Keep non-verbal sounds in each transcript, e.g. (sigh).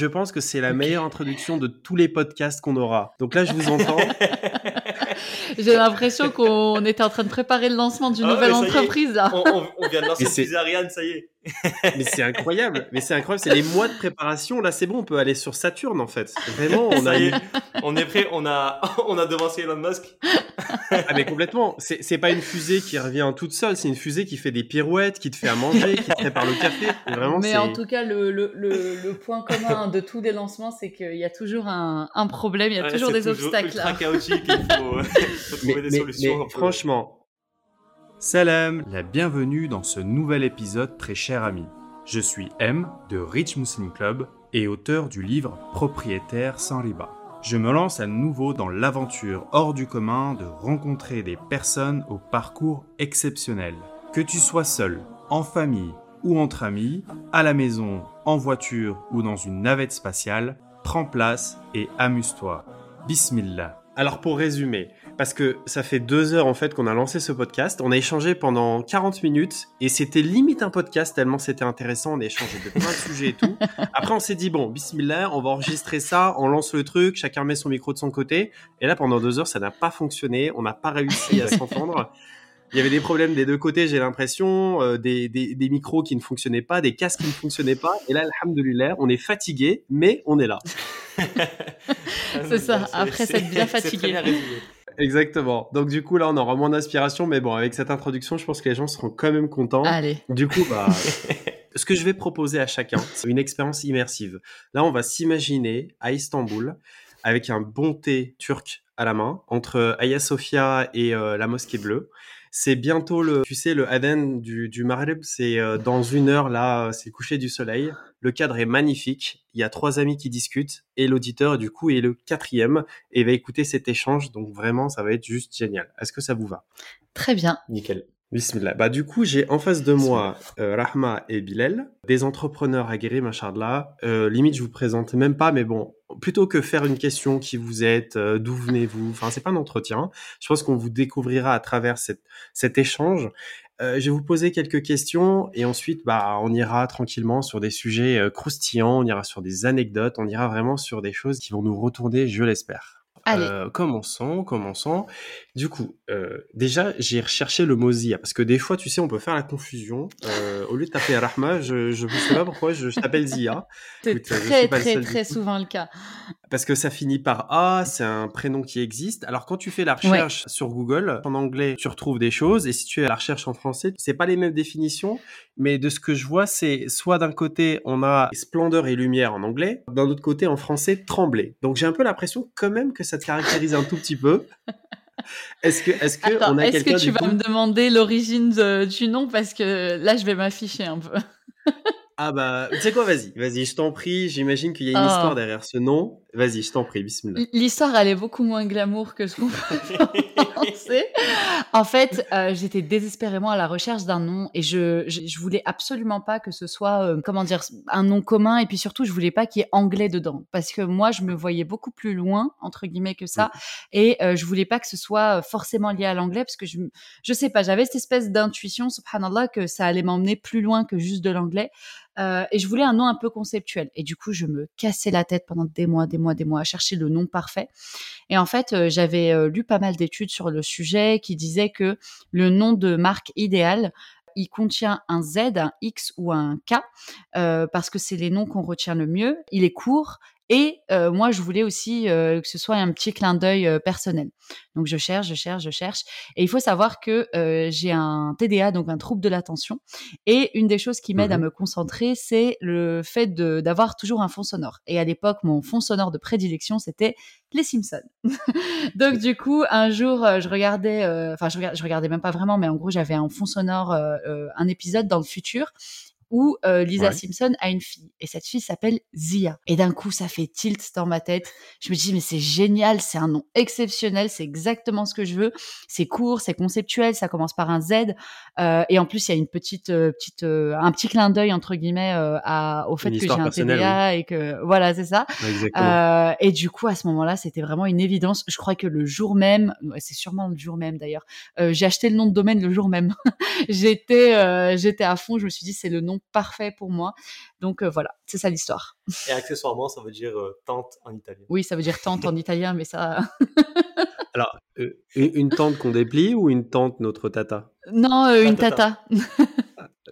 Je pense que c'est la meilleure introduction de tous les podcasts qu'on aura. Donc là, je vous entends. (laughs) J'ai l'impression qu'on était en train de préparer le lancement d'une Ah, nouvelle entreprise. là. On, on- on vient de lancer Césariane, ça y est. Mais c'est incroyable. Mais c'est incroyable. C'est les mois de préparation. Là, c'est bon. On peut aller sur Saturne, en fait. Vraiment, on a est. On est prêt, on a, (laughs) on a devancé Elon Musk. Ah mais complètement. C'est pas une fusée qui revient toute seule, c'est une fusée qui fait des pirouettes, qui te fait à manger, qui te prépare le café. Vraiment, Mais en tout cas, le, le, le, le point commun de tous les lancements, c'est qu'il y a toujours un, un problème, il y a Ouais, toujours des obstacles. ultra là. chaotique. Il faut, (laughs) faut trouver mais, des mais- solutions. mais franchement. Salam, la bienvenue dans ce nouvel épisode très cher ami. Je suis M de Rich Muslim Club et auteur du livre Propriétaire sans riba. Je me lance à nouveau dans l'aventure hors du commun de rencontrer des personnes au parcours exceptionnel. Que tu sois seul, en famille ou entre amis, à la maison, en voiture ou dans une navette spatiale, prends place et amuse-toi. Bismillah. Alors pour résumer, parce que ça fait deux heures en fait qu'on a lancé ce podcast, on a échangé pendant 40 minutes et c'était limite un podcast tellement c'était intéressant, on a échangé de plein de sujets et tout. Après on s'est dit bon, bismillah, on va enregistrer ça, on lance le truc, chacun met son micro de son côté. Et là pendant deux heures ça n'a pas fonctionné, on n'a pas réussi à s'entendre. Il y avait des problèmes des deux côtés, j'ai l'impression, euh, des, des, des micros qui ne fonctionnaient pas, des casques qui ne fonctionnaient pas. Et là, alhamdoulilah, on est fatigué, mais on est là. (laughs) C'est ça, après c'est- s'être bien c'est fatigué. Exactement. Donc du coup là on aura moins d'inspiration, mais bon avec cette introduction, je pense que les gens seront quand même contents. Allez, Du coup, bah, (laughs) ce que je vais proposer à chacun, c'est une expérience immersive. Là, on va s'imaginer à Istanbul avec un bon thé turc à la main entre Hagia Sophia et euh, la Mosquée Bleue. C'est bientôt le, tu sais, le Aden du, du Maghreb. C'est euh, dans une heure là, c'est le coucher du soleil. Le cadre est magnifique. Il y a trois amis qui discutent et l'auditeur du coup est le quatrième et va écouter cet échange. Donc vraiment, ça va être juste génial. Est-ce que ça vous va? Très bien. Nickel. Bismillah. Bah, du coup, j'ai en face de moi euh, Rahma et Bilal, des entrepreneurs aguerris, machallah. Euh, limite, je vous présente même pas, mais bon, plutôt que faire une question qui vous êtes, euh, d'où venez-vous, enfin, c'est pas un entretien. Je pense qu'on vous découvrira à travers cette, cet échange. Euh, je vais vous poser quelques questions et ensuite, bah, on ira tranquillement sur des sujets croustillants, on ira sur des anecdotes, on ira vraiment sur des choses qui vont nous retourner, je l'espère. Allez. Euh, commençons, commençons. Du coup, euh, déjà, j'ai recherché le mot Zia parce que des fois, tu sais, on peut faire la confusion. Euh, au lieu de taper Rahma, je ne sais pas pourquoi je, je t'appelle Zia (laughs) C'est très, très, seul très souvent le cas. parce que ça finit par A, c'est un prénom qui existe. Alors quand tu fais la recherche sur Google en anglais, tu retrouves des choses et si tu es à la recherche en français, c'est pas les mêmes définitions, mais de ce que je vois, c'est soit d'un côté on a splendeur et lumière en anglais, d'un autre côté en français trembler. Donc j'ai un peu l'impression quand même que ça te caractérise un tout petit peu. (laughs) Est-ce que est-ce que Attends, on a est-ce que tu vas coup me demander l'origine de- du nom? Parce que là, je vais m'afficher un peu. Ah bah, tu sais quoi, vas-y, vas-y, je t'en prie. J'imagine qu'il y a une Oh. histoire derrière ce nom. Vas-y, je t'en prie, bismillah. L'histoire, elle est beaucoup moins glamour que ce qu'on peut (laughs) penser. En fait, euh, j'étais désespérément à la recherche d'un nom et je, je, je voulais absolument pas que ce soit, euh, comment dire, un nom commun et puis surtout, je voulais pas qu'il y ait anglais dedans parce que moi, je me voyais beaucoup plus loin, entre guillemets, que ça et euh, je voulais pas que ce soit forcément lié à l'anglais parce que je, je sais pas, j'avais cette espèce d'intuition, subhanallah, que ça allait m'emmener plus loin que juste de l'anglais. Euh, et je voulais un nom un peu conceptuel. Et du coup, je me cassais la tête pendant des mois, des mois, des mois à chercher le nom parfait. Et en fait, euh, j'avais euh, lu pas mal d'études sur le sujet qui disaient que le nom de marque idéal, il contient un Z, un X ou un K, parce que c'est les noms qu'on retient le mieux. Il est court. Et euh, moi, je voulais aussi euh, que ce soit un petit clin d'œil euh, personnel. Donc, je cherche, je cherche, je cherche. Et il faut savoir que euh, j'ai un TDA, donc un trouble de l'attention. Et une des choses qui m'aide à Mhm. me concentrer, c'est le fait d'avoir toujours un fond sonore. Et à l'époque, mon fond sonore de prédilection, c'était les Simpsons. (laughs) donc du coup, un jour, je regardais, euh, enfin, je, regard- je regardais même pas vraiment, mais en gros, j'avais un fond sonore, un épisode dans le futur où euh, Lisa Ouais. Simpson a une fille et cette fille s'appelle Zia. Et d'un coup, ça fait tilt dans ma tête. Je me dis mais c'est génial, c'est un nom exceptionnel, c'est exactement ce que je veux. C'est court, c'est conceptuel, ça commence par un Z euh, et en plus il y a une petite euh, petite euh, un petit clin d'œil entre guillemets euh, à, au fait que j'ai un TDA et que voilà c'est ça. Exactement. Euh, et du coup, à ce moment-là, c'était vraiment une évidence. Je crois que le jour même, ouais, c'est sûrement le jour même d'ailleurs, euh, j'ai acheté le nom de domaine le jour même. (laughs) j'étais, euh, j'étais à fond. Je me suis dit, c'est le nom parfait pour moi. Donc euh, voilà, c'est ça l'histoire. Et accessoirement, ça veut dire euh, tante en italien. Oui, ça veut dire tante en italien, mais ça. (laughs) Alors, euh, une, une tante qu'on déplie ou une tante notre tata? Non, euh, une tata. tata.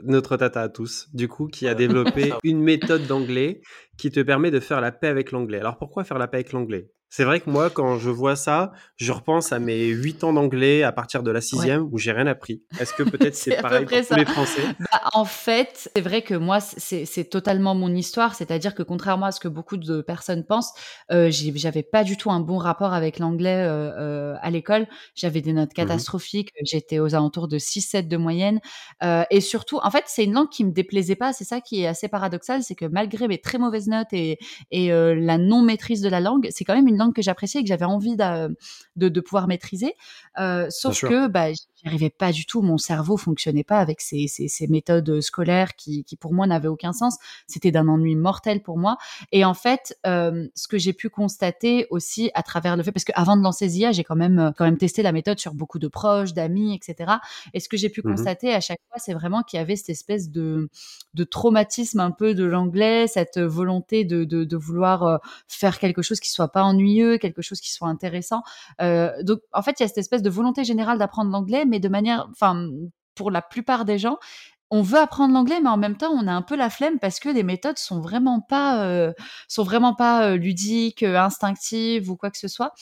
Notre tata à tous, du coup, qui a développé (laughs) une méthode d'anglais qui te permet de faire la paix avec l'anglais. Alors pourquoi faire la paix avec l'anglais? C'est vrai que moi, quand je vois ça, je repense à mes 8 ans d'anglais à partir de la sixième où j'ai rien appris. Est-ce que (laughs) peut-être C'est pareil pour ça. tous les Français? Bah, en fait, c'est vrai que moi, c'est totalement mon histoire. C'est-à-dire que contrairement à ce que beaucoup de personnes pensent, euh, j'avais pas du tout un bon rapport avec l'anglais euh, euh, à l'école. J'avais des notes Mhm. catastrophiques. J'étais aux alentours de 6-7 de moyenne. Euh, et surtout, en fait, c'est une langue qui me déplaisait pas. C'est ça qui est assez paradoxal. C'est que malgré mes très mauvaises notes et, et euh, la non-maîtrise de la langue, c'est quand même une langue que j'appréciais et que j'avais envie de, de pouvoir maîtriser. Euh, sauf que bah, j'y arrivais pas du tout. Mon cerveau fonctionnait pas avec ces, ces, ces méthodes scolaires qui, qui pour moi n'avaient aucun sens. C'était d'un ennui mortel pour moi. Et en fait, euh, ce que j'ai pu constater aussi à travers le fait, parce qu'avant de lancer Zia, j'ai quand même euh, quand même testé la méthode sur beaucoup de proches, d'amis, etc. Et ce que j'ai pu Mhm. constater à chaque fois, c'est vraiment qu'il y avait cette espèce de de traumatisme un peu de l'anglais, cette volonté de, de, de vouloir euh, faire quelque chose qui soit pas ennuyeux, quelque chose qui soit intéressant. Euh, donc, en fait, il y a cette espèce de volonté générale d'apprendre l'anglais, mais de manière, enfin, pour la plupart des gens, on veut apprendre l'anglais, mais en même temps, on a un peu la flemme parce que les méthodes sont vraiment pas, euh, sont vraiment pas euh, ludiques, euh, instinctives ou quoi que ce soit.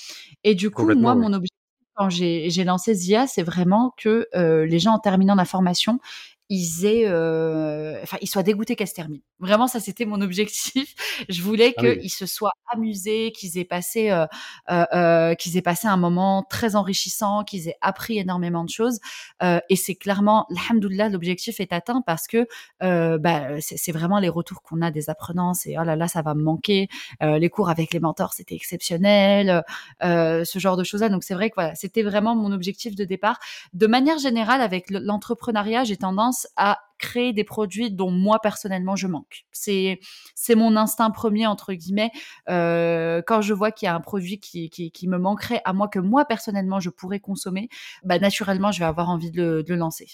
Et du coup, moi, oui. mon objectif quand j'ai lancé Zia, c'est vraiment que les gens en terminant la formation, ils aient, euh, enfin, ils soient dégoûtés qu'elle se termine. Vraiment, ça c'était mon objectif. (laughs) Je voulais Ah qu'ils oui. se soient amusés, qu'ils aient passé, euh, euh, qu'ils aient passé un moment très enrichissant, qu'ils aient appris énormément de choses. Euh, et c'est clairement, alhamdoulilah, l'objectif est atteint parce que euh, bah, c'est vraiment les retours qu'on a des apprenants. C'est oh là là, ça va me manquer. Euh, les cours avec les mentors, c'était exceptionnel. Euh, ce genre de choses-là. Donc c'est vrai que voilà, c'était vraiment mon objectif de départ. De manière générale, avec le- l'entrepreneuriat, j'ai tendance à créer des produits dont moi personnellement je manque. C'est c'est mon instinct premier entre guillemets. Euh, quand je vois qu'il y a un produit qui, qui, qui me manquerait à moi que moi personnellement je pourrais consommer, bah naturellement je vais avoir envie de le, de le lancer.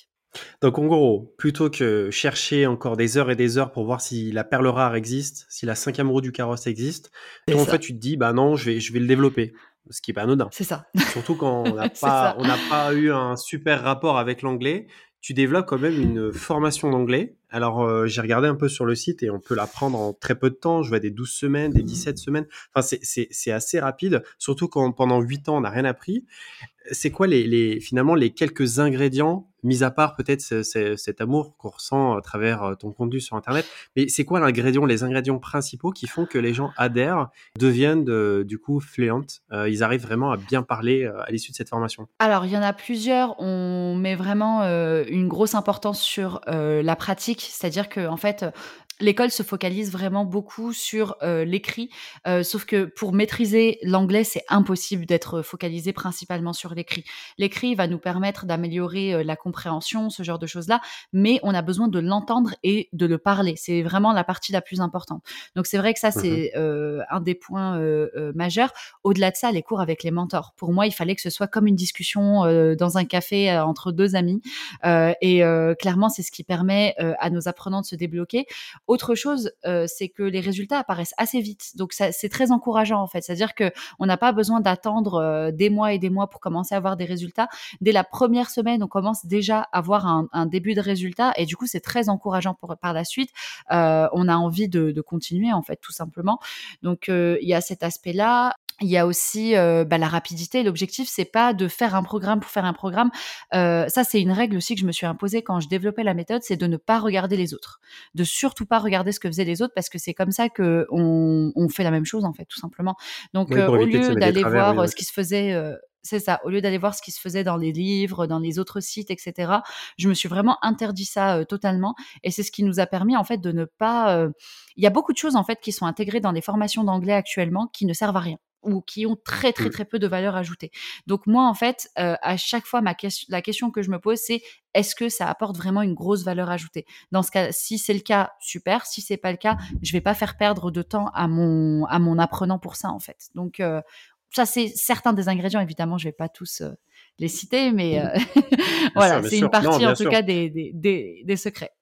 Donc en gros, plutôt que chercher encore des heures et des heures pour voir si la perle rare existe, si la cinquième roue du carrosse existe, en ça. fait tu te dis bah non, je vais je vais le développer, ce qui est pas anodin. C'est ça. Surtout quand on (laughs) n'a C'est pas ça. on n'a pas eu un super rapport avec l'anglais, tu développes quand même une formation d'anglais. Alors euh, j'ai regardé un peu sur le site et on peut l'apprendre en très peu de temps. Je vois des 12 semaines, des 17 semaines. Enfin c'est c'est c'est assez rapide, surtout quand pendant 8 ans on n'a rien appris. C'est quoi les, finalement les quelques ingrédients mis à part peut-être ce- ce- cet amour qu'on ressent à travers euh, ton contenu sur internet, mais c'est quoi l'ingrédient, les ingrédients principaux qui font que les gens adhèrent, deviennent de- du coup fluents, euh, ils arrivent vraiment à bien parler euh, à l'issue de cette formation? Alors, il y en a plusieurs. On met vraiment euh, une grosse importance sur euh, la pratique, c'est-à-dire que en fait, euh, l'école se focalise vraiment beaucoup sur euh, l'écrit, euh, sauf que pour maîtriser l'anglais, c'est impossible d'être focalisé principalement sur l'écrit. L'écrit va nous permettre d'améliorer euh, la compréhension, ce genre de choses-là, mais on a besoin de l'entendre et de le parler. C'est vraiment la partie la plus importante. Donc, c'est vrai que ça, c'est euh, un des points majeurs. Au-delà de ça, les cours avec les mentors. Pour moi, il fallait que ce soit comme une discussion dans un café entre deux amis. Et clairement, c'est ce qui permet à nos apprenants de se débloquer. Autre chose, euh, c'est que les résultats apparaissent assez vite. Donc, c'est très encourageant, en fait. C'est-à-dire que on n'a pas besoin d'attendre euh, des mois et des mois pour commencer à avoir des résultats. Dès la première semaine, on commence déjà à avoir un, début de résultat. Et du coup, c'est très encourageant pour, par la suite. Euh, on a envie de, continuer, en fait, tout simplement. Donc, il y a cet aspect-là. Il y a aussi euh, bah, la rapidité. L'objectif, c'est pas de faire un programme pour faire un programme. Euh, ça, c'est une règle aussi que je me suis imposée quand je développais la méthode, c'est de ne pas regarder les autres, de surtout pas regarder ce que faisaient les autres, parce que c'est comme ça que on, on fait la même chose en fait, tout simplement. Donc, Oui, euh, au lieu d'aller voir oui, euh, oui. ce qui se faisait. euh, c'est ça. Au lieu d'aller voir ce qui se faisait dans les livres, dans les autres sites, etc., je me suis vraiment interdit ça euh, totalement. Et c'est ce qui nous a permis, en fait, de ne pas. euh, Il y a beaucoup de choses, en fait, qui sont intégrées dans les formations d'anglais actuellement qui ne servent à rien ou qui ont très très Mm. très peu de valeur ajoutée. Donc moi en fait, euh, à chaque fois ma question, la question que je me pose c'est est-ce que ça apporte vraiment une grosse valeur ajoutée? Dans ce cas, si c'est le cas, super. Si c'est pas le cas, je vais pas faire perdre de temps à mon à mon apprenant pour ça en fait. Donc euh, ça c'est certains des ingrédients évidemment, je vais pas tous euh, les citer, mais euh, (laughs) voilà, bien c'est une partie Non, en tout sûr. cas des, des, des, des secrets.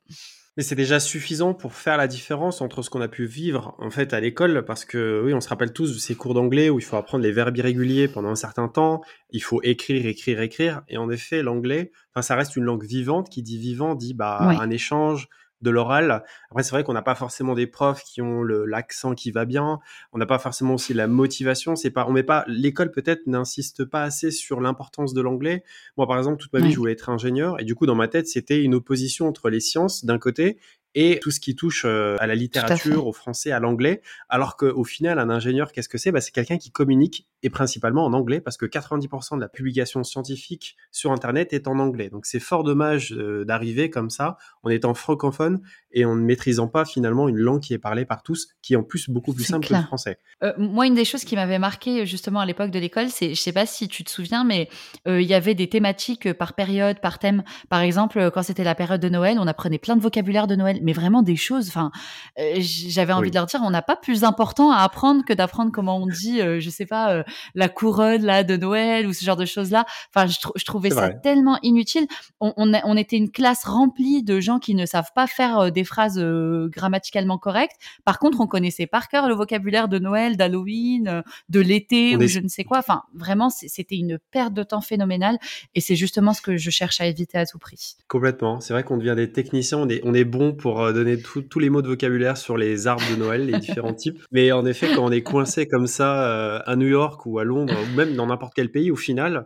Mais c'est déjà suffisant pour faire la différence entre ce qu'on a pu vivre en fait à l'école, parce que oui, on se rappelle tous de ces cours d'anglais où il faut apprendre les verbes irréguliers pendant un certain temps, il faut écrire, écrire, écrire, et en effet, l'anglais, enfin, ça reste une langue vivante. Qui dit vivant dit bah un échange, de l'oral. Après, c'est vrai qu'on n'a pas forcément des profs qui ont l'accent qui va bien. On n'a pas forcément aussi la motivation. C'est pas, on met pas, l'école peut-être n'insiste pas assez sur l'importance de l'anglais. Moi, par exemple, toute ma vie, je voulais être ingénieur et du coup, dans ma tête, c'était une opposition entre les sciences d'un côté et tout ce qui touche euh, à la littérature, au français, à l'anglais. Alors qu'au final, un ingénieur, qu'est-ce que c'est? Bah, C'est quelqu'un qui communique, et principalement en anglais, parce que 90% de la publication scientifique sur Internet est en anglais. Donc c'est fort dommage euh, d'arriver comme ça, en étant francophone, et en ne maîtrisant pas finalement une langue qui est parlée par tous, qui est en plus beaucoup plus simple que le français. Euh, moi, une des choses qui m'avait marqué justement à l'époque de l'école, c'est, je sais pas si tu te souviens, mais il y avait des thématiques par période, par thème. Par exemple, quand c'était la période de Noël, on apprenait plein de vocabulaire de Noël mais vraiment des choses. Enfin, euh, j'avais envie de leur dire, on n'a pas plus important à apprendre que d'apprendre comment on dit, euh, je sais pas, euh, la couronne là de Noël ou ce genre de choses là. Enfin, je, trouvais ça tellement inutile. On, on, était une classe remplie de gens qui ne savent pas faire des phrases grammaticalement correctes. Par contre, on connaissait par cœur le vocabulaire de Noël, d'Halloween, de l'été ou je ne sais quoi. Enfin, vraiment, c'était une perte de temps phénoménale et c'est justement ce que je cherche à éviter à tout prix. Complètement. C'est vrai qu'on devient des techniciens, on est, on est bon pour euh, donner tous les mots de vocabulaire sur les arbres de Noël, les différents (laughs) types. Mais en effet, quand on est coincé comme ça euh, à New York ou à Londres ou même dans n'importe quel pays, au final,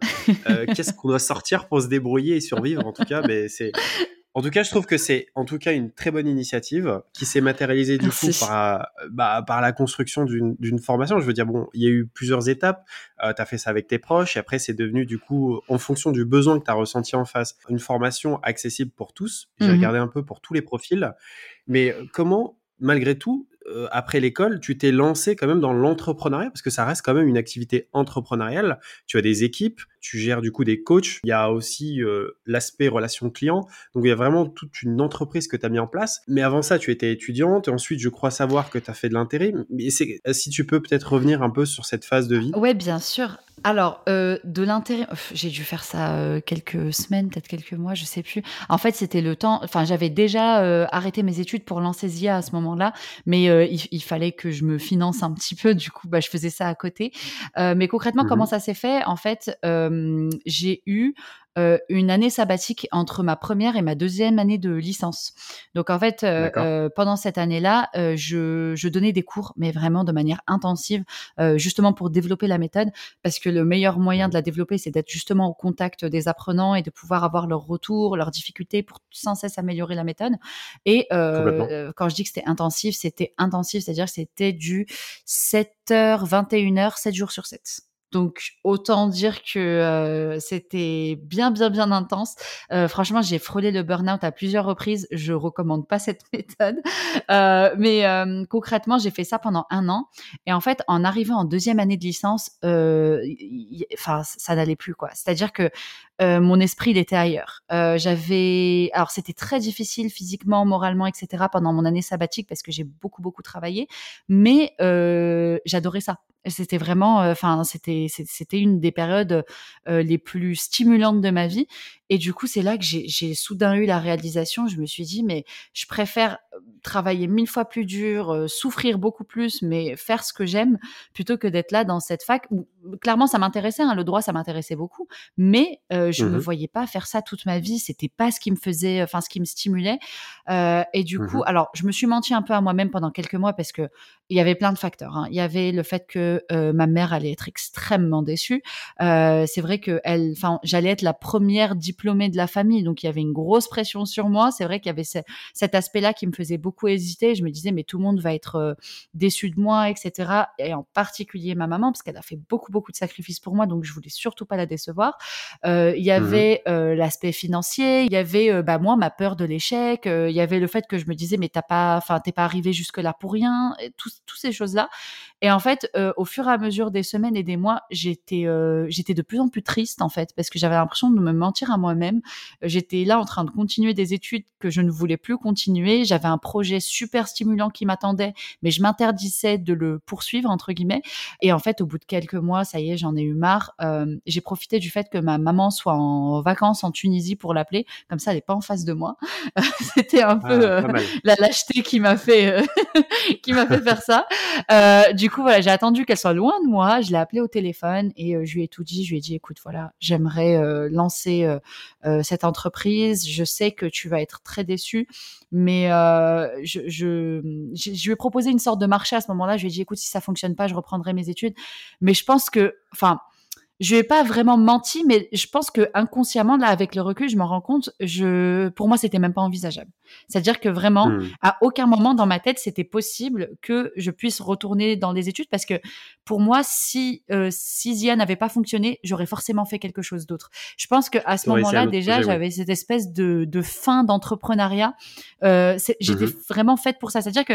euh, (laughs) qu'est-ce qu'on doit sortir pour se débrouiller et survivre En tout cas, mais c'est en tout cas, je trouve que c'est en tout cas une très bonne initiative qui s'est matérialisée du coup par, bah, par la construction d'une formation. Je veux dire, bon, il y a eu plusieurs étapes. Euh, tu as fait ça avec tes proches et après, c'est devenu du coup, en fonction du besoin que tu as ressenti en face, une formation accessible pour tous. J'ai mmh regardé un peu pour tous les profils. Mais comment, malgré tout, euh, après l'école, tu t'es lancé quand même dans l'entrepreneuriat parce que ça reste quand même une activité entrepreneuriale. Tu as des équipes, tu gères du coup des coachs. Il y a aussi euh, l'aspect relation client. Donc il y a vraiment toute une entreprise que tu as mis en place. Mais avant ça, tu étais étudiante. Ensuite, je crois savoir que tu as fait de l'intérim. Mais si tu peux peut-être revenir un peu sur cette phase de vie. Ouais, bien sûr. Alors, euh, de l'intérêt, j'ai dû faire ça euh, quelques semaines, peut-être quelques mois, je sais plus. En fait, c'était le temps. Enfin, j'avais déjà euh, arrêté mes études pour lancer Zia à ce moment-là, mais il, fallait que je me finance un petit peu. Du coup, bah, je faisais ça à côté. mais concrètement, comment mmh ça s'est fait? En fait, j'ai eu euh, une année sabbatique entre ma première et ma deuxième année de licence. Donc en fait, euh, euh, pendant cette année-là, je, je, donnais des cours, mais vraiment de manière intensive, justement pour développer la méthode, parce que le meilleur moyen de la développer, c'est d'être justement au contact des apprenants et de pouvoir avoir leurs retours, leurs difficultés pour sans cesse améliorer la méthode. Et quand je dis que c'était intensif, c'était intensif, c'est-à-dire que c'était du 7h, 21h, 7 jours sur 7. Donc autant dire que c'était bien bien bien intense. Franchement, j'ai frôlé le burn-out à plusieurs reprises. Je recommande pas cette (laughs) méthode, mais concrètement, j'ai fait ça pendant un an. Et en fait, en arrivant en deuxième année de licence, enfin ça n'allait plus quoi. C'est-à-dire que mon esprit il était ailleurs. J'avais, alors c'était très difficile physiquement, moralement, etc. pendant mon année sabbatique parce que j'ai beaucoup beaucoup travaillé, mais j'adorais ça. C'était vraiment, enfin, c'était c'était une des périodes les plus stimulantes de ma vie. Et du coup, c'est là que j'ai soudain eu la réalisation. Je me suis dit, mais je préfère travailler mille fois plus dur, souffrir beaucoup plus, mais faire ce que j'aime, plutôt que d'être là dans cette fac où clairement ça m'intéressait. Hein, le droit, ça m'intéressait beaucoup, mais je ne me mmh voyais pas faire ça toute ma vie. C'était pas ce qui me faisait, enfin ce qui me stimulait. et du mmh coup, alors je me suis menti un peu à moi-même pendant quelques mois parce que il y avait plein de facteurs. Hein. Il y avait le fait que ma mère allait être extrêmement déçue. c'est vrai que elle, enfin, j'allais être la première diplômée de la famille, donc il y avait une grosse pression sur moi. C'est vrai qu'il y avait cet aspect-là qui me faisait beaucoup hésiter. Je me disais, mais tout le monde va être déçu de moi, etc. Et en particulier ma maman, parce qu'elle a fait beaucoup, beaucoup de sacrifices pour moi, donc je voulais surtout pas la décevoir. il y mmh avait l'aspect financier, il y avait bah, moi ma peur de l'échec, il y avait le fait que je me disais, mais t'as pas, enfin, t'es pas arrivé jusque là pour rien, toutes ces choses-là. Et en fait, au fur et à mesure des semaines et des mois, j'étais j'étais de plus en plus triste en fait parce que j'avais l'impression de me mentir à moi-même. J'étais là en train de continuer des études que je ne voulais plus continuer. J'avais un projet super stimulant qui m'attendait, mais je m'interdisais de le poursuivre entre guillemets. Et en fait, au bout de quelques mois, ça y est, j'en ai eu marre. Euh, j'ai profité du fait que ma maman soit en vacances en Tunisie pour l'appeler, comme ça, elle n'est pas en face de moi. (laughs) C'était un peu Ah, mal. la lâcheté qui m'a fait euh, (laughs) qui m'a fait faire ça. Euh, du coup, voilà, j'ai attendu qu'elle soit loin de moi. Je l'ai appelée au téléphone et euh, je lui ai tout dit. Je lui ai dit, écoute, voilà, j'aimerais euh, lancer euh, euh, cette entreprise. Je sais que tu vas être très déçu, mais euh, je, je, je, je lui ai proposé une sorte de marché à ce moment-là. Je lui ai dit, écoute, si ça fonctionne pas, je reprendrai mes études. Mais je pense que, enfin. Je lui ai pas vraiment menti, mais je pense que inconsciemment, là, avec le recul, je m'en rends compte. Je, pour moi, c'était même pas envisageable. C'est-à-dire que vraiment, Hmm. à aucun moment dans ma tête c'était possible que je puisse retourner dans les études parce que pour moi si euh, si Zia n'avait pas fonctionné j'aurais forcément fait quelque chose d'autre je pense que à ce moment-là déjà projet, j'avais cette espèce de, de fin d'entrepreneuriat euh, c'est- j'étais vraiment faite pour ça c'est-à-dire que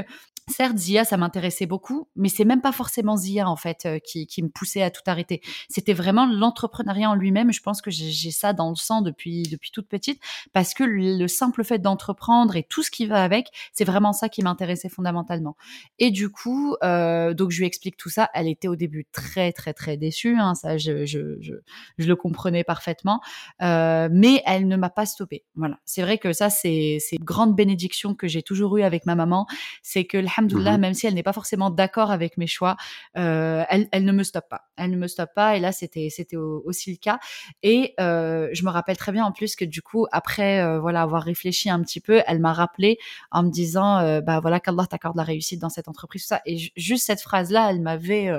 certes Zia ça m'intéressait beaucoup mais c'est même pas forcément Zia en fait euh, qui, qui me poussait à tout arrêter c'était vraiment l'entrepreneuriat en lui-même je pense que j'ai ça dans le sang depuis depuis toute petite parce que le le simple fait d'entreprendre et tout ce qui va avec, c'est vraiment ça qui m'intéressait fondamentalement. Et du coup, euh, donc je lui explique tout ça. Elle était au début très très très déçue, hein, ça je, je, je, je le comprenais parfaitement, euh, mais elle ne m'a pas stoppée. Voilà, c'est vrai que ça c'est une grande bénédiction que j'ai toujours eue avec ma maman, c'est que alhamdoulilah, Mhm. même si elle n'est pas forcément d'accord avec mes choix, euh, elle, elle ne me stoppe pas. Elle ne me stoppe pas. Et là c'était c'était au- aussi le cas. Et euh, je me rappelle très bien en plus que du coup, après euh, voilà avoir réfléchi un petit peu, elle m'a rappelé en me disant euh, bah voilà qu'Allah t'accorde la réussite dans cette entreprise tout ça. Et ju- juste cette phrase là, elle m'avait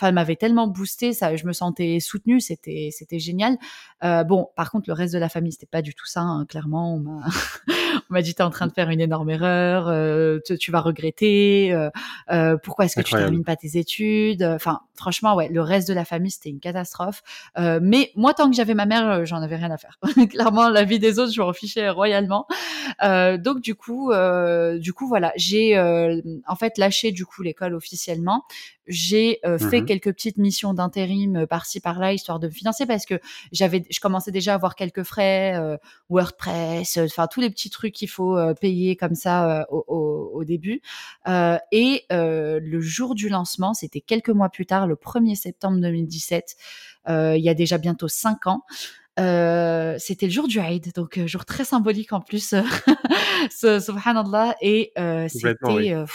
Enfin, elle m'avait tellement boosté, ça, je me sentais soutenue, c'était, c'était génial. Euh, bon, par contre, le reste de la famille, c'était pas du tout ça. hein, clairement, on m'a, (laughs) on m'a dit t'es en train de faire une énorme erreur, euh, tu, tu vas regretter. euh, pourquoi est-ce que tu Incroyable. termines pas tes études? Enfin, franchement, ouais, le reste de la famille, c'était une catastrophe. Mais moi, tant que j'avais ma mère, j'en avais rien à faire. (laughs) Clairement, la vie des autres, je m'en fichais royalement. Donc du coup, du coup, voilà, j'ai en fait lâché du coup l'école officiellement. J'ai euh, fait Mhm. Quelques petites missions d'intérim euh, par-ci par-là histoire de me financer parce que j'avais, je commençais déjà à avoir quelques frais, euh, WordPress, euh, enfin tous les petits trucs qu'il faut payer comme ça au, au- au début. Et le jour du lancement, c'était quelques mois plus tard, le 1er septembre 2017. euh, il y a déjà bientôt cinq ans. Euh, c'était le jour du Eid, donc euh, jour très symbolique en plus, (laughs) ce- subhanallah, et euh, c'était, oui.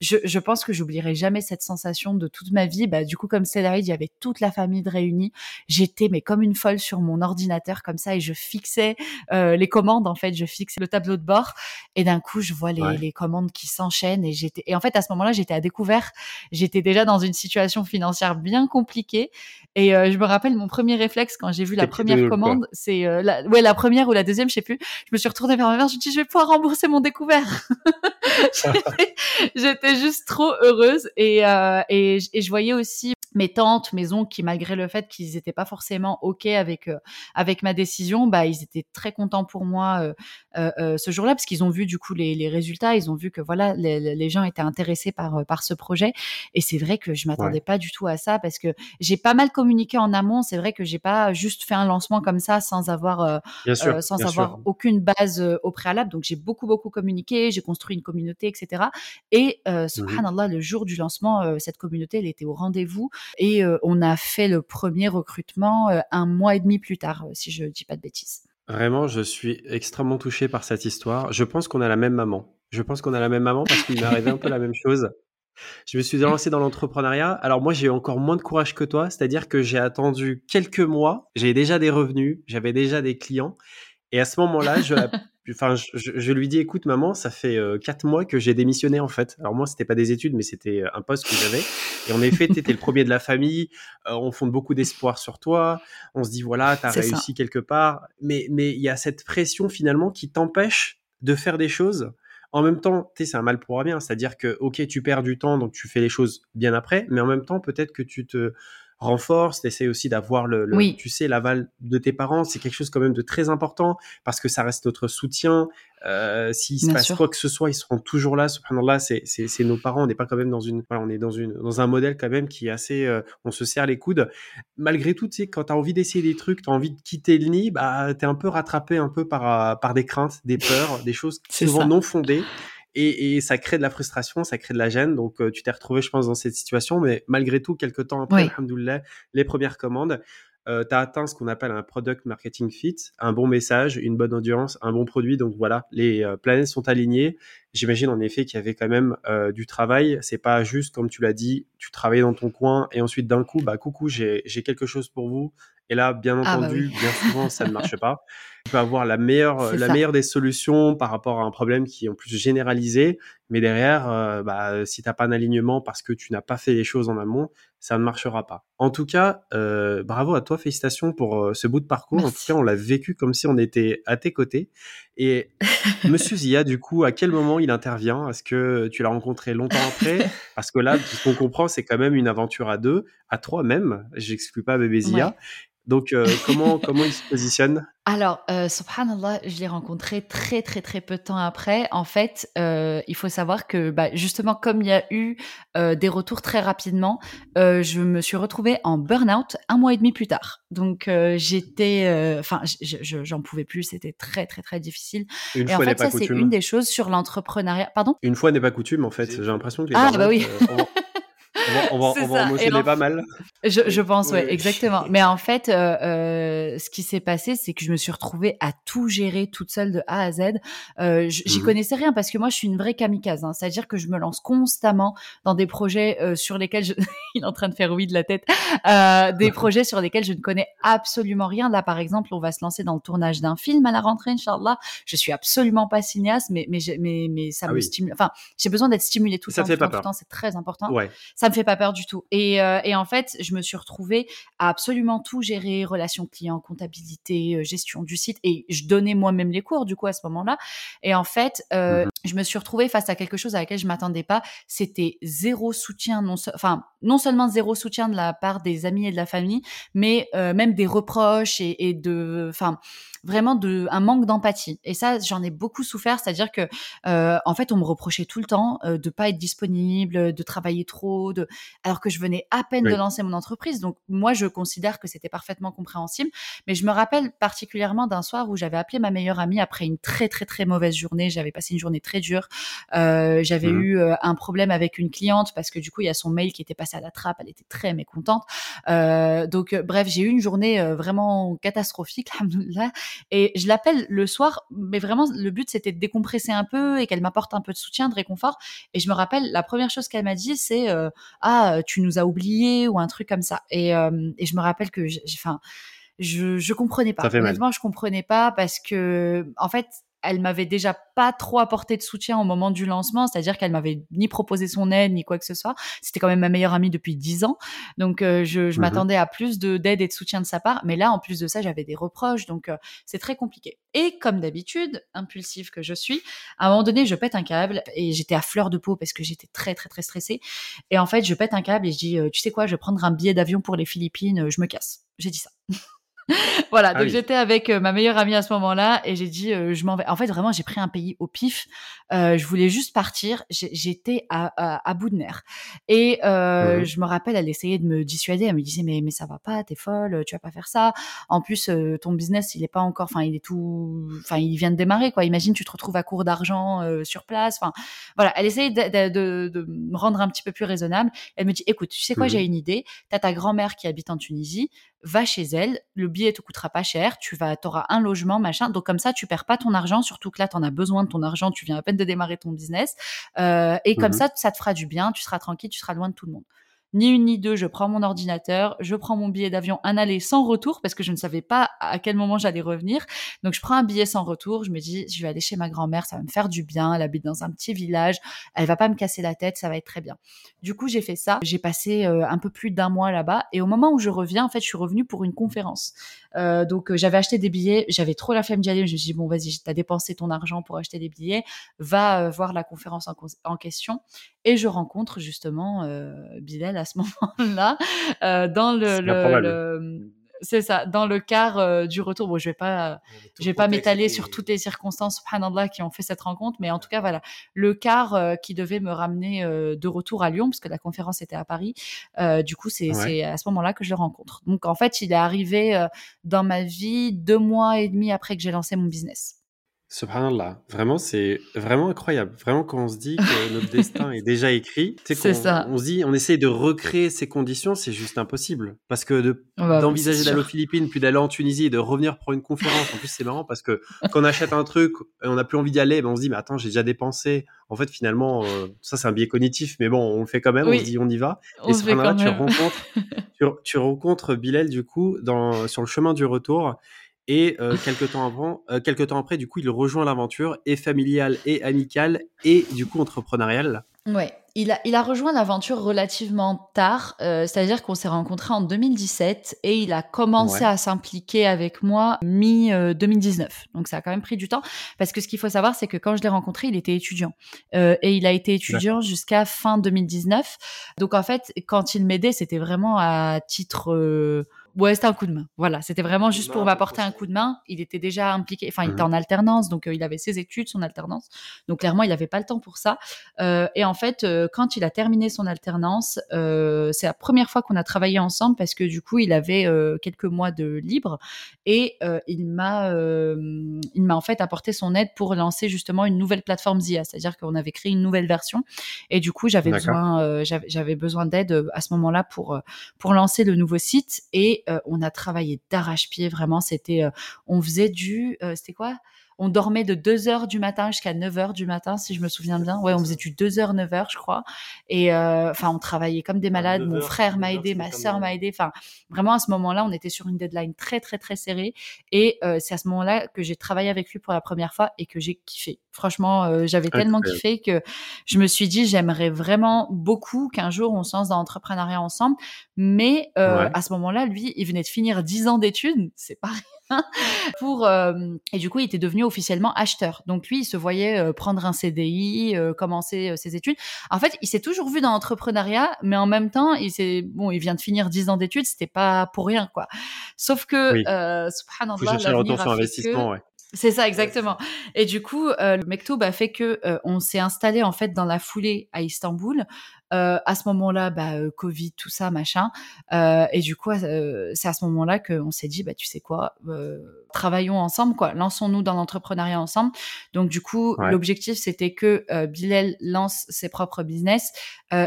Je, je pense que j'oublierai jamais cette sensation de toute ma vie. Bah, du coup, comme c'est l'Eid, il y avait toute la famille de réunie. J'étais mais comme une folle sur mon ordinateur comme ça et je fixais euh, les commandes. En fait, je fixais le tableau de bord et d'un coup, je vois les, Ouais. les commandes qui s'enchaînent et j'étais. Et en fait, à ce moment-là, j'étais à découvert. J'étais déjà dans une situation financière bien compliquée et euh, je me rappelle mon premier réflexe quand j'ai vu la première commande, c'est euh, la, ouais la première ou la deuxième, je sais plus. Je me suis retournée vers ma mère, je me dis je vais pouvoir rembourser mon découvert. (laughs) (laughs) J'étais- juste trop heureuse et, euh, je voyais aussi mes tantes, mes oncles qui malgré le fait qu'ils n'étaient pas forcément ok avec euh, avec ma décision, bah ils étaient très contents pour moi euh, euh, euh, ce jour-là parce qu'ils ont vu du coup les, les résultats, ils ont vu que voilà les, les gens étaient intéressés par par ce projet et c'est vrai que je m'attendais Ouais. pas du tout à ça parce que j'ai pas mal communiqué en amont. C'est vrai que j'ai pas juste fait un lancement comme ça sans avoir euh, sûr. sans avoir sûr. aucune base au préalable. Donc j'ai beaucoup beaucoup communiqué, j'ai construit une communauté, etc. Et Mmh euh, subhanallah, le jour du lancement, cette communauté, elle était au rendez-vous et euh, on a fait le premier recrutement euh, un mois et demi plus tard, euh, si je dis pas de bêtises. Vraiment, je suis extrêmement touché par cette histoire. Je pense qu'on a la même maman. Je pense qu'on a la même maman parce qu'il m'est arrivé un peu la même chose. Je me suis lancé dans l'entrepreneuriat. Alors moi, j'ai encore moins de courage que toi, c'est-à-dire que j'ai attendu quelques mois. J'ai déjà des revenus, j'avais déjà des clients, et à ce moment-là, je, enfin, je, lui dis, écoute, maman, ça fait euh, quatre mois que j'ai démissionné en fait. Alors moi, c'était pas des études, mais c'était euh, un poste que j'avais. Et en effet, tu étais le premier de la famille. euh, on fonde beaucoup d'espoir sur toi. On se dit, voilà, tu as C'est ça. réussi quelque part. Mais mais il y a cette pression finalement qui t'empêche de faire des choses. En même temps, tu c'est un mal pour un bien. C'est-à-dire que, ok, tu perds du temps, donc tu fais les choses bien après. Mais en même temps, peut-être que tu te renforce, t'essayes aussi d'avoir le, le- Oui. tu sais, l'aval de tes parents. C'est quelque chose quand même de très important parce que ça reste notre soutien. Euh, S'il se Bien passe sûr. quoi que ce soit, ils seront toujours là. Subhanallah, c'est c'est c'est nos parents. On n'est pas quand même dans une, voilà, on est dans une dans un modèle quand même qui est assez, euh, on se serre les coudes. Malgré tout, tu sais, quand t'as envie d'essayer des trucs, t'as envie de quitter le nid, bah t'es un peu rattrapé un peu par euh, par des craintes, des peurs, des choses souvent ça. non fondées. Et, et ça crée de la frustration, ça crée de la gêne. Donc, euh, tu t'es retrouvé, je pense, dans cette situation. Mais malgré tout, quelques temps après, Oui. les premières commandes, euh, tu as atteint ce qu'on appelle un product marketing fit, un bon message, une bonne audience, un bon produit. Donc voilà, les euh, planètes sont alignées. J'imagine en effet qu'il y avait quand même euh, du travail. C'est pas juste, comme tu l'as dit, tu travaillais dans ton coin et ensuite d'un coup, bah coucou, j'ai j'ai quelque chose pour vous. Et là, bien Ah bah entendu, oui. bien souvent, ça ne marche pas. Tu peux avoir la meilleure, (laughs) la ça. meilleure des solutions par rapport à un problème qui est en plus généralisé, mais derrière, euh, bah, si t'as pas un alignement parce que tu n'as pas fait les choses en amont, ça ne marchera pas. En tout cas, euh, bravo à toi, félicitations pour euh, ce bout de parcours. En tout cas, on l'a vécu comme si on était à tes côtés. Et (laughs) Monsieur Zia, du coup, à quel moment il intervient? Est-ce que tu l'as rencontré longtemps après? (laughs) Parce que là, ce qu'on comprend, c'est quand même une aventure à deux, à trois même. J'exclus pas bébé Zia. Ouais. Donc, euh, (laughs) comment comment il se positionne? Alors, euh, subhanallah, je l'ai rencontré très très très peu de temps après. En fait, euh, il faut savoir que bah, justement, comme il y a eu euh, des retours très rapidement, je me suis retrouvée en burn-out un mois et demi plus tard. Donc, j'étais, enfin, je- je- j'en pouvais plus. C'était très très très difficile. Une et en fois n'est fait, pas ça c'est une des choses sur l'entrepreneuriat. Pardon? Une fois n'est pas coutume, en fait. J'ai l'impression que les Ah, bah oui. on on va, on va, on en pas mal. Je, je pense, Oui, ouais, oui. exactement. Mais en fait, euh, euh, ce qui s'est passé, c'est que je me suis retrouvée à tout gérer toute seule de A à Z. Euh, J'y Mhm. connaissais rien parce que moi, je suis une vraie kamikaze. Hein, C'est-à-dire que je me lance constamment dans des projets euh, sur lesquels je... (laughs) il est en train de faire oui de la tête. Euh, des (laughs) projets sur lesquels je ne connais absolument rien. Là, par exemple, on va se lancer dans le tournage d'un film à la rentrée, Inch'Allah. Je suis absolument pas cinéaste, mais mais mais, mais ça Ah me oui. stimule. Enfin, j'ai besoin d'être stimulée tout le Ça temps. te fait tout le pas temps, tout le peur. temps, C'est très important Ouais. ça me fait pas peur du tout. Et, euh, et en fait, je me suis retrouvée à absolument tout gérer, relations clients, comptabilité, euh, gestion du site, et je donnais moi-même les cours du coup à ce moment-là. Et en fait, euh, Mhm. je me suis retrouvée face à quelque chose à laquelle je m'attendais pas. C'était zéro soutien, non, enfin non seulement zéro soutien de la part des amis et de la famille, mais euh, même des reproches et, et de, enfin vraiment de un manque d'empathie. Et ça, j'en ai beaucoup souffert, c'est-à-dire que en fait, on me reprochait tout le temps de pas être disponible, de travailler trop, de alors que je venais à peine Oui. de lancer mon entreprise. Donc moi, je considère que c'était parfaitement compréhensible. Mais je me rappelle particulièrement d'un soir où j'avais appelé ma meilleure amie après une très très très mauvaise journée. J'avais passé une journée très dure. Euh, j'avais Mhm. eu euh, un problème avec une cliente parce que du coup, il y a son mail qui était passé à la trappe. Elle était très mécontente. Euh, donc bref, j'ai eu une journée vraiment catastrophique, (laughs) alhamdoulilah. Et je l'appelle le soir, mais vraiment le but c'était de décompresser un peu et qu'elle m'apporte un peu de soutien, de réconfort. Et je me rappelle la première chose qu'elle m'a dit, c'est euh, ah tu nous as oubliés ou un truc comme ça. Et, euh, et je me rappelle que j'ai, enfin, je je comprenais pas. Honnêtement, je comprenais pas parce que en fait elle m'avait déjà pas trop apporté de soutien au moment du lancement, c'est-à-dire qu'elle m'avait ni proposé son aide ni quoi que ce soit. C'était quand même ma meilleure amie depuis dix ans, donc euh, je, je Mhm. m'attendais à plus de d'aide et de soutien de sa part. Mais là, en plus de ça, j'avais des reproches, donc euh, c'est très compliqué. Et comme d'habitude, impulsive que je suis, à un moment donné, je pète un câble et j'étais à fleur de peau parce que j'étais très très très stressée. Et en fait, je pète un câble et je dis, euh, tu sais quoi, je vais prendre un billet d'avion pour les Philippines, euh, je me casse. J'ai dit ça. (laughs) (laughs) voilà, Ah donc oui. j'étais avec euh, ma meilleure amie à ce moment-là et j'ai dit euh, je m'en vais. En fait, vraiment, j'ai pris un pays au pif. Euh, je voulais juste partir. J'étais à, à, à bout de nerfs. Et euh, je me rappelle, elle essayait de me dissuader. Elle me disait mais mais ça va pas, t'es folle, tu vas pas faire ça. En plus, ton business, il est pas encore, enfin, il est tout, enfin, il vient de démarrer quoi. Imagine, tu te retrouves à court d'argent sur place. Enfin, voilà. Elle essayait de, de, de, de me rendre un petit peu plus raisonnable. Elle me dit écoute, tu sais quoi, Mhm. j'ai une idée. T'as ta grand-mère qui habite en Tunisie va chez elle, le billet te coûtera pas cher, tu vas, auras un logement, machin. Donc comme ça, tu perds pas ton argent, surtout que là, tu en as besoin de ton argent, tu viens à peine de démarrer ton business. Euh, et comme Mhm. ça, ça te fera du bien, tu seras tranquille, tu seras loin de tout le monde. Ni une ni deux, je prends mon ordinateur, je prends mon billet d'avion un aller sans retour parce que je ne savais pas à quel moment j'allais revenir. Donc je prends un billet sans retour, je me dis je vais aller chez ma grand-mère, ça va me faire du bien, elle habite dans un petit village, elle va pas me casser la tête, ça va être très bien. Du coup, j'ai fait ça, j'ai passé euh, un peu plus d'un mois là-bas et au moment où je reviens, en fait, je suis revenue pour une conférence. Euh, donc j'avais acheté des billets, j'avais trop la flemme d'y aller. Je me suis dit bon vas-y, t'as dépensé ton argent pour acheter des billets, va voir la conférence en, question. Et je rencontre justement Bilal à ce (laughs) moment-là dans le c'est ça, dans le quart euh, du retour. Bon, je vais pas, je vais pas m'étaler sur toutes les circonstances, subhanallah, qui ont fait cette rencontre, mais en tout cas, voilà, le quart euh, qui devait me ramener euh, de retour à Lyon, parce que la conférence était à Paris. du coup, c'est à ce moment-là que je le rencontre. Donc, en fait, il est arrivé dans ma vie deux mois et demi après que j'ai lancé mon business. Subhanallah, vraiment, c'est vraiment incroyable. Vraiment, quand on se dit que notre (laughs) destin est déjà écrit, c'est ça. On se dit, on essaye de recréer ces conditions, c'est juste impossible. Parce que bah d'envisager d'aller aux Philippines, puis d'aller en Tunisie et de revenir pour une conférence, en plus, c'est marrant parce que quand on achète un truc et on n'a plus envie d'y aller, ben on se dit, mais attends, j'ai déjà dépensé. En fait, finalement, euh, ça, c'est un biais cognitif, mais bon, on le fait quand même, on se dit, on y va. et subhanallah, tu rencontres, tu, tu, rencontres Bilal, du coup, dans, sur le chemin du retour. Et euh, quelques, temps avant, euh, quelques temps après, du coup, il rejoint l'aventure, et familiale, et amicale, et du coup entrepreneuriale. Ouais, il a, il a rejoint l'aventure relativement tard, euh, c'est-à-dire qu'on s'est rencontrés en 2017 et il a commencé à s'impliquer avec moi mi-2019. Donc ça a quand même pris du temps parce que ce qu'il faut savoir, c'est que quand je l'ai rencontré, il était étudiant euh, et il a été étudiant jusqu'à fin 2019. Donc en fait, quand il m'aidait, c'était vraiment à titre euh, Ouais, c'était un coup de main. Voilà, c'était vraiment juste pour m'apporter un coup de main. Il était déjà impliqué, enfin, il était mhm. en alternance, donc euh, il avait ses études, son alternance. Donc clairement, il n'avait pas le temps pour ça. Euh, et en fait, euh, quand il a terminé son alternance, c'est la première fois qu'on a travaillé ensemble parce que du coup, il avait quelques mois de libre et il m'a, il m'a en fait apporté son aide pour lancer justement une nouvelle plateforme Zia, c'est-à-dire qu'on avait créé une nouvelle version. Et du coup, j'avais besoin, j'avais besoin d'aide à ce moment-là pour pour lancer le nouveau site et euh, on a travaillé d'arrache-pied, vraiment. C'était, euh, on faisait du, euh, c'était quoi? On dormait de 2 heures du matin jusqu'à 9 heures du matin, si je me souviens bien. Ouais, on faisait du 2 heures, 9 heures, je crois. Et enfin, on travaillait comme des malades. Mon frère m'a aidé, ma sœur m'a aidé. Enfin, vraiment, à ce moment-là, on était sur une deadline très, très, très serrée. Et c'est à ce moment-là que j'ai travaillé avec lui pour la première fois et que j'ai kiffé. Franchement, j'avais tellement kiffé que je me suis dit, j'aimerais vraiment beaucoup qu'un jour on se lance dans l'entrepreneuriat ensemble. Mais à ce moment-là, lui, il venait de finir 10 ans d'études. C'est pas (laughs) pour euh, et du coup il était devenu officiellement acheteur. Donc lui il se voyait euh, prendre un CDI, euh, commencer ses études. En fait il s'est toujours vu dans l'entrepreneuriat, mais en même temps il s'est bon il vient de finir 10 ans d'études, c'était pas pour rien quoi. Sauf que oui. subhanallah l'avenir a investissement, ouais. C'est ça exactement. Et du coup, le Mektoub a fait que on s'est installé en fait dans la foulée à Istanbul. Euh, à ce moment-là, bah, euh, Covid, tout ça, machin. Euh, et du coup, c'est à ce moment-là qu'on s'est dit, bah, tu sais quoi, travaillons ensemble, quoi. Lançons-nous dans l'entrepreneuriat ensemble. Donc, du coup, l'objectif, c'était que Bilal lance ses propres business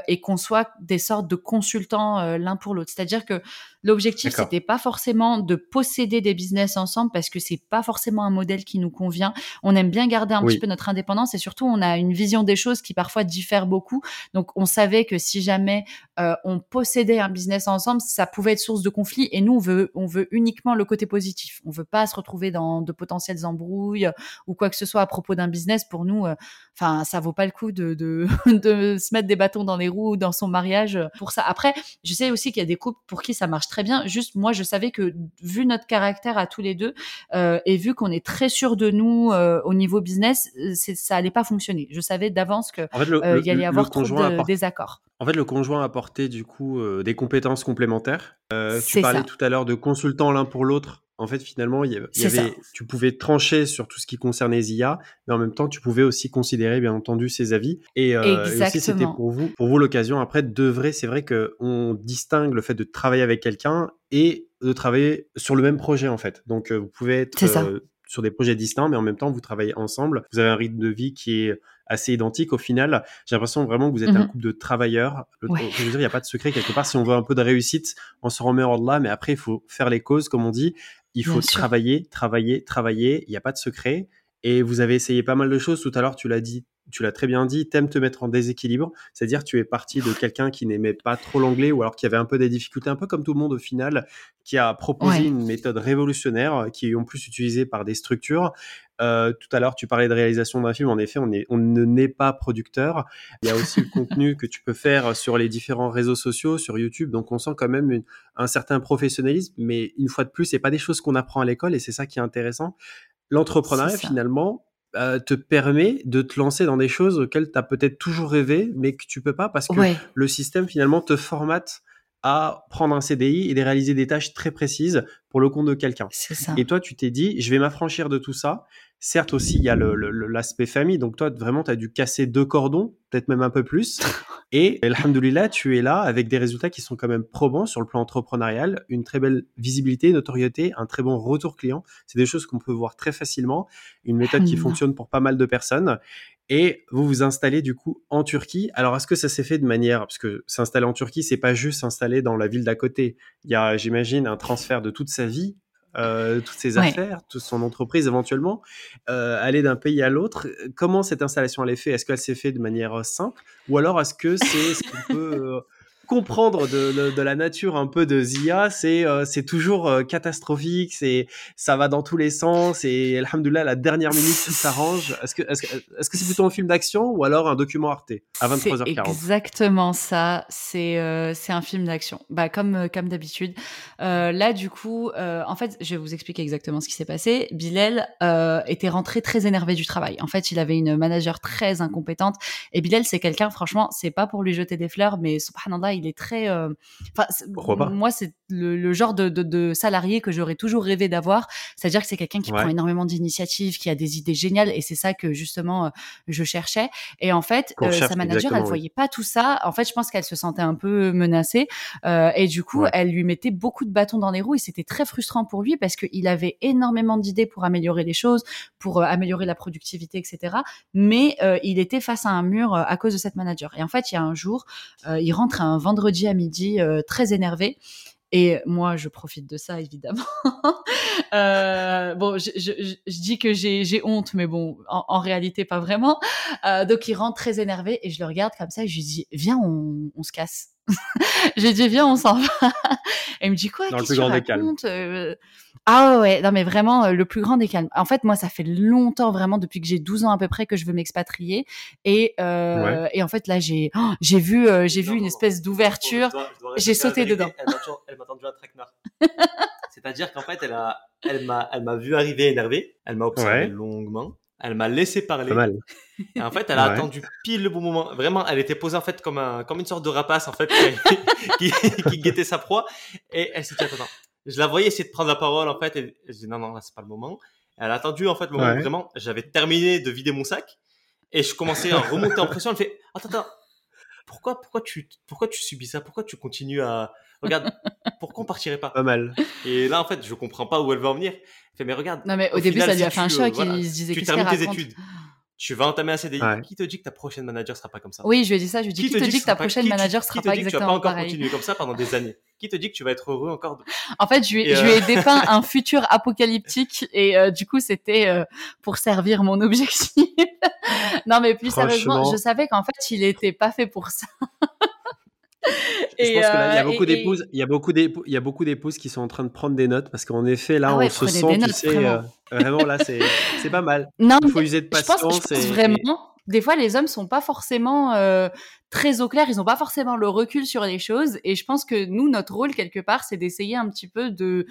et qu'on soit des sortes de consultants l'un pour l'autre. C'est-à-dire que l'objectif, c'était pas forcément de posséder des business ensemble parce que c'est pas forcément un modèle qui nous convient. On aime bien garder un petit peu notre indépendance et surtout, on a une vision des choses qui parfois diffère beaucoup. Donc, on savait que si jamais euh, on possédait un business ensemble, ça pouvait être source de conflit. Et nous, on veut, on veut uniquement le côté positif. On veut pas se retrouver dans de potentielles embrouilles ou quoi que ce soit à propos d'un business. Pour nous, euh, enfin, ça vaut pas le coup de, de, (laughs) de, se mettre des bâtons dans les roues dans son mariage pour ça. Après, je sais aussi qu'il y a des couples pour qui ça marche très bien. Juste, moi, je savais que vu notre caractère à tous les deux euh, et vu qu'on est très sûr de nous au niveau business, ça allait pas fonctionner. Je savais d'avance que il y allait y avoir trop de désaccords. En fait, le conjoint apportait du coup euh, des compétences complémentaires. Euh, tu parlais tout à l'heure de consultants l'un pour l'autre. En fait, finalement, il y avait, tu pouvais trancher sur tout ce qui concernait IA, mais en même temps, tu pouvais aussi considérer, bien entendu, ses avis. Et, euh, aussi, c'était pour vous, pour vous l'occasion après de vrai. C'est vrai que on distingue le fait de travailler avec quelqu'un et de travailler sur le même projet en fait. Donc, vous pouvez être sur des projets distincts, mais en même temps, vous travaillez ensemble. Vous avez un rythme de vie qui est assez identique. Au final, j'ai l'impression vraiment que vous êtes un mhm. couple de travailleurs. Je veux dire, il n'y a pas de secret quelque part. Si on veut un peu de réussite, on se remet hors de là, mais après, il faut faire les causes, comme on dit. Il faut travailler, travailler, travailler. Il n'y a pas de secret. Et vous avez essayé pas mal de choses. Tout à l'heure, tu l'as dit tu l'as très bien dit, t'aimes te mettre en déséquilibre, c'est-à-dire tu es parti de quelqu'un qui n'aimait pas trop l'anglais ou alors qui avait un peu des difficultés, un peu comme tout le monde au final, qui a proposé Ouais. une méthode révolutionnaire euh, qui est en plus utilisée par des structures. Euh, tout à l'heure, tu parlais de réalisation d'un film. En effet, on, est, on ne n'est pas producteur. Il y a aussi le contenu que tu peux faire sur les différents réseaux sociaux, sur YouTube. Donc, on sent quand même une- un certain professionnalisme. Mais une fois de plus, c'est pas des choses qu'on apprend à l'école et c'est ça qui est intéressant. L'entrepreneuriat, finalement, euh, te permet de te lancer dans des choses auxquelles tu as peut-être toujours rêvé, mais que tu peux pas parce que Ouais. le système finalement te formate à prendre un CDI et de réaliser des tâches très précises pour le compte de quelqu'un. Et toi, tu t'es dit, je vais m'affranchir de tout ça. Certes aussi, il y a l'aspect famille. Donc toi, vraiment, tu as dû casser deux cordons, peut-être même un peu plus. (laughs) Et alhamdoulilah, tu es là avec des résultats qui sont quand même probants sur le plan entrepreneurial, une très belle visibilité, notoriété, un très bon retour client. C'est des choses qu'on peut voir très facilement, une méthode qui fonctionne pour pas mal de personnes. Et vous vous installez du coup en Turquie. Alors, est-ce que ça s'est fait de manière, parce que s'installer en Turquie, c'est pas juste s'installer dans la ville d'à côté. Il y a, j'imagine, un transfert de toute sa vie, euh, toutes ses Ouais. affaires, toute son entreprise éventuellement, euh, aller d'un pays à l'autre. Comment cette installation elle est faite? Est-ce qu'elle s'est faite de manière euh, simple, ou alors est-ce que c'est ce qu'on peut euh, comprendre de, de- de la nature un peu de Zia C'est euh, c'est toujours euh, catastrophique, c'est ça va dans tous les sens et alhamdoulilah, la dernière minute tout s'arrange. Est-ce que est-ce que est-ce que c'est plutôt un film d'action ou alors un document Arte à C'est 23h40 exactement ça. C'est euh, c'est un film d'action. Bah comme comme d'habitude. Là du coup, en fait, je vais vous expliquer exactement ce qui s'est passé. Bilal était rentré très énervé du travail. En fait, il avait une manager très incompétente. Et Bilal, c'est quelqu'un, franchement, c'est pas pour lui jeter des fleurs, mais subhanallah, il est très. euh, Enfin, moi, c'est le, le genre de, de, de salarié que j'aurais toujours rêvé d'avoir. C'est-à-dire que c'est quelqu'un qui Ouais. prend énormément d'initiatives, qui a des idées géniales, et c'est ça que justement euh, je cherchais. Et en fait, euh, cherche, sa manager, elle oui. voyait pas tout ça. En fait, je pense qu'elle se sentait un peu menacée. Euh, et du coup, Ouais. elle lui mettait beaucoup de bâtons dans les roues. Et c'était très frustrant pour lui parce qu'il avait énormément d'idées pour améliorer les choses, pour améliorer la productivité, etc. Mais il était face à un mur à cause de cette manager. Et en fait, il y a un jour, il rentre un vendredi à midi très énervé. Et moi, je profite de ça, évidemment. (laughs) Euh, bon, je, je, je- je dis que j'ai j'ai honte, mais bon, en, en réalité, pas vraiment. Euh, donc, il rentre très énervé et je le regarde comme ça et je lui dis, viens, on, on se casse. (laughs) J'ai dit, viens, on s'en va. Et il me dit, quoi? Dans le Qu'est-ce plus que tu grand des calmes. Euh, Ah ouais, ouais, non, mais vraiment, euh, le plus grand des calmes. En fait, moi, ça fait longtemps, vraiment, depuis que j'ai 12 ans à peu près, que je veux m'expatrier. Et, euh, et en fait, là, j'ai oh, j'ai vu, euh, j'ai vu une espèce d'ouverture. J'ai sauté dedans. Elle m'a toujours- elle m'a tendu un traquenard. C'est-à-dire qu'en fait, elle a, elle m'a, elle m'a vu arriver énervée. Elle m'a observé Ouais. longuement. Elle m'a laissé parler. Pas mal. Et en fait, elle a Ouais. attendu pile le bon moment. Vraiment, elle était posée en fait comme un, comme une sorte de rapace en fait qui, (laughs) qui, qui guettait sa proie. Et elle s'est dit attends, attends. Je la voyais essayer de prendre la parole en fait. Et je dis non non là c'est pas le moment. Elle a attendu en fait le moment où vraiment j'avais terminé de vider mon sac et je commençais à remonter en pression. Elle fait attends attends. Pourquoi pourquoi tu pourquoi tu subis ça? Pourquoi tu continues à regarde Pourquoi on partirait pas Pas mal. Et là en fait je comprends pas où elle va en venir. Elle fait mais regarde. Non, mais au, Au début, final, ça lui si a fait un choc. euh, voilà, il se disait tu termines tes études. Tu vas entamer un CDI. Ouais. Qui te dit que ta prochaine manager sera pas comme ça Oui, je lui ai dit ça. Je lui ai dit, qui, te dit que ta sera pas- prochaine manager qui sera te pas dit que tu vas exactement pas encore pareil continuer comme ça pendant des années? Qui te dit que tu vas être heureux encore de- (laughs) En fait, je lui, ai- Et, je lui euh, ai dépeint (laughs) un futur apocalyptique et euh, du coup, c'était euh, pour servir mon objectif. (laughs) non, mais plus sérieusement, je savais qu'en fait, il était pas fait pour ça. (laughs) Je pense que là, il y a euh, beaucoup d'épouses, il y a beaucoup d'épou- il y a beaucoup d'épouses qui sont en train de prendre des notes parce qu'en effet, là, Ah ouais, on se sent, tu notes, sais, vraiment. euh, vraiment là, c'est, pas mal. (laughs) Non, Il faut user de je pense, patience. je pense et- vraiment. Des fois, les hommes sont pas forcément euh, très au clair. Ils ont pas forcément le recul sur les choses. Et je pense que nous, notre rôle quelque part, c'est d'essayer un petit peu de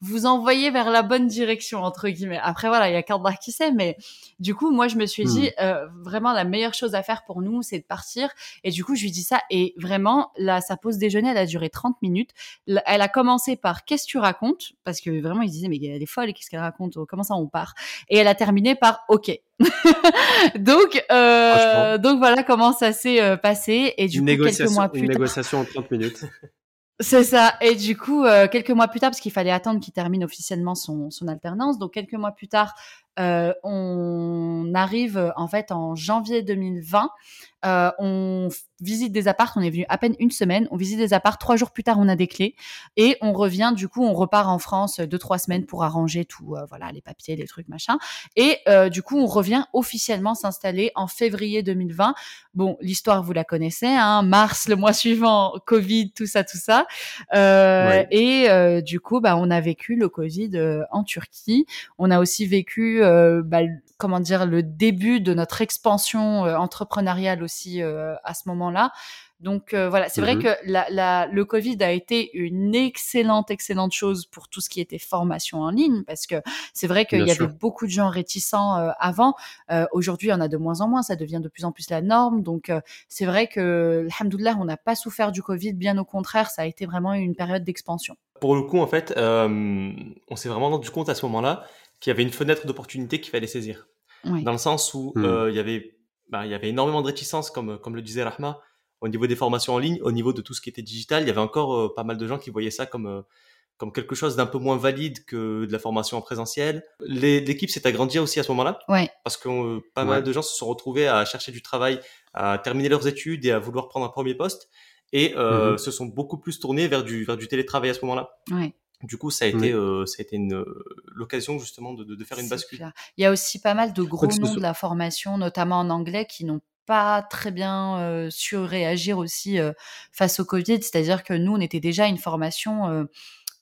vous envoyer vers la bonne direction entre guillemets. Après voilà, il y a qu'un qui sait, mais du coup moi je me suis Hmm. dit euh, vraiment la meilleure chose à faire pour nous c'est de partir. Et du coup je lui dis ça et vraiment là sa pause déjeuner elle a duré 30 minutes. Elle a commencé par qu'est-ce que tu racontes? Parce que vraiment il disait mais elle est folle qu'est-ce qu'elle raconte? Comment ça on part? Et elle a terminé par ok. (laughs) donc euh, donc voilà comment ça s'est euh, passé et du une coup quelques mois une plus tard négociation en 30 minutes. (laughs) c'est ça. Et du coup, euh, quelques mois plus tard, parce qu'il fallait attendre qu'il termine officiellement son, alternance, donc quelques mois plus tard, euh, on arrive en fait en janvier 2020. Euh, on visite des apparts, on est venu à peine une semaine, on visite des apparts, trois jours plus tard, on a des clés et on revient, du coup, on repart en France deux, trois semaines pour arranger tout, euh, voilà, les papiers, les trucs, machin. Et euh, du coup, on revient officiellement s'installer en février 2020. Bon, l'histoire, vous la connaissez, hein, mars, le mois suivant, Covid, tout ça, tout ça. Euh, Et euh, du coup, bah, on a vécu le Covid euh, en Turquie. On a aussi vécu, bah, comment dire, le début de notre expansion entrepreneuriale aussi à ce moment-là. Donc euh, voilà, c'est vrai mmh que la, la, le Covid a été une excellente, excellente chose pour tout ce qui était formation en ligne, parce que c'est vrai qu'il y avait beaucoup de gens réticents euh, avant. Euh, Aujourd'hui, il y en a de moins en moins, ça devient de plus en plus la norme. Donc euh, c'est vrai que, alhamdoulilah, on n'a pas souffert du Covid, bien au contraire, ça a été vraiment une période d'expansion. Pour le coup, en fait, on s'est vraiment rendu compte à ce moment-là qu'il y avait une fenêtre d'opportunité qu'il fallait saisir. Dans le sens où mmh. il y avait bah, il y avait énormément de réticences, comme, comme le disait Rahma, au niveau des formations en ligne, au niveau de tout ce qui était digital, il y avait encore euh, pas mal de gens qui voyaient ça comme euh, comme quelque chose d'un peu moins valide que de la formation en présentiel. L'équipe s'est agrandie aussi à ce moment-là, ouais. parce que euh, pas mal de gens se sont retrouvés à chercher du travail, à terminer leurs études et à vouloir prendre un premier poste, et mmh se sont beaucoup plus tournés vers du vers du télétravail à ce moment-là. Ouais. Du coup, ça a été, euh, ça a été une, l'occasion justement de, de, faire une bascule. Il y a aussi pas mal de gros noms de la formation, notamment en anglais, qui n'ont pas très bien euh, su réagir aussi euh, face au Covid. C'est-à-dire que nous, on était déjà une formation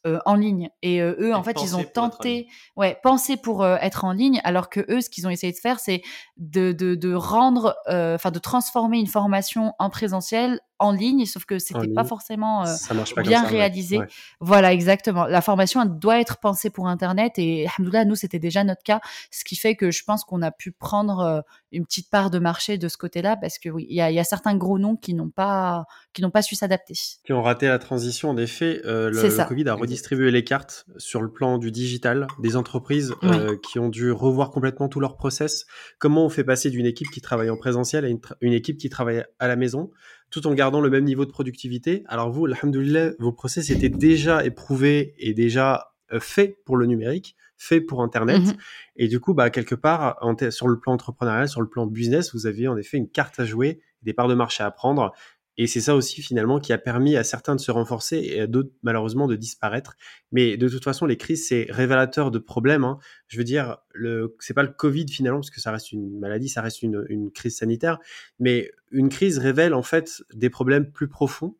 euh, en ligne. Et eux, en fait, ils ont tenté, ouais, penser pour être en ligne, alors que eux, ce qu'ils ont essayé de faire, c'est de, de, de rendre, enfin, de transformer une formation en présentiel en ligne, sauf que c'était pas forcément euh, bien réalisé. Voilà, exactement. La formation elle doit être pensée pour Internet et alhamdoulilah, nous c'était déjà notre cas, ce qui fait que je pense qu'on a pu prendre euh, une petite part de marché de ce côté-là parce que oui, il y a, y a, certains gros noms qui n'ont pas qui n'ont pas su s'adapter. Qui ont raté la transition. En effet, euh, le, Covid a redistribué les cartes sur le plan du digital des entreprises qui ont dû revoir complètement tout leur process. Comment on fait passer d'une équipe qui travaille en présentiel à une, une équipe qui travaille à la maison tout en gardant le même niveau de productivité? Alors vous, alhamdoulilah, vos process étaient déjà éprouvés et déjà euh, faits pour le numérique, faits pour Internet. Mhm. Et du coup, bah, quelque part, sur le plan entrepreneurial, sur le plan business, vous avez en effet une carte à jouer, des parts de marché à prendre. Et c'est ça aussi finalement qui a permis à certains de se renforcer et à d'autres malheureusement de disparaître. Mais de toute façon, les crises, c'est révélateur de problèmes. Hein. Je veux dire, le, c'est pas le Covid finalement, parce que ça reste une maladie, ça reste une, une crise sanitaire. Mais une crise révèle en fait des problèmes plus profonds.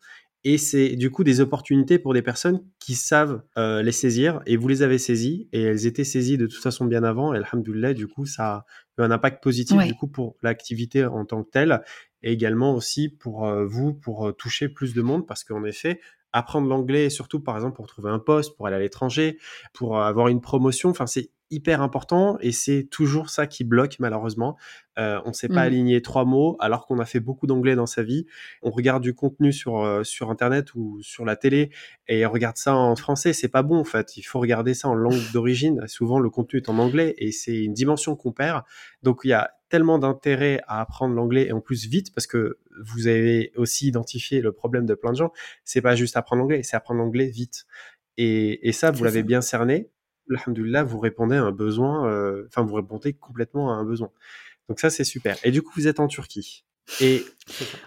Et c'est du coup des opportunités pour des personnes qui savent euh, les saisir. Et vous les avez saisies. Et elles étaient saisies de toute façon bien avant. Et alhamdoulilah, du coup, ça a eu un impact positif du coup pour l'activité en tant que telle et également aussi pour euh, vous, pour euh, toucher plus de monde, parce qu'en effet, apprendre l'anglais, surtout par exemple pour trouver un poste, pour aller à l'étranger, pour avoir une promotion, enfin c'est hyper important et c'est toujours ça qui bloque malheureusement. Euh, on ne sait pas mmh. aligner trois mots alors qu'on a fait beaucoup d'anglais dans sa vie. On regarde du contenu sur euh, sur internet ou sur la télé et on regarde ça en français, c'est pas bon en fait. Il faut regarder ça en langue (laughs) d'origine. Souvent le contenu est en anglais et c'est une dimension qu'on perd. Donc il y a tellement d'intérêt à apprendre l'anglais et en plus vite parce que vous avez aussi identifié le problème de plein de gens. C'est pas juste apprendre l'anglais, c'est apprendre l'anglais vite. Et, et ça, vous l'avez bien cerné alhamdoulilah, vous répondez à un besoin, euh, enfin, vous répondez complètement à un besoin. Donc ça, c'est super. Et du coup, vous êtes en Turquie. Et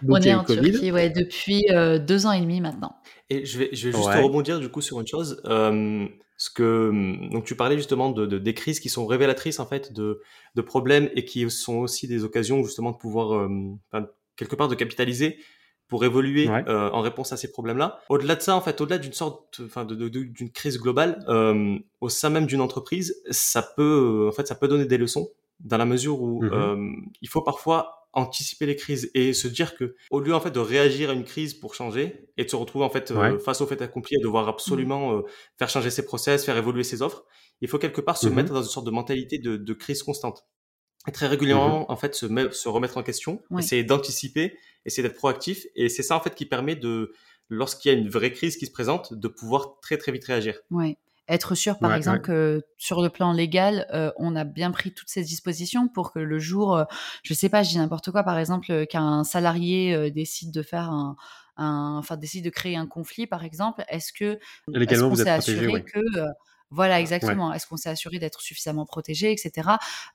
on est en Turquie, ouais, depuis euh, deux ans et demi maintenant. Et je vais, je vais juste rebondir du coup sur une chose. Euh, ce que donc tu parlais justement de, de, des crises qui sont révélatrices en fait de, de problèmes et qui sont aussi des occasions justement de pouvoir quelque part de capitaliser pour évoluer euh, en réponse à ces problèmes-là. Au-delà de ça, en fait, au-delà d'une sorte, enfin, de, d'une crise globale, euh, au sein même d'une entreprise, ça peut, en fait, ça peut donner des leçons dans la mesure où mmh euh, il faut parfois anticiper les crises et se dire que au lieu en fait de réagir à une crise pour changer et de se retrouver en fait euh, face au fait accompli et devoir absolument euh, faire changer ses process, faire évoluer ses offres, il faut quelque part se mmh mettre dans une sorte de mentalité de, de crise constante. Et très régulièrement, mmh en fait, se, se remettre en question, essayer d'anticiper essayer d'être proactif. Et c'est ça, en fait, qui permet de, lorsqu'il y a une vraie crise qui se présente, de pouvoir très, très vite réagir. Ouais. Être sûr, par exemple, que sur le plan légal, euh, on a bien pris toutes ces dispositions pour que le jour, euh, je sais pas, je dis n'importe quoi, par exemple, euh, qu'un salarié décide de faire un, un, enfin décide de créer un conflit, par exemple, est-ce que légalement est vous êtes assuré que Voilà, exactement. Est-ce qu'on s'est assuré d'être suffisamment protégé, etc.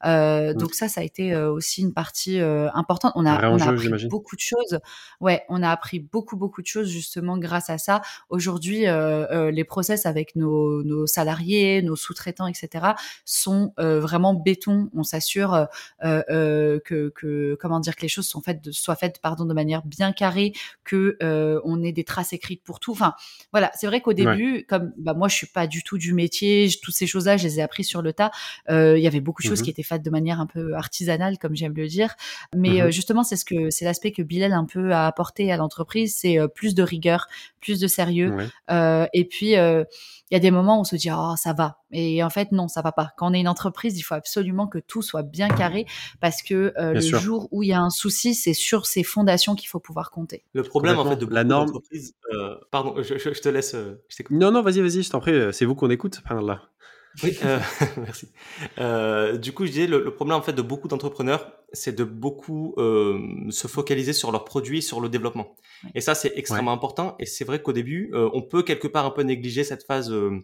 Euh, Mm. Donc ça, ça a été euh, aussi une partie euh, importante. On a, on a appris beaucoup de choses. Ouais, on a appris beaucoup, beaucoup de choses justement grâce à ça. Aujourd'hui, les process avec nos, nos salariés, nos sous-traitants, etc., sont vraiment béton. On s'assure que, que, comment dire, que les choses sont faites, de, soient faites, pardon, de manière bien carrée, que on ait des traces écrites pour tout. Enfin, voilà. C'est vrai qu'au début, comme bah, moi, je suis pas du tout du métier, toutes ces choses-là, je les ai appris sur le tas. Euh, Il y avait beaucoup de choses Mhm. qui étaient faites de manière un peu artisanale, comme j'aime le dire. Mais Mhm. euh, justement, c'est ce que c'est l'aspect que Bilal un peu a apporté à l'entreprise, c'est euh, plus de rigueur, plus de sérieux. Ouais. Et puis, il y a des moments où on se dit oh ça va, et en fait non, ça va pas. Quand on est une entreprise, il faut absolument que tout soit bien carré parce que euh, le sûr. jour où il y a un souci, c'est sur ces fondations qu'il faut pouvoir compter. Le problème, en fait, de. La norme- euh, pardon, je, je- je te laisse. euh, je. Non, non, vas-y, vas-y, je t'en prie, c'est vous qu'on écoute. là. Oui, euh, (laughs) merci. Euh, du coup, je disais, le, le problème en fait de beaucoup d'entrepreneurs, c'est de beaucoup euh, se focaliser sur leurs produits, sur le développement. Ouais. Et ça, c'est extrêmement important. Et c'est vrai qu'au début, euh, on peut quelque part un peu négliger cette phase euh,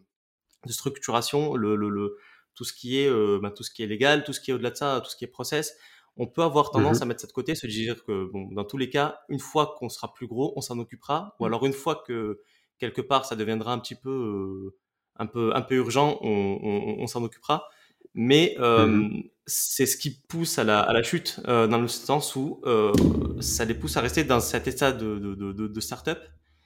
de structuration, le, le, le- tout ce qui est, euh, ben, tout ce qui est légal, tout ce qui est au-delà de ça, tout ce qui est process. On peut avoir tendance Mhm. à mettre ça de côté, se dire que bon, dans tous les cas, une fois qu'on sera plus gros, on s'en occupera, ou Mhm. alors une fois que quelque part ça deviendra un petit peu euh, un peu un peu urgent, on, on, on s'en occupera. Mais euh, Mhm. c'est ce qui pousse à la, à la chute euh, dans le sens où euh, ça les pousse à rester dans cet état de, de, de, de, de start-up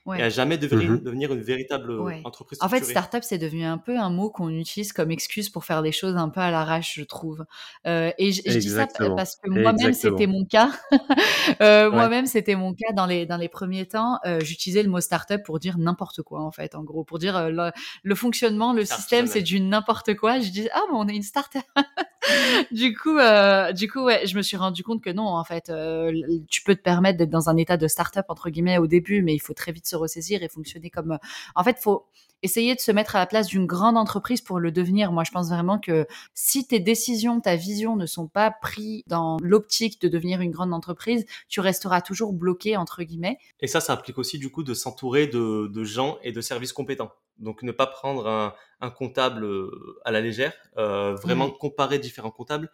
Ouais. et à jamais devenir, Mhm. devenir une véritable euh, Ouais. entreprise En fait, startup, c'est devenu un peu un mot qu'on utilise comme excuse pour faire des choses un peu à l'arrache, je trouve. Euh, et je, je dis ça Exactement. parce que moi-même, Exactement. c'était mon cas. (laughs) Euh, Ouais. Moi-même, c'était mon cas dans les dans les premiers temps. Euh, J'utilisais le mot startup pour dire n'importe quoi, en fait, en gros, pour dire euh, le, le fonctionnement, le système, c'est du n'importe quoi. Je dis ah, mais on est une startup. (laughs) du coup, euh, du coup, ouais, je me suis rendu compte que non, en fait, euh, tu peux te permettre d'être dans un état de start-up entre guillemets au début, mais il faut très vite se ressaisir et fonctionner comme. euh, En fait, faut essayer de se mettre à la place d'une grande entreprise pour le devenir. Moi, je pense vraiment que si tes décisions, ta vision ne sont pas prises dans l'optique de devenir une grande entreprise, tu resteras toujours bloqué entre guillemets. Et ça, ça implique aussi du coup de s'entourer de, de gens et de services compétents. Donc ne pas prendre un, un comptable euh, à la légère, euh, vraiment comparer différents comptables,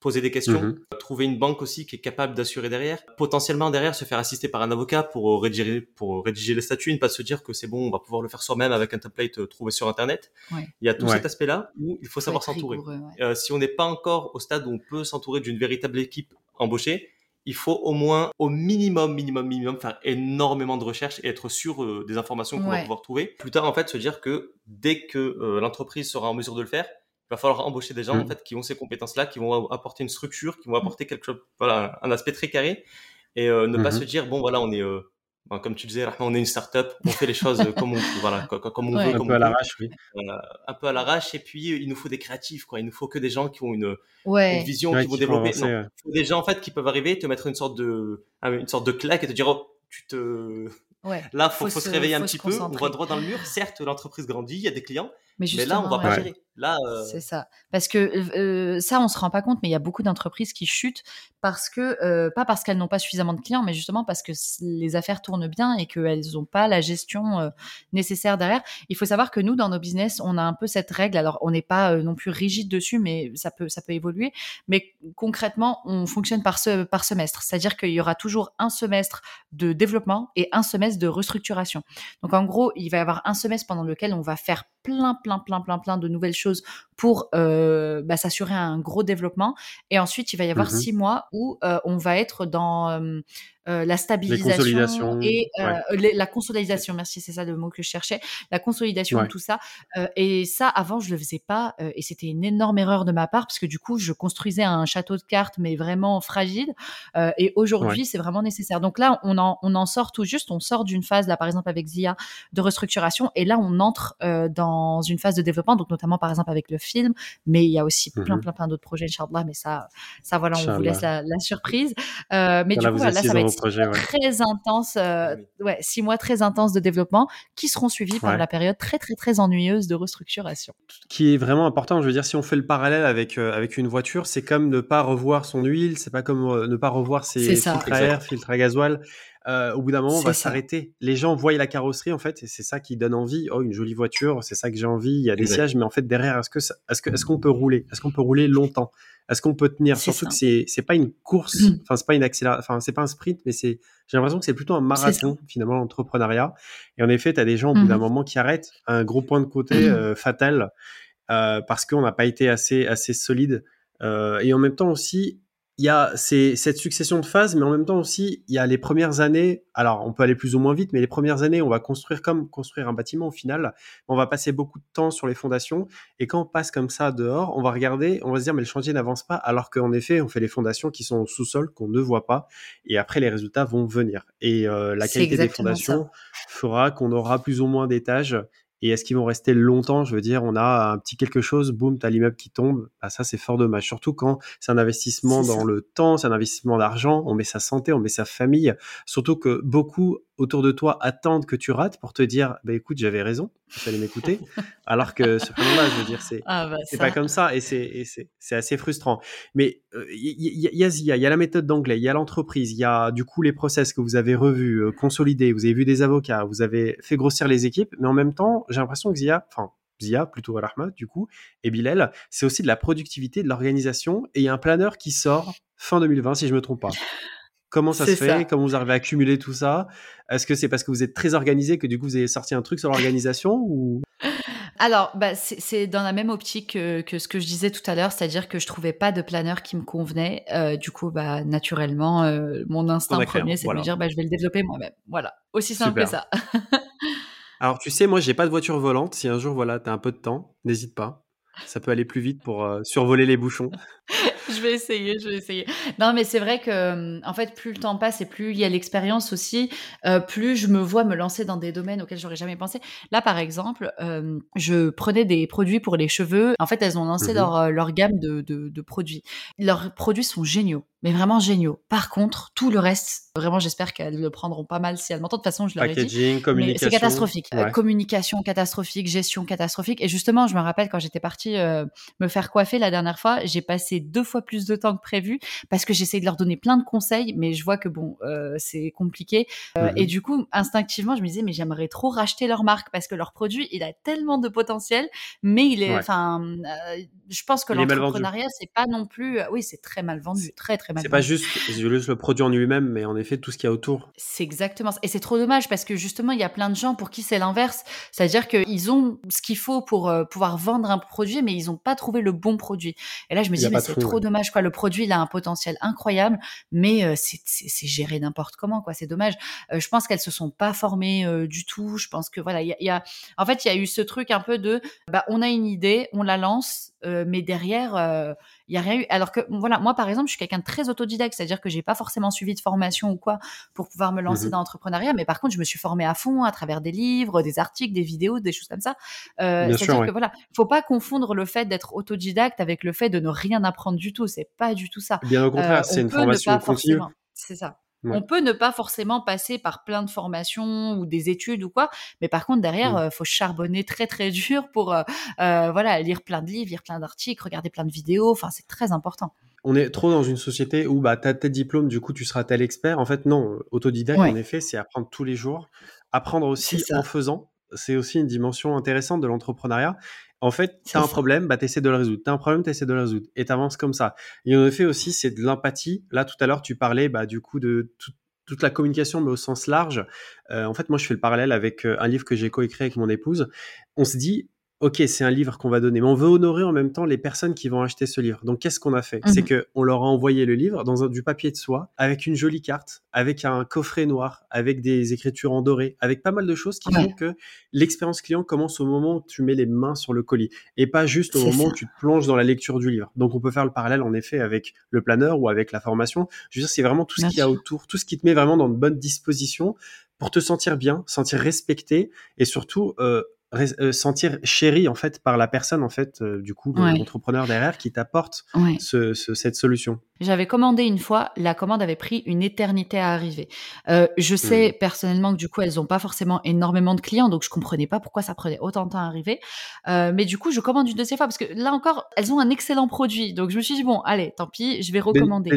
poser des questions, Mhm. trouver une banque aussi qui est capable d'assurer derrière, potentiellement derrière se faire assister par un avocat pour euh, rédiger, pour rédiger les statuts, ne pas se dire que c'est bon, on va pouvoir le faire soi-même avec un template euh, trouvé sur internet. Ouais. Il y a tout Ouais. cet aspect-là où il faut Faut savoir s'entourer. ouais. Euh, si on n'est pas encore au stade où on peut s'entourer d'une véritable équipe embauchée, il faut au moins, au minimum, minimum, minimum, faire énormément de recherches et être sûr euh, des informations qu'on va pouvoir trouver. Plus tard, en fait, se dire que dès que euh, l'entreprise sera en mesure de le faire, il va falloir embaucher des gens en fait qui ont ces compétences-là, qui vont apporter une structure, qui vont apporter quelque chose, voilà, un aspect très carré, et euh, ne pas se dire bon voilà, on est, euh, ben, comme tu disais, on est une start-up, on fait les choses euh, comme on, voilà, co- co- comme on Ouais. veut, Un comme peu on à l'arrache, oui. un peu à l'arrache et puis euh, il nous faut des créatifs quoi. Il nous faut que des gens qui ont une, Ouais. une vision Ouais, qui vont développer. avancer, non, il faut des gens en fait qui peuvent arriver te mettre une sorte de ah, une sorte de claque et te dire oh tu te Ouais. là faut, Faut faut se réveiller un petit peu on va droit dans le mur. Certes l'entreprise grandit il y a des clients Mais mais là on va pas ouais. gérer là euh, C'est ça. Parce que euh, ça, on se rend pas compte, mais il y a beaucoup d'entreprises qui chutent parce que, euh, pas parce qu'elles n'ont pas suffisamment de clients, mais justement parce que les affaires tournent bien et qu'elles n'ont pas la gestion nécessaire derrière. Il faut savoir que nous, dans nos business, on a un peu cette règle. Alors, on n'est pas non plus rigide dessus, mais ça peut, ça peut évoluer. Mais concrètement, on fonctionne par, ce, par semestre. C'est-à-dire qu'il y aura toujours un semestre de développement et un semestre de restructuration. Donc, en gros, il va y avoir un semestre pendant lequel on va faire plein, plein, plein, plein, plein de nouvelles choses pour euh, bah, s'assurer un gros développement. Et ensuite, il va y avoir Mhm. six mois où euh, on va être dans euh, la stabilisation et euh, ouais. les- la consolidation. Merci, c'est ça le mot que je cherchais. La consolidation Ouais. de tout ça. Euh, et ça, avant, je le faisais pas. et c'était une énorme erreur de ma part parce que du coup, je construisais un château de cartes, mais vraiment fragile. Et aujourd'hui, c'est vraiment nécessaire. Donc là, on en, on en sort tout juste. On sort d'une phase, là, par exemple, avec Zia, de restructuration. Et là, on entre dans une phase de développement, donc notamment, par exemple, avec le film. Mais il y a aussi plein, Mhm. plein, plein d'autres projets, Inch'Allah. Mais ça, ça voilà, on vous laisse la, la surprise. Mais du coup, là, ça va être ouais. très intense. euh, Oui. ouais, six mois très intenses de développement qui seront suivis par Ouais. la période très, très, très ennuyeuse de restructuration. qui est vraiment important. Je veux dire, si on fait le parallèle avec, euh, avec une voiture, c'est comme ne pas revoir son huile, c'est pas comme euh, ne pas revoir ses filtres à air, filtres à gasoil. euh, au bout d'un moment, on va s'arrêter. Les gens voient la carrosserie, en fait, et c'est ça qui donne envie. Oh, une jolie voiture, c'est ça que j'ai envie. Il y a des Exact. sièges, mais en fait, derrière, est-ce que, est-ce que, est-ce qu'on peut rouler? Est-ce qu'on peut rouler longtemps? Est-ce qu'on peut tenir? Surtout ça. que c'est, c'est pas une course, Mm. enfin, c'est pas une accélération, enfin, c'est pas un sprint, mais c'est, j'ai l'impression que c'est plutôt un marathon, finalement, l'entrepreneuriat. Et en effet, tu as des gens, au bout d'un Mhm. moment, qui arrêtent. Un gros point de côté Mhm. euh, fatal, euh, parce qu'on n'a pas été assez, assez solide. Euh, et en même temps aussi, il y a ces- cette succession de phases, mais en même temps aussi, il y a les premières années. Alors, on peut aller plus ou moins vite, mais les premières années, on va construire comme construire un bâtiment au final. On va passer beaucoup de temps sur les fondations. Et quand on passe comme ça dehors, on va regarder, on va se dire, mais le chantier n'avance pas, alors qu'en effet, on fait les fondations qui sont au sous-sol, qu'on ne voit pas. Et après, les résultats vont venir. Et euh, la qualité des fondations fera qu'on aura plus ou moins d'étages. Et est-ce qu'ils vont rester longtemps? Je veux dire, on a un petit quelque chose, boum, t'as l'immeuble qui tombe. Ah, ça, c'est fort dommage. Surtout quand c'est un investissement dans ça. le temps, c'est un investissement d'argent, on met sa santé, on met sa famille. Surtout que beaucoup autour de toi attendent que tu rates pour te dire, bah écoute, j'avais raison, il fallait m'écouter. (laughs) Alors que ce là je veux dire, c'est Ah bah pas comme ça et c'est assez frustrant. Mais il y, y, a Zia, il y a la méthode d'anglais, il y a l'entreprise, il y a du coup les process que vous avez revus, euh, consolidés, vous avez vu des avocats, vous avez fait grossir les équipes, mais en même temps, j'ai l'impression que Zia, enfin Zia plutôt Al-Ahmad du coup et Bilal, c'est aussi de la productivité, de l'organisation et il y a un planeur qui sort fin 2020 si je me trompe pas. Comment ça se fait? ça. Comment vous arrivez à accumuler tout ça? Est-ce que c'est parce que vous êtes très organisé que du coup vous avez sorti un truc sur l'organisation ou? Alors, bah, c'est dans la même optique que, que ce que je disais tout à l'heure, c'est-à-dire que je trouvais pas de planeur qui me convenait. Euh, du coup, bah, naturellement, euh, mon instinct premier, c'est voilà. de me dire, bah, je vais le développer moi-même. Voilà, aussi simple Super. que ça. (laughs) Alors, tu sais, moi, j'ai pas de voiture volante. Si un jour, voilà, t'as un peu de temps, n'hésite pas. Ça peut aller plus vite pour euh, survoler les bouchons. (laughs) je vais essayer, je vais essayer. Non, mais c'est vrai que, en fait, plus le temps passe et plus il y a l'expérience aussi, euh, plus je me vois me lancer dans des domaines auxquels j'aurais jamais pensé. Là, par exemple, euh, je prenais des produits pour les cheveux. En fait, elles ont lancé Mhm. leur, leur gamme de, de, de produits. Leurs produits sont géniaux, mais vraiment géniaux. Par contre, tout le reste, vraiment, j'espère qu'elles le prendront pas mal si elles m'entendent. De toute façon, je leur ai dit. Packaging, Mais communication. c'est catastrophique. Ouais. communication catastrophique, gestion catastrophique. Et justement, je me rappelle quand j'étais partie euh, me faire coiffer la dernière fois, j'ai passé deux fois plus de temps que prévu parce que j'essaie de leur donner plein de conseils, mais je vois que bon, euh, c'est compliqué. Euh, Mhm. Et du coup, instinctivement, je me disais, mais j'aimerais trop racheter leur marque parce que leur produit, il a tellement de potentiel, mais il est, enfin, je pense que l'entrepreneuriat, c'est pas non plus, oui, c'est très mal vendu, très très mal C'est pas juste, juste le produit en lui-même, mais en effet, tout ce qu'il y a autour. C'est exactement ça. Et c'est trop dommage parce que justement, il y a plein de gens pour qui c'est l'inverse. C'est-à-dire qu'ils ont ce qu'il faut pour euh, pouvoir vendre un produit, mais ils n'ont pas trouvé le bon produit. Et là, je me dis, mais c'est trop ouais. dommage. Quoi. Le produit, il a un potentiel incroyable, mais euh, c'est- géré n'importe comment. quoi. C'est dommage. Euh, je pense qu'elles se sont pas formées du tout. Je pense que voilà, il y a, il y a- en fait, il y a eu ce truc un peu de, bah, on a une idée, on la lance, euh, mais derrière, euh, il y a rien eu. Alors que voilà, moi par exemple, je suis quelqu'un de très autodidacte, c'est-à-dire que j'ai pas forcément suivi de formation ou quoi pour pouvoir me lancer Mhm. dans l'entrepreneuriat, mais par contre, je me suis formée à fond à travers des livres, des articles, des vidéos, des choses comme ça. Euh, c'est-à-dire ouais. que voilà, faut pas confondre le fait d'être autodidacte avec le fait de ne rien apprendre du tout. C'est pas du tout ça. Bien au contraire, Euh, c'est une formation continue. C'est ça. Ouais. On peut ne pas forcément passer par plein de formations ou des études ou quoi, mais par contre derrière, Mm. euh, faut charbonner très très (laughs) dur pour euh, euh, voilà lire plein de livres, lire plein d'articles, regarder plein de vidéos. Enfin, c'est très important. On est trop dans une société où bah, tu as tel diplôme, du coup, tu seras tel expert. En fait, non, autodidacte, Ouais. en effet, c'est apprendre tous les jours. Apprendre aussi en faisant. C'est aussi une dimension intéressante de l'entrepreneuriat. En fait, tu as un problème, bah, tu essaies de le résoudre. Tu as un problème, tu essaies de le résoudre. Et tu avances comme ça. Et en effet aussi, c'est de l'empathie. Là, tout à l'heure, tu parlais bah, du coup de tout- toute la communication, mais au sens large. Euh, en fait, moi, je fais le parallèle avec euh, un livre que j'ai coécrit avec mon épouse. On se dit, ok, c'est un livre qu'on va donner, mais on veut honorer en même temps les personnes qui vont acheter ce livre. Donc, qu'est-ce qu'on a fait? Mhm. C'est que on leur a envoyé le livre dans un- du papier de soie, avec une jolie carte, avec un coffret noir, avec des écritures en doré, avec pas mal de choses qui Ouais. font que l'expérience client commence au moment où tu mets les mains sur le colis, et pas juste au moment ça. où tu te plonges dans la lecture du livre. Donc, on peut faire le parallèle en effet avec le planeur ou avec la formation. Je veux dire, c'est vraiment tout ce qu'il y a autour, tout ce qui te met vraiment dans de bonnes dispositions pour te sentir bien, sentir respecté et surtout euh, sentir chéri en fait par la personne en fait euh, du coup l'entrepreneur derrière qui t'apporte ce, cette solution. J'avais commandé une fois, la commande avait pris une éternité à arriver. Euh, je sais mmh. personnellement que du coup elles n'ont pas forcément énormément de clients, donc je comprenais pas pourquoi ça prenait autant de temps à arriver. mais du coup je commande une deuxième fois parce que là encore elles ont un excellent produit, donc je me suis dit bon allez tant pis, je vais recommander.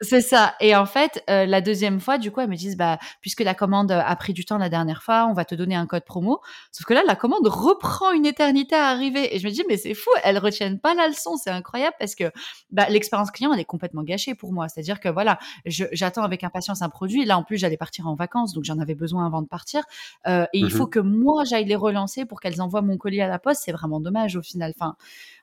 C'est ça. Et en fait la deuxième fois du coup elles me disent bah puisque la commande a pris du temps la dernière fois, on va te donner un code promo. Sauf que là, la commande reprend une éternité à arriver. Et je me dis, mais c'est fou, elles retiennent pas la leçon. C'est incroyable parce que bah, l'expérience client, elle est complètement gâchée pour moi. C'est-à-dire que voilà, j'attends avec impatience un produit. Là, en plus, j'allais partir en vacances, donc j'en avais besoin avant de partir. Euh, et il faut mmh que moi, j'aille les relancer pour qu'elles envoient mon colis à la poste. C'est vraiment dommage au final. Enfin,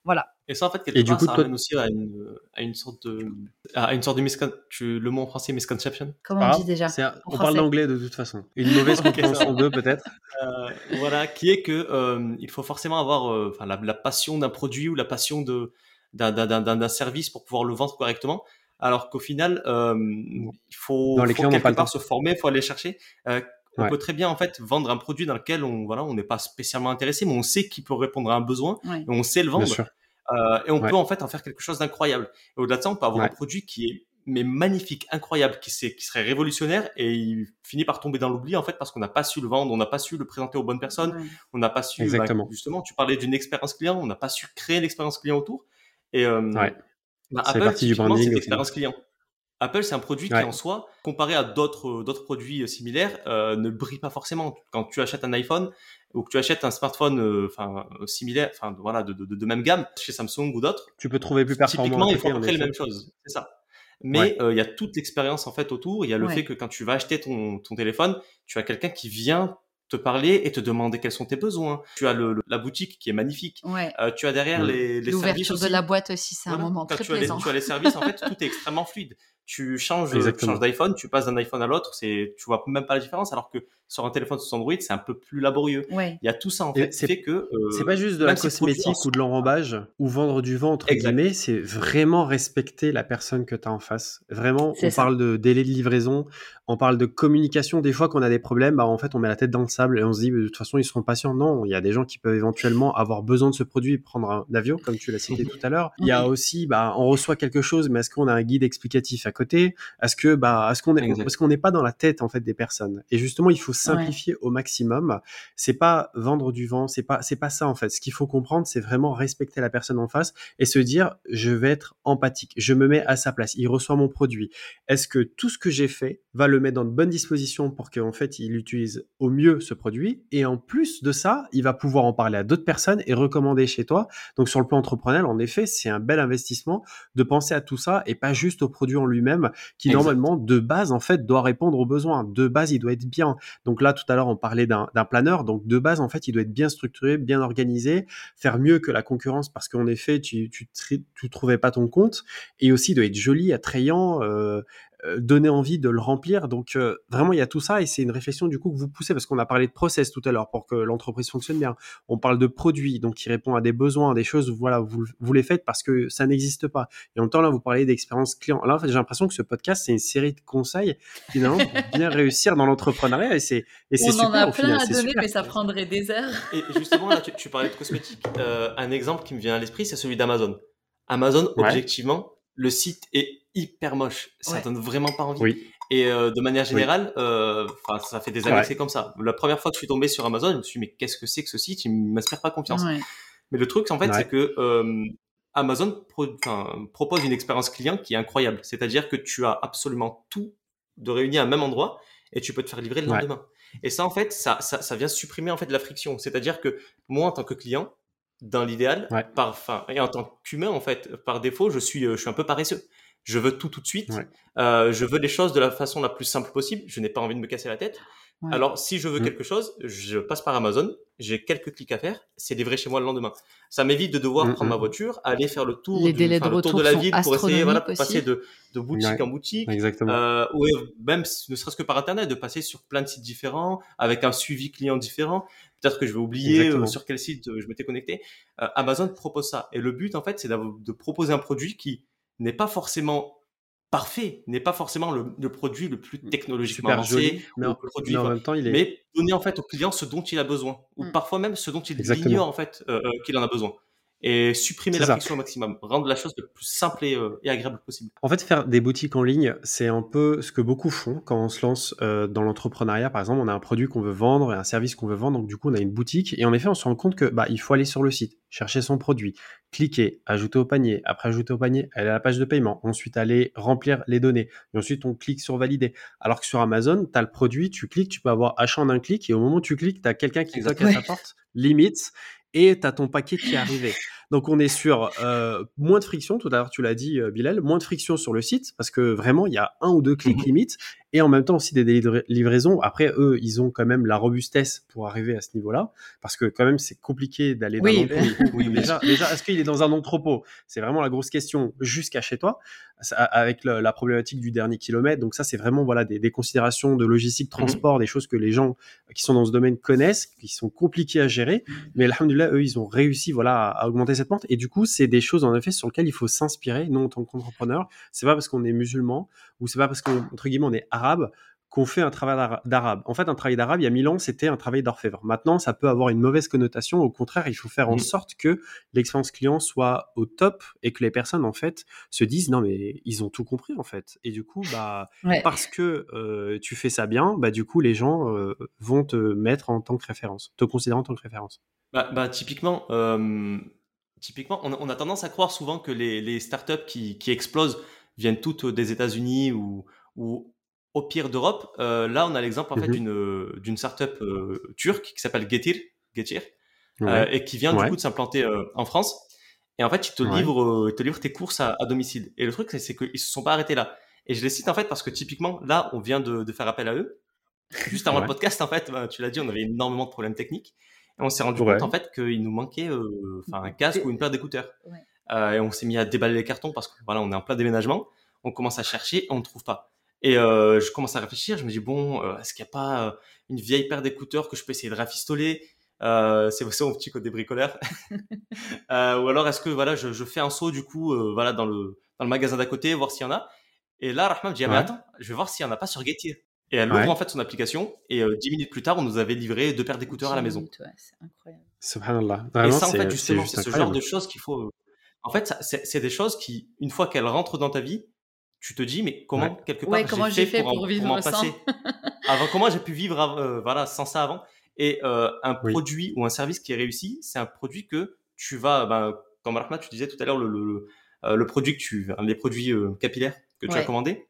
voilà. Et ça, en fait, quelque part, du coup, ça ramène aussi à une, à une sorte de, à une sorte de miscon... le mot en français, misconception. Comment on dit déjà On parle d'anglais de toute façon. Une mauvaise (laughs) compréhension d'eux, peut-être. Euh, voilà, qui est que euh, il faut forcément avoir, euh, enfin, la, la, passion d'un produit ou la passion de d'un service pour pouvoir le vendre correctement. Alors qu'au final, euh, il faut, Dans les faut quelque part se former, il faut aller chercher. Euh, on peut très bien en fait vendre un produit dans lequel on voilà on n'est pas spécialement intéressé, mais on sait qu'il peut répondre à un besoin et on sait le vendre. Euh, et on peut en fait en faire quelque chose d'incroyable. Et au-delà de ça, on peut avoir un produit qui est mais magnifique, incroyable, qui, qui serait révolutionnaire et il finit par tomber dans l'oubli en fait parce qu'on n'a pas su le vendre, on n'a pas su le présenter aux bonnes personnes, on n'a pas su bah, Exactement. justement. Tu parlais d'une expérience client, on n'a pas su créer l'expérience client autour. Et euh, bah, Apple, c'est l'expérience client. Apple, c'est un produit qui en soi, comparé à d'autres d'autres produits euh, similaires, euh, ne brille pas forcément. Quand tu achètes un iPhone ou que tu achètes un smartphone, euh, enfin similaire, enfin voilà, de, de, de, même gamme chez Samsung ou d'autres, tu peux trouver plus performant. Typiquement, il faut après les mêmes choses. C'est ça. Mais il y a toute l'expérience en fait autour. Il y a le fait que quand tu vas acheter ton, ton téléphone, tu as quelqu'un qui vient te parler et te demander quels sont tes besoins. Tu as le, la boutique qui est magnifique. tu as derrière les, les services. L'ouverture de la boîte aussi, c'est un moment très tu plaisant. As les, tu as les services, en fait, tout est extrêmement fluide tu changes, tu changes d'iPhone, tu passes d'un iPhone à l'autre, c'est, tu vois même pas la différence, alors que sur un téléphone sous Android, c'est un peu plus laborieux. Il y a tout ça en fait, c'est fait que euh, c'est pas juste de la cosmétique ou de l'enrobage ou vendre du vent entre guillemets, c'est vraiment respecter la personne que tu as en face. Vraiment, on parle de délai de livraison, on parle de communication. Des fois, qu'on a des problèmes, bah, en fait, on met la tête dans le sable et on se dit, de toute façon, ils seront patients. Non, il y a des gens qui peuvent éventuellement avoir besoin de ce produit et prendre un avion, comme tu l'as cité tout à l'heure. Il y a aussi, bah, on reçoit quelque chose, mais est-ce qu'on a un guide explicatif à côté? Est-ce que, bah, est-ce qu'on est, parce qu'on n'est pas dans la tête en fait des personnes? Et justement, il faut simplifier au maximum. C'est pas vendre du vent, c'est pas, c'est pas ça en fait. Ce qu'il faut comprendre, c'est vraiment respecter la personne en face et se dire, je vais être empathique, je me mets à sa place. Il reçoit mon produit. Est-ce que tout ce que j'ai fait va le mettre dans de bonnes dispositions pour qu'en fait il utilise au mieux ce produit et en plus de ça, il va pouvoir en parler à d'autres personnes et recommander chez toi. Donc sur le plan entrepreneurial, en effet, c'est un bel investissement de penser à tout ça et pas juste au produit en lui-même qui normalement de base en fait doit répondre aux besoins. De base, il doit être bien. Donc là tout à l'heure on parlait d'un planeur, donc de base en fait il doit être bien structuré, bien organisé, faire mieux que la concurrence parce qu'en effet tu tu, tu trouvais pas ton compte et aussi il doit être joli, attrayant, euh, donner envie de le remplir. Donc euh, vraiment, il y a tout ça et c'est une réflexion du coup que vous poussez parce qu'on a parlé de process tout à l'heure pour que l'entreprise fonctionne bien. On parle de produits, donc qui répond à des besoins, des choses. Voilà, vous, vous les faites parce que ça n'existe pas. Et en même temps, là, vous parlez d'expérience client. Là, en fait, j'ai l'impression que ce podcast, c'est une série de conseils finalement pour (laughs) bien réussir dans l'entrepreneuriat et c'est et c'est super. On en a plein à donner, mais ça prendrait des heures. Et justement, là, tu, parlais de cosmétiques. Euh, un exemple qui me vient à l'esprit, c'est celui d'Amazon. Amazon, objectivement, le site est hyper moche. Ça donne vraiment pas envie. Oui. Et euh, de manière générale, euh, ça fait des années que c'est comme ça. La première fois que je suis tombé sur Amazon, je me suis dit, mais qu'est-ce que c'est que ce site? Il m'inspire pas confiance. Mais le truc, en fait, c'est que euh, Amazon propose une expérience client qui est incroyable. C'est-à-dire que tu as absolument tout de réuni à un même endroit et tu peux te faire livrer le lendemain. Et ça, en fait, ça, ça, ça vient supprimer en fait la friction. C'est-à-dire que moi, en tant que client, dans l'idéal, par, enfin, et en tant qu'humain, en fait, par défaut, je suis, je suis un peu paresseux je veux tout tout de suite. Euh, je veux les choses de la façon la plus simple possible. Je n'ai pas envie de me casser la tête. Alors, si je veux mm. quelque chose, je passe par Amazon. J'ai quelques clics à faire. C'est livré chez moi le lendemain. Ça m'évite de devoir mm, prendre ma mm. voiture, aller faire le tour, du, de, le tour de la ville pour essayer, voilà, pour passer de, de boutique en boutique. Exactement. Euh, ou même, ne serait-ce que par Internet, de passer sur plein de sites différents, avec un suivi client différent. Peut-être que je vais oublier euh, sur quel site je m'étais connecté. Euh, Amazon propose ça. Et le but, en fait, c'est de proposer un produit qui n'est pas forcément parfait, n'est pas forcément le, produit le plus technologiquement Super avancé, joli, mais, ou en, le produit, mais en enfin, même temps, il est. mais donner en fait au client ce dont il a besoin, ou Mm. parfois même ce dont il Exactement. ignore en fait euh, euh, qu'il en a besoin, et supprimer la ça. friction au maximum, rendre la chose le plus simple et, euh, et agréable possible. En fait, faire des boutiques en ligne, c'est un peu ce que beaucoup font quand on se lance euh, dans l'entrepreneuriat. Par exemple, on a un produit qu'on veut vendre et un service qu'on veut vendre, donc du coup, on a une boutique. Et en effet, on se rend compte que bah, il faut aller sur le site, chercher son produit, cliquer, ajouter au panier. Après ajouter au panier, aller à la page de paiement. Ensuite, aller remplir les données. Et ensuite, on clique sur valider. Alors que sur Amazon, tu as le produit, tu cliques, tu peux avoir achat en un clic. Et au moment où tu cliques, tu as quelqu'un qui toque à ta porte, limite, et tu ton paquet qui est arrivé. Donc on est sur euh, moins de friction, tout à l'heure tu l'as dit euh, Bilal, moins de friction sur le site parce que vraiment il y a un ou deux clics Mhm. limite et en même temps aussi des délais de livraison. Après eux ils ont quand même la robustesse pour arriver à ce niveau-là parce que quand même c'est compliqué d'aller dans Oui, un entrepôt. oui, oui. déjà, déjà est-ce qu'il est dans un entrepôt? C'est vraiment la grosse question jusqu'à chez toi avec la problématique du dernier kilomètre. Donc ça c'est vraiment voilà des, des considérations de logistique, transport, des choses que les gens qui sont dans ce domaine connaissent, qui sont compliquées à gérer. Mais alhamdoulilah, eux, ils ont réussi voilà, à, à augmenter cette pente. Et du coup, c'est des choses, en effet, sur lesquelles il faut s'inspirer, nous, en tant qu'entrepreneur. C'est pas parce qu'on est musulman ou c'est pas parce qu'entre guillemets, on est arabe qu'on fait un travail d'ara- d'arabe. En fait, un travail d'arabe, il y a mille ans, c'était un travail d'orfèvre. Maintenant, ça peut avoir une mauvaise connotation. Au contraire, il faut faire en Mhm. sorte que l'expérience client soit au top et que les personnes, en fait, se disent, non, mais ils ont tout compris, en fait. Et du coup, bah, Ouais. parce que euh, tu fais ça bien, bah, du coup, les gens euh, vont te mettre en tant que référence, te considérer en tant que référence. Bah, bah, typiquement, euh, typiquement on, a- on a tendance à croire souvent que les, les startups qui, qui explosent viennent toutes des États-Unis ou, ou au pire d'Europe. Euh, là, on a l'exemple en fait Mhm. d'une d'une startup euh, turque qui s'appelle Getir, Getir euh, et qui vient Ouais. du coup de s'implanter en France. Et en fait, ils te Ouais. livrent, ils te livrent tes courses à, à domicile. Et le truc, c'est- qu'ils se sont pas arrêtés là. Et je les cite en fait parce que typiquement, là, on vient de, de faire appel à eux. Juste avant le podcast, en fait, bah, tu l'as dit, on avait énormément de problèmes techniques. Et on s'est rendu Ouais. compte en fait qu'il nous manquait euh, enfin, un casque ou une paire d'écouteurs. Ouais. Euh, et on s'est mis à déballer les cartons parce que voilà, on est en plein déménagement. On commence à chercher et on ne trouve pas. Et euh, je commence à réfléchir. Je me dis bon, euh, est-ce qu'il n'y a pas euh, une vieille paire d'écouteurs que je peux essayer de rafistoler? Euh, C'est aussi mon petit côté bricoleur. (laughs) Euh, ou alors est-ce que voilà, je, je fais un saut du coup, euh, voilà, dans le dans le magasin d'à côté, voir s'il y en a? Et là, Rahma me dit ah, mais attends, je vais voir s'il y en a pas sur Getir. Et elle Ouais. ouvre en fait son application et euh, dix minutes plus tard, on nous avait livré deux paires d'écouteurs à la maison. ouais, c'est incroyable. Subhanallah. Et ça, en fait, c'est justement, juste c'est ce genre de choses qu'il faut. euh, En fait, c'est c'est des choses qui, une fois qu'elles rentrent dans ta vie, tu te dis, mais comment, Ouais. quelque part, Ouais, comment j'ai fait en- pour vivre m'en sans? Passer (laughs) Avant, comment j'ai pu vivre euh, voilà, sans ça avant? Et euh, un Oui. produit ou un service qui est réussi, c'est un produit que tu vas, ben, comme Rahma, tu disais tout à l'heure, le, le, le, euh, le produit que tu, les produits euh, capillaires que tu as Ouais. commandés,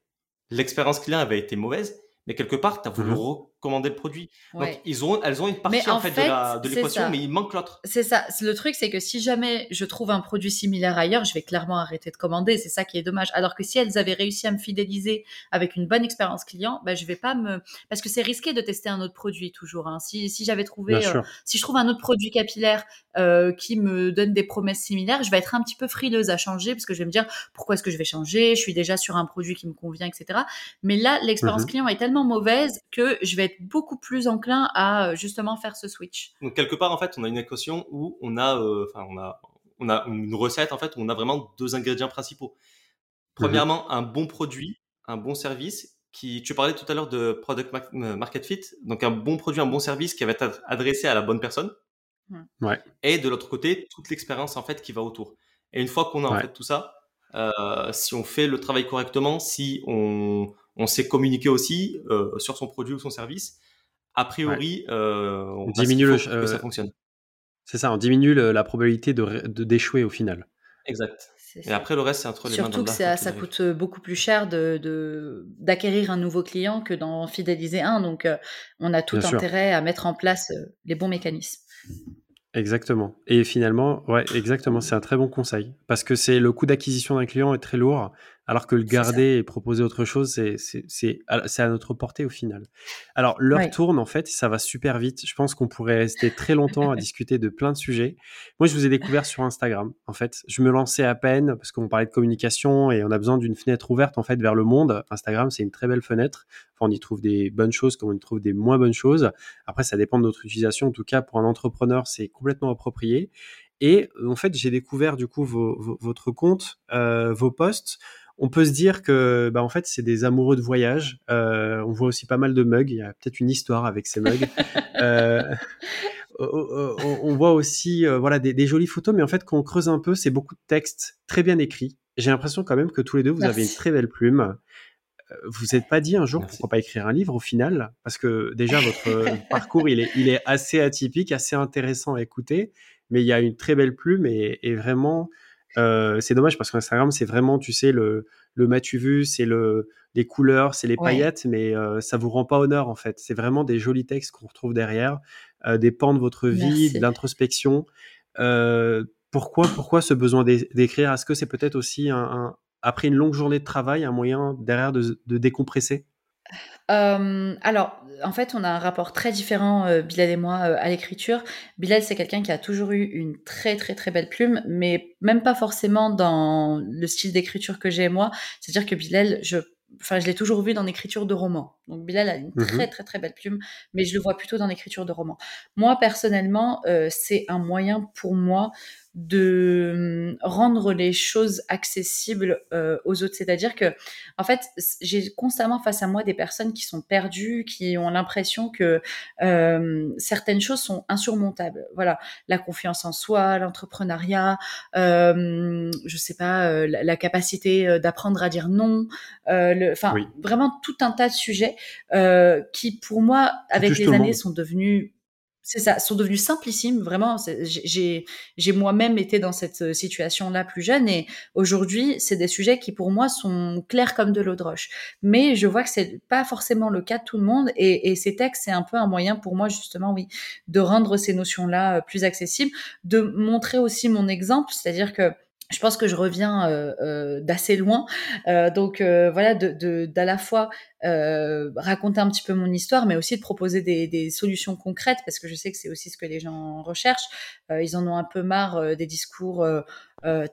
l'expérience client avait été mauvaise, mais quelque part, tu as voulu Mhm. Recommander le produit. Ouais. Donc, ils ont, elles ont une partie en, en fait, fait, de l'équation, mais il manque l'autre. C'est ça. Le truc, c'est que si jamais je trouve un produit similaire ailleurs, je vais clairement arrêter de commander. C'est ça qui est dommage. Alors que si elles avaient réussi à me fidéliser avec une bonne expérience client, ben, je vais pas me. Parce que c'est risqué de tester un autre produit toujours. hein. Si, si j'avais trouvé. Euh, si je trouve un autre produit capillaire euh, qui me donne des promesses similaires, je vais être un petit peu frileuse à changer parce que je vais me dire pourquoi est-ce que je vais changer? Je suis déjà sur un produit qui me convient, etc. Mais là, l'expérience Mhm. client est tellement mauvaise que je vais être beaucoup plus enclin à euh, justement faire ce switch. Donc quelque part en fait, on a une équation où on a, euh, enfin on a, on a une recette en fait où on a vraiment deux ingrédients principaux. Premièrement, un bon produit, un bon service. Qui, tu parlais tout à l'heure de product euh, market fit, donc un bon produit, un bon service qui va être adressé à la bonne personne. Ouais. Et de l'autre côté, toute l'expérience en fait qui va autour. Et une fois qu'on a en fait tout ça, euh, si on fait le travail correctement, si on, on sait communiquer aussi euh, sur son produit ou son service, a priori, euh, on diminue le- que ça euh, fonctionne. C'est ça, on diminue le- la probabilité de d'échouer au final. Exact. Et après, le reste, c'est entre les mains Surtout que ça, coûte beaucoup plus cher de de- d'acquérir un nouveau client que d'en fidéliser un. Donc, euh, on a tout Bien sûr. intérêt à mettre en place euh, les bons mécanismes. Exactement. Et finalement, ouais, exactement, c'est un très bon conseil. Parce que c'est le coût d'acquisition d'un client est très lourd, alors que le garder et proposer autre chose, c'est, à, à notre portée au final. Alors, l'heure Ouais. tourne, en fait, ça va super vite. Je pense qu'on pourrait rester très longtemps à discuter de plein de sujets. Moi, je vous ai découvert sur Instagram, en fait. Je me lançais à peine, parce qu'on parlait de communication et on a besoin d'une fenêtre ouverte, en fait, vers le monde. Instagram, c'est une très belle fenêtre. Enfin, on y trouve des bonnes choses comme on y trouve des moins bonnes choses. Après, ça dépend de notre utilisation. En tout cas, pour un entrepreneur, c'est complètement approprié. Et en fait, j'ai découvert du coup vos- vos- votre compte, euh, vos posts. On peut se dire que, bah, en fait, c'est des amoureux de voyage. Euh, on voit aussi pas mal de mugs. Il y a peut-être une histoire avec ces mugs. (laughs) euh, on voit aussi, euh, voilà, des, des, jolies photos, mais en fait, quand on creuse un peu, c'est beaucoup de textes très bien écrits. J'ai l'impression quand même que tous les deux, vous avez une très belle plume. Vous n'êtes pas dit un jour Merci. pourquoi pas écrire un livre au final? Parce que déjà, votre (laughs) parcours, il est, il est assez atypique, assez intéressant à écouter, mais il y a une très belle plume et, et vraiment, euh, c'est dommage parce qu'Instagram, c'est vraiment, tu sais, le, le matu vu, c'est le, les couleurs, c'est les ouais. paillettes, mais euh, ça vous rend pas honneur en fait. C'est vraiment des jolis textes qu'on retrouve derrière, euh, des pans de votre vie, Merci. de l'introspection. Euh, pourquoi, pourquoi ce besoin d'écrire? Est-ce que c'est peut-être aussi un, un, après une longue journée de travail, un moyen derrière de, de décompresser? Euh, alors, en fait, on a un rapport très différent, euh, Bilal et moi, euh, à l'écriture. Bilal, c'est quelqu'un qui a toujours eu une très, très, très belle plume, mais même pas forcément dans le style d'écriture que j'ai moi. C'est-à-dire que Bilal, je, enfin, je l'ai toujours vu dans l'écriture de romans. Donc, Bilal a une mmh très, très, très belle plume, mais je le vois plutôt dans l'écriture de romans. Moi, personnellement, euh, c'est un moyen pour moi de rendre les choses accessibles euh, aux autres. C'est-à-dire que, en fait, j'ai constamment face à moi des personnes qui sont perdues, qui ont l'impression que euh, certaines choses sont insurmontables. Voilà, la confiance en soi, l'entrepreneuriat, euh, je sais pas, euh, la, la, capacité d'apprendre à dire non, enfin, oui. vraiment tout un tas de sujets qui, pour moi, avec Justement. les années, sont devenus c'est ça, sont devenus simplissimes. Vraiment, j'ai moi-même été dans cette euh, situation-là plus jeune et aujourd'hui, c'est des sujets qui pour moi sont clairs comme de l'eau de roche. Mais je vois que c'est pas forcément le cas de tout le monde et, et ces textes, c'est un peu un moyen pour moi justement, oui, de rendre ces notions-là euh, plus accessibles, de montrer aussi mon exemple, c'est-à-dire que je pense que je reviens euh, euh, d'assez loin. Euh, donc euh, voilà, de, de, d'à la fois euh, raconter un petit peu mon histoire, mais aussi de proposer des, des, solutions concrètes, parce que je sais que c'est aussi ce que les gens recherchent. Euh, ils en ont un peu marre des discours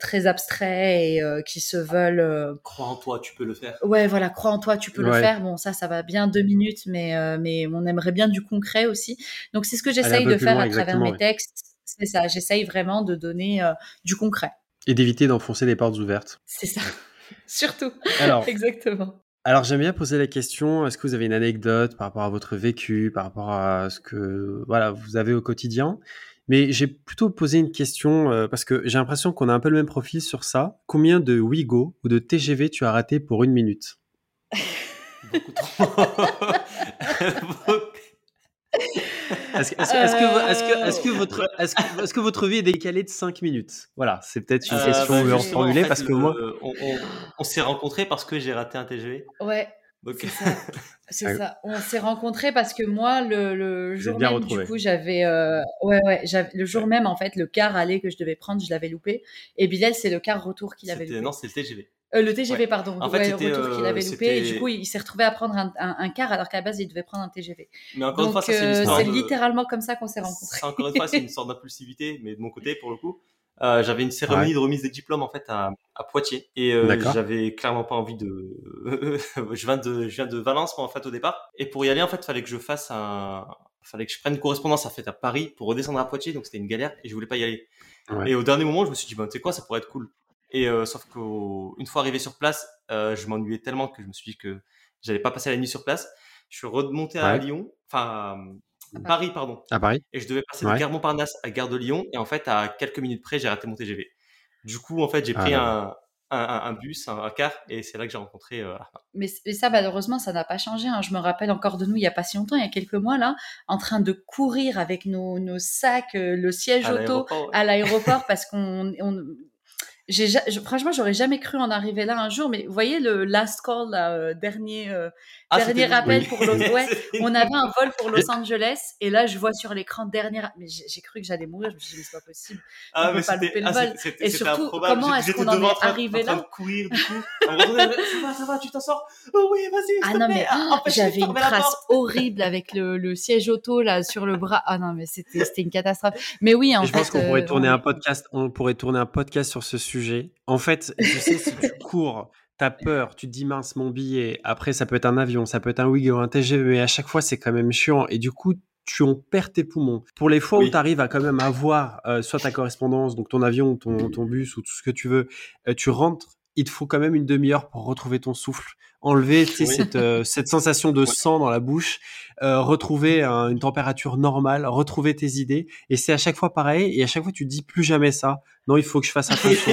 très abstraits et qui se veulent. Crois en toi, tu peux le faire. Ouais, voilà, crois en toi, tu peux ouais. le faire. Bon, ça, ça va bien deux minutes, mais mais on aimerait bien du concret aussi. Donc c'est ce que j'essaye de faire loin, à travers mes ouais. textes. C'est ça, j'essaye vraiment de donner du concret. Et d'éviter d'enfoncer les portes ouvertes. C'est ça, (laughs) surtout. Alors, (laughs) Exactement. Alors j'aime bien poser la question, est-ce que vous avez une anecdote par rapport à votre vécu, par rapport à ce que voilà, vous avez au quotidien? Mais j'ai plutôt posé une question euh, parce que j'ai l'impression qu'on a un peu le même profil sur ça. Combien de Wigo ou de TGV tu as raté pour une minute? (laughs) Beaucoup trop. Est-ce est est que, est que, est que, votre, que, vie est décalée de 5 minutes? Voilà, c'est peut-être une question euh, bah, formulée en fait, parce que le, moi. On, on, on s'est rencontrés parce que j'ai raté un TGV. Ouais. C'est (laughs) ça. C'est ça. On s'est rencontrés parce que moi, le, le jour même, retrouvé. du coup, j'avais, euh, ouais, ouais, le jour même, en fait, le car aller que je devais prendre, je l'avais loupé. Et Bilal, c'est le car retour qu'il avait loupé. Non, c'est le TGV. Euh, le TGV, ouais. pardon. En fait, ouais, retour euh, qu'il avait loupé. Et du coup, il s'est retrouvé à prendre un, un, un car alors qu'à la base, il devait prendre un TGV. Mais encore Donc, une fois, ça, c'est euh, de... littéralement comme ça qu'on s'est rencontrés. Encore une fois, c'est une sorte d'impulsivité, mais de mon côté, pour le coup. Euh, j'avais une cérémonie ouais. de remise des diplômes en fait à, à Poitiers et euh, j'avais clairement pas envie de (laughs) je viens de je viens de Valence moi en fait au départ et pour y aller en fait fallait que je fasse un fallait que je prenne une correspondance en fait à Paris pour redescendre à Poitiers donc c'était une galère et je voulais pas y aller ouais. et au dernier moment je me suis dit ben tu sais quoi ça pourrait être cool et euh, sauf qu'une fois arrivé sur place euh, je m'ennuyais tellement que je me suis dit que j'allais pas passer la nuit sur place je suis remonté à ouais. Lyon enfin à Paris, pardon. À Paris. Et je devais passer ouais. de Gare Montparnasse à Gare de Lyon. Et en fait, à quelques minutes près, j'ai raté mon TGV. Du coup, en fait, j'ai pris ah, un, un, un, bus, un, un, car, et c'est là que j'ai rencontré. Euh, mais, mais, ça, malheureusement, ça n'a pas changé. Hein. Je me rappelle encore de nous il n'y a pas si longtemps, il y a quelques mois, là, en train de courir avec nos, nos sacs, euh, le siège à auto ouais. à l'aéroport, (laughs) parce qu'on. J'ai, je, franchement, j'aurais jamais cru en arriver là un jour, mais vous voyez le last call, là, euh, dernier, euh, ah, dernier rappel oui. pour Los ouais, (laughs) on avait un vol pour Los (laughs) Angeles, et là, je vois sur l'écran dernier, mais j'ai cru que j'allais mourir, je me suis dit, mais c'est pas possible. Ah, on mais peut pas louper le ah, vol. Et surtout, comment est-ce qu'on en est arrivé là? courir, du coup. ça va, ça va, tu t'en sors. Oh oui, vas-y. Ah non, mais ah, j'avais une trace horrible avec le, le, siège auto, là, sur le bras. Ah non, mais c'était, c'était une catastrophe. Mais oui, en fait. Je pense qu'on pourrait euh, tourner un podcast, on pourrait tourner un podcast sur ce sujet sujet. En fait, tu sais, si tu (laughs) cours, t'as peur, tu te dis mince mon billet. Après, ça peut être un avion, ça peut être un Ouigo, un TGV, mais à chaque fois, c'est quand même chiant. Et du coup, tu en perds tes poumons. Pour les fois oui. où tu arrives à quand même avoir euh, soit ta correspondance, donc ton avion, ton, ton, bus ou tout ce que tu veux, euh, tu rentres il te faut quand même une demi-heure pour retrouver ton souffle, enlever Oui. cette, euh, cette sensation de Ouais. sang dans la bouche, euh, retrouver un- une température normale, retrouver tes idées. Et c'est à chaque fois pareil. Et à chaque fois, tu te dis plus jamais ça. Non, il faut que je fasse (laughs) attention.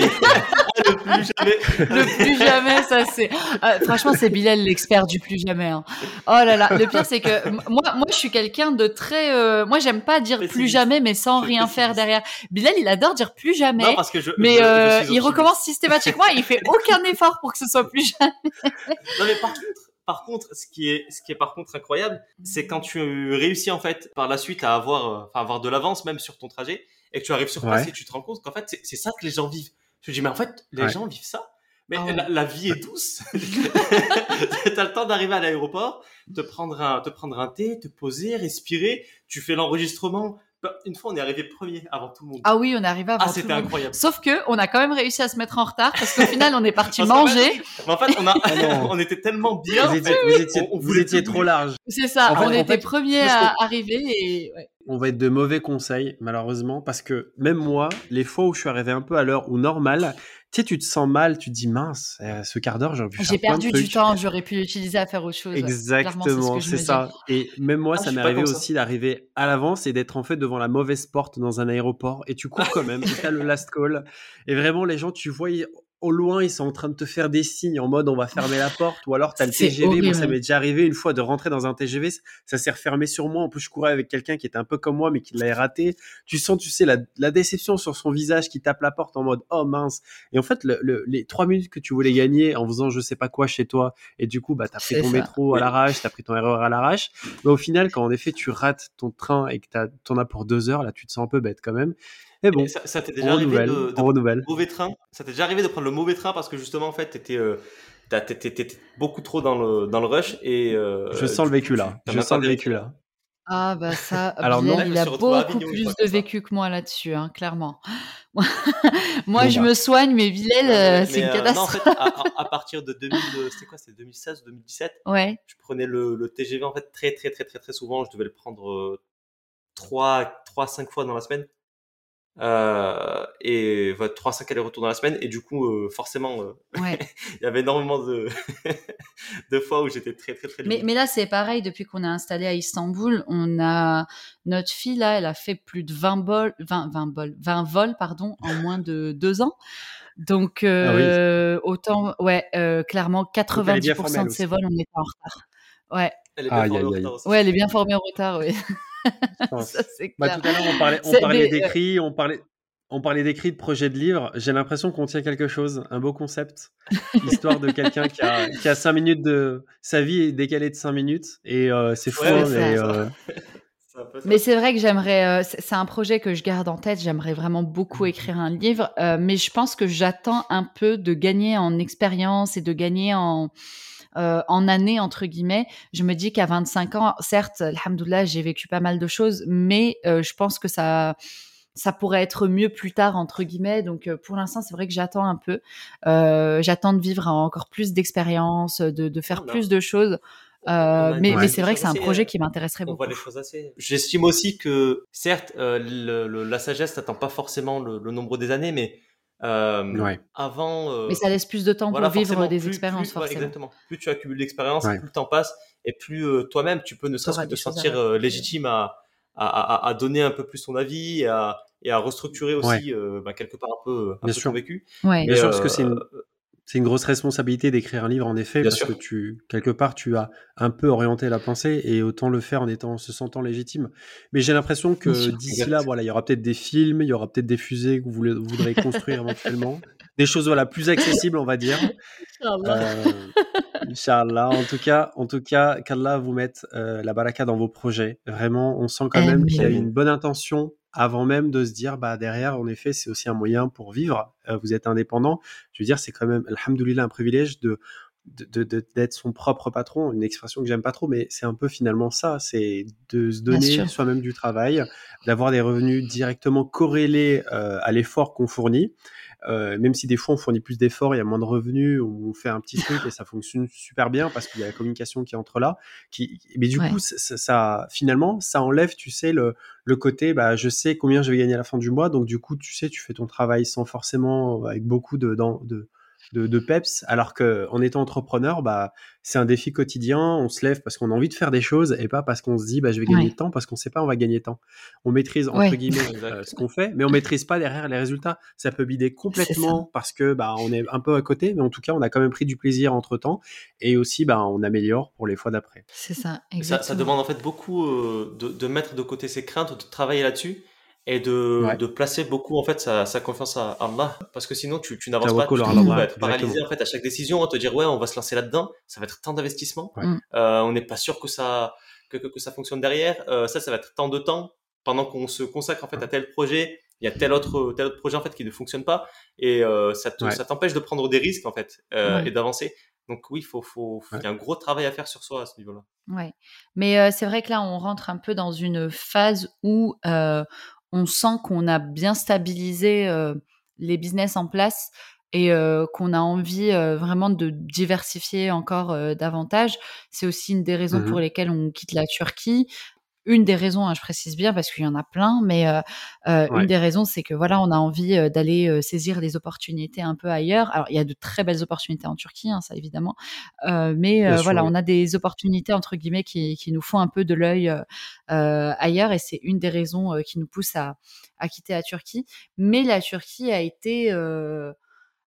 Le plus jamais. Le plus jamais, ça c'est. Ah, franchement, c'est Bilal l'expert du plus jamais. hein. Oh là là. Le pire, c'est que moi, moi, je suis quelqu'un de très. euh, moi, j'aime pas dire plus jamais, mais sans Je rien faire derrière. Bilal, il adore dire plus jamais. Non, parce que je. mais je- euh, il recommence systématiquement et il fait aucun effort pour que ce soit plus jamais. (laughs) Non, mais par contre, par contre, ce qui est, ce qui est par contre incroyable, c'est quand tu réussis en fait par la suite à avoir, euh, enfin, avoir de l'avance même sur ton trajet et que tu arrives sur place Ouais. et tu te rends compte qu'en fait c'est ça que les gens vivent. Je me dis mais en fait les Ouais. gens vivent ça. Mais Ah ouais. la, la vie est douce. (laughs) (laughs) T'as le temps d'arriver à l'aéroport, te prendre un, te prendre un thé, te poser, respirer. Tu fais l'enregistrement. Bah, Une fois, on est arrivé premier avant tout le monde. Ah oui, on est arrivé avant Ah, tout c'était le monde. incroyable. Sauf que on a quand même réussi à se mettre en retard parce qu'au (laughs) final, on est parti manger. Mais en fait, on, a, Ah (laughs) on était tellement bien. vous étiez, fait. vous étiez, On- on vous voulait étiez tout trop large. C'est ça. En fait- on en était fait, parce à arriver et ouais. On va être de mauvais conseils, malheureusement, parce que même moi, les fois où je suis arrivé un peu à l'heure ou normal, tu sais, tu te sens mal, tu te dis mince, euh, ce quart d'heure, j'aurais pu faire j'ai plein de perdu du temps. J'aurais pu l'utiliser à faire autre chose. Exactement, c'est dis. ça. Et même moi, Ah, ça m'est arrivé aussi d'arriver à l'avance et d'être en fait devant la mauvaise porte dans un aéroport. Et tu cours quand même, et t'as le last call. Et vraiment, les gens, tu vois, ils- au loin, ils sont en train de te faire des signes en mode on va fermer la porte. Ou alors, t'as le (laughs) TGV. Moi, ça m'est déjà arrivé une fois de rentrer dans un TGV. Ça s'est refermé sur moi. En plus, je courais avec quelqu'un qui était un peu comme moi, mais qui l'avait raté. Tu sens, tu sais, la, la déception sur son visage qui tape la porte en mode oh mince. Et en fait, le- le- les trois minutes que tu voulais gagner en faisant je sais pas quoi chez toi, et du coup, bah, t'as pris ton ça. métro à l'arrache, t'as pris ton erreur à l'arrache. Mais au final, quand en effet tu rates ton train et que t'en as pour deux heures, là, tu te sens un peu bête quand même. Mais bon, Et ça, ça t'est déjà arrivé de, de on renouvelle. mauvais train? Ça t'est déjà arrivé de prendre le mauvais train parce que justement en fait t'étais euh, t'as- t'étais t'étais beaucoup trop dans le dans le rush et euh, Je sens le vécu là. Je sens le vécu là. Ah bah ça, (laughs) Alors non. Il a beaucoup plus de vécu que moi là-dessus, hein, clairement. (laughs) Moi, Bon je bah. me soigne, mais mais- euh, c'est une euh, non, en catastrophe. fait, à, partir de 2000, euh, c'était quoi? C'était 2016 ou 2017 Ouais. Je prenais le, le TGV en fait très très très très très souvent. Je devais le prendre euh, 3 3 5 fois dans la semaine. Euh, et voilà, 3 5 allers-retours dans la semaine et du coup euh, forcément euh, Ouais. (laughs) il y avait énormément de (laughs) de fois où j'étais très très très Mais, mais là, c'est pareil, depuis qu'on est installé à Istanbul, on a notre fille là, elle a fait plus de 20 vols, 20, 20 vols, 20 vols pardon, en (laughs) moins de deux ans. Donc Ah euh, autant, ouais, euh, clairement, elle est bien 90% formée, de ses aussi. vols, on était en retard. Ouais, Elle est bien Aïe, formée en retard aussi. ouais, elle est bien formée au retard, oui. Ça c'est Bah, clair. tout à l'heure, on parlait, on parlait des- d'écrits, on parlait, on parlait d'écrits, de projets de livres. J'ai l'impression qu'on tient quelque chose, un beau concept. L'histoire de quelqu'un qui a, (laughs) qui a cinq minutes de. Sa vie est décalée de cinq minutes. Et euh, c'est fou, Ouais, mais. ça. euh, (laughs) C'est. Mais vrai que j'aimerais, euh, c'est un projet que je garde en tête. J'aimerais vraiment beaucoup écrire un livre, euh, mais je pense que j'attends un peu de gagner en expérience et de gagner en euh, en années entre guillemets. Je me dis qu'à 25 ans, certes, alhamdoulilah, j'ai vécu pas mal de choses, mais euh, je pense que ça ça pourrait être mieux plus tard entre guillemets. Donc euh, pour l'instant, c'est vrai que j'attends un peu. Euh, j'attends de vivre encore plus d'expériences, de, de faire Voilà. plus de choses. Euh, mais, c'est vrai que c'est un projet qui m'intéresserait on beaucoup. voit les choses assez. J'estime aussi que, certes, euh, le- le- la sagesse n'attend pas forcément le, le nombre des années, mais euh, Ouais. avant. euh, Mais ça laisse plus de temps voilà, pour vivre des plus- expériences, plus- ouais, forcément. exactement. Plus tu accumules d'expérience, Ouais. plus le temps passe, et plus euh, toi-même, tu peux ne serait-ce que te à sentir euh, légitime à, à, à- à donner un peu plus ton avis et à, et à restructurer aussi euh, bah, quelque part un peu, un Bien peu sûr. ton vécu. Ouais. Bien sûr, parce que euh, c'est une, c'est une grosse responsabilité d'écrire un livre, en effet, Bien parce sûr. que tu, quelque part, tu as un peu orienté la pensée et autant le faire en étant, en se sentant légitime. Mais j'ai l'impression que d'ici là, voilà, il y aura peut-être des films, il y aura peut-être des fusées que vous voudrez construire éventuellement. (laughs) Des choses, voilà, plus accessibles, on va dire. Euh, Inch'Allah. En tout cas, en tout cas, qu'Allah vous mette euh, la baraka dans vos projets. Vraiment, on sent quand même qu'il y a une bonne intention avant même de se dire, bah derrière, en effet, c'est aussi un moyen pour vivre. Euh, vous êtes indépendant. Je veux dire, c'est quand même, alhamdoulilah, un privilège de de- de- de- d'être son propre patron, une expression que j'aime pas trop, mais c'est un peu finalement ça, c'est de se donner soi-même du travail, d'avoir des revenus directement corrélés euh, à l'effort qu'on fournit. Euh, même si des fois on fournit plus d'efforts, il y a moins de revenus, on fait un petit truc et ça fonctionne super bien parce qu'il y a la communication qui entre là. Qui, mais du Ouais. coup, ça, ça- finalement, ça enlève, tu sais, le, le côté, bah, je sais combien je vais gagner à la fin du mois, donc du coup, tu sais, tu fais ton travail sans forcément, avec beaucoup de, d'en- de, de, de peps, alors que en étant entrepreneur, bah, c'est un défi quotidien. On se lève parce qu'on a envie de faire des choses et pas parce qu'on se dit, bah, je vais gagner Ouais. de temps, parce qu'on sait pas, on va gagner de temps. On maîtrise entre Ouais. guillemets euh, ce qu'on fait, mais on maîtrise pas derrière les résultats. Ça peut bider complètement parce que bah, on est un peu à côté, mais en tout cas, on a quand même pris du plaisir entre temps et aussi, bah, on améliore pour les fois d'après. C'est ça, Ça, exactement. ça demande en fait beaucoup euh, de, de mettre de côté ses craintes, de travailler là-dessus et de, Ouais. de placer beaucoup en fait sa, sa confiance à Allah parce que sinon tu, tu n'avances pas, tu à être paralysé en fait à chaque décision, à te dire ouais on va se lancer là-dedans, ça va être tant d'investissement, Ouais. Mm. Euh, on n'est pas sûr que ça que, que, que ça fonctionne derrière, Euh, ça ça va être tant de temps pendant qu'on se consacre en fait à tel projet, il y a tel autre tel autre projet en fait qui ne fonctionne pas et euh, ça te- Ouais. ça t'empêche de prendre des risques en fait euh, Ouais. et d'avancer. Donc oui, faut faut faut- il y a un gros travail à faire sur soi à ce niveau-là. Ouais. Mais euh, c'est vrai que là, on rentre un peu dans une phase où euh, on sent qu'on a bien stabilisé euh, les business en place et euh, qu'on a envie euh, vraiment de diversifier encore davantage. C'est aussi une des raisons Mhm. pour lesquelles on quitte la Turquie. Une des raisons, hein, je précise bien parce qu'il y en a plein, mais euh, euh, Ouais. une des raisons, c'est que voilà, on a envie euh, d'aller euh, saisir les opportunités un peu ailleurs. Alors, il y a de très belles opportunités en Turquie, hein, ça évidemment, euh, mais euh, voilà, on a des opportunités entre guillemets qui, qui nous font un peu de l'œil ailleurs, et c'est une des raisons qui nous pousse à, à quitter la Turquie. Mais la Turquie a été euh,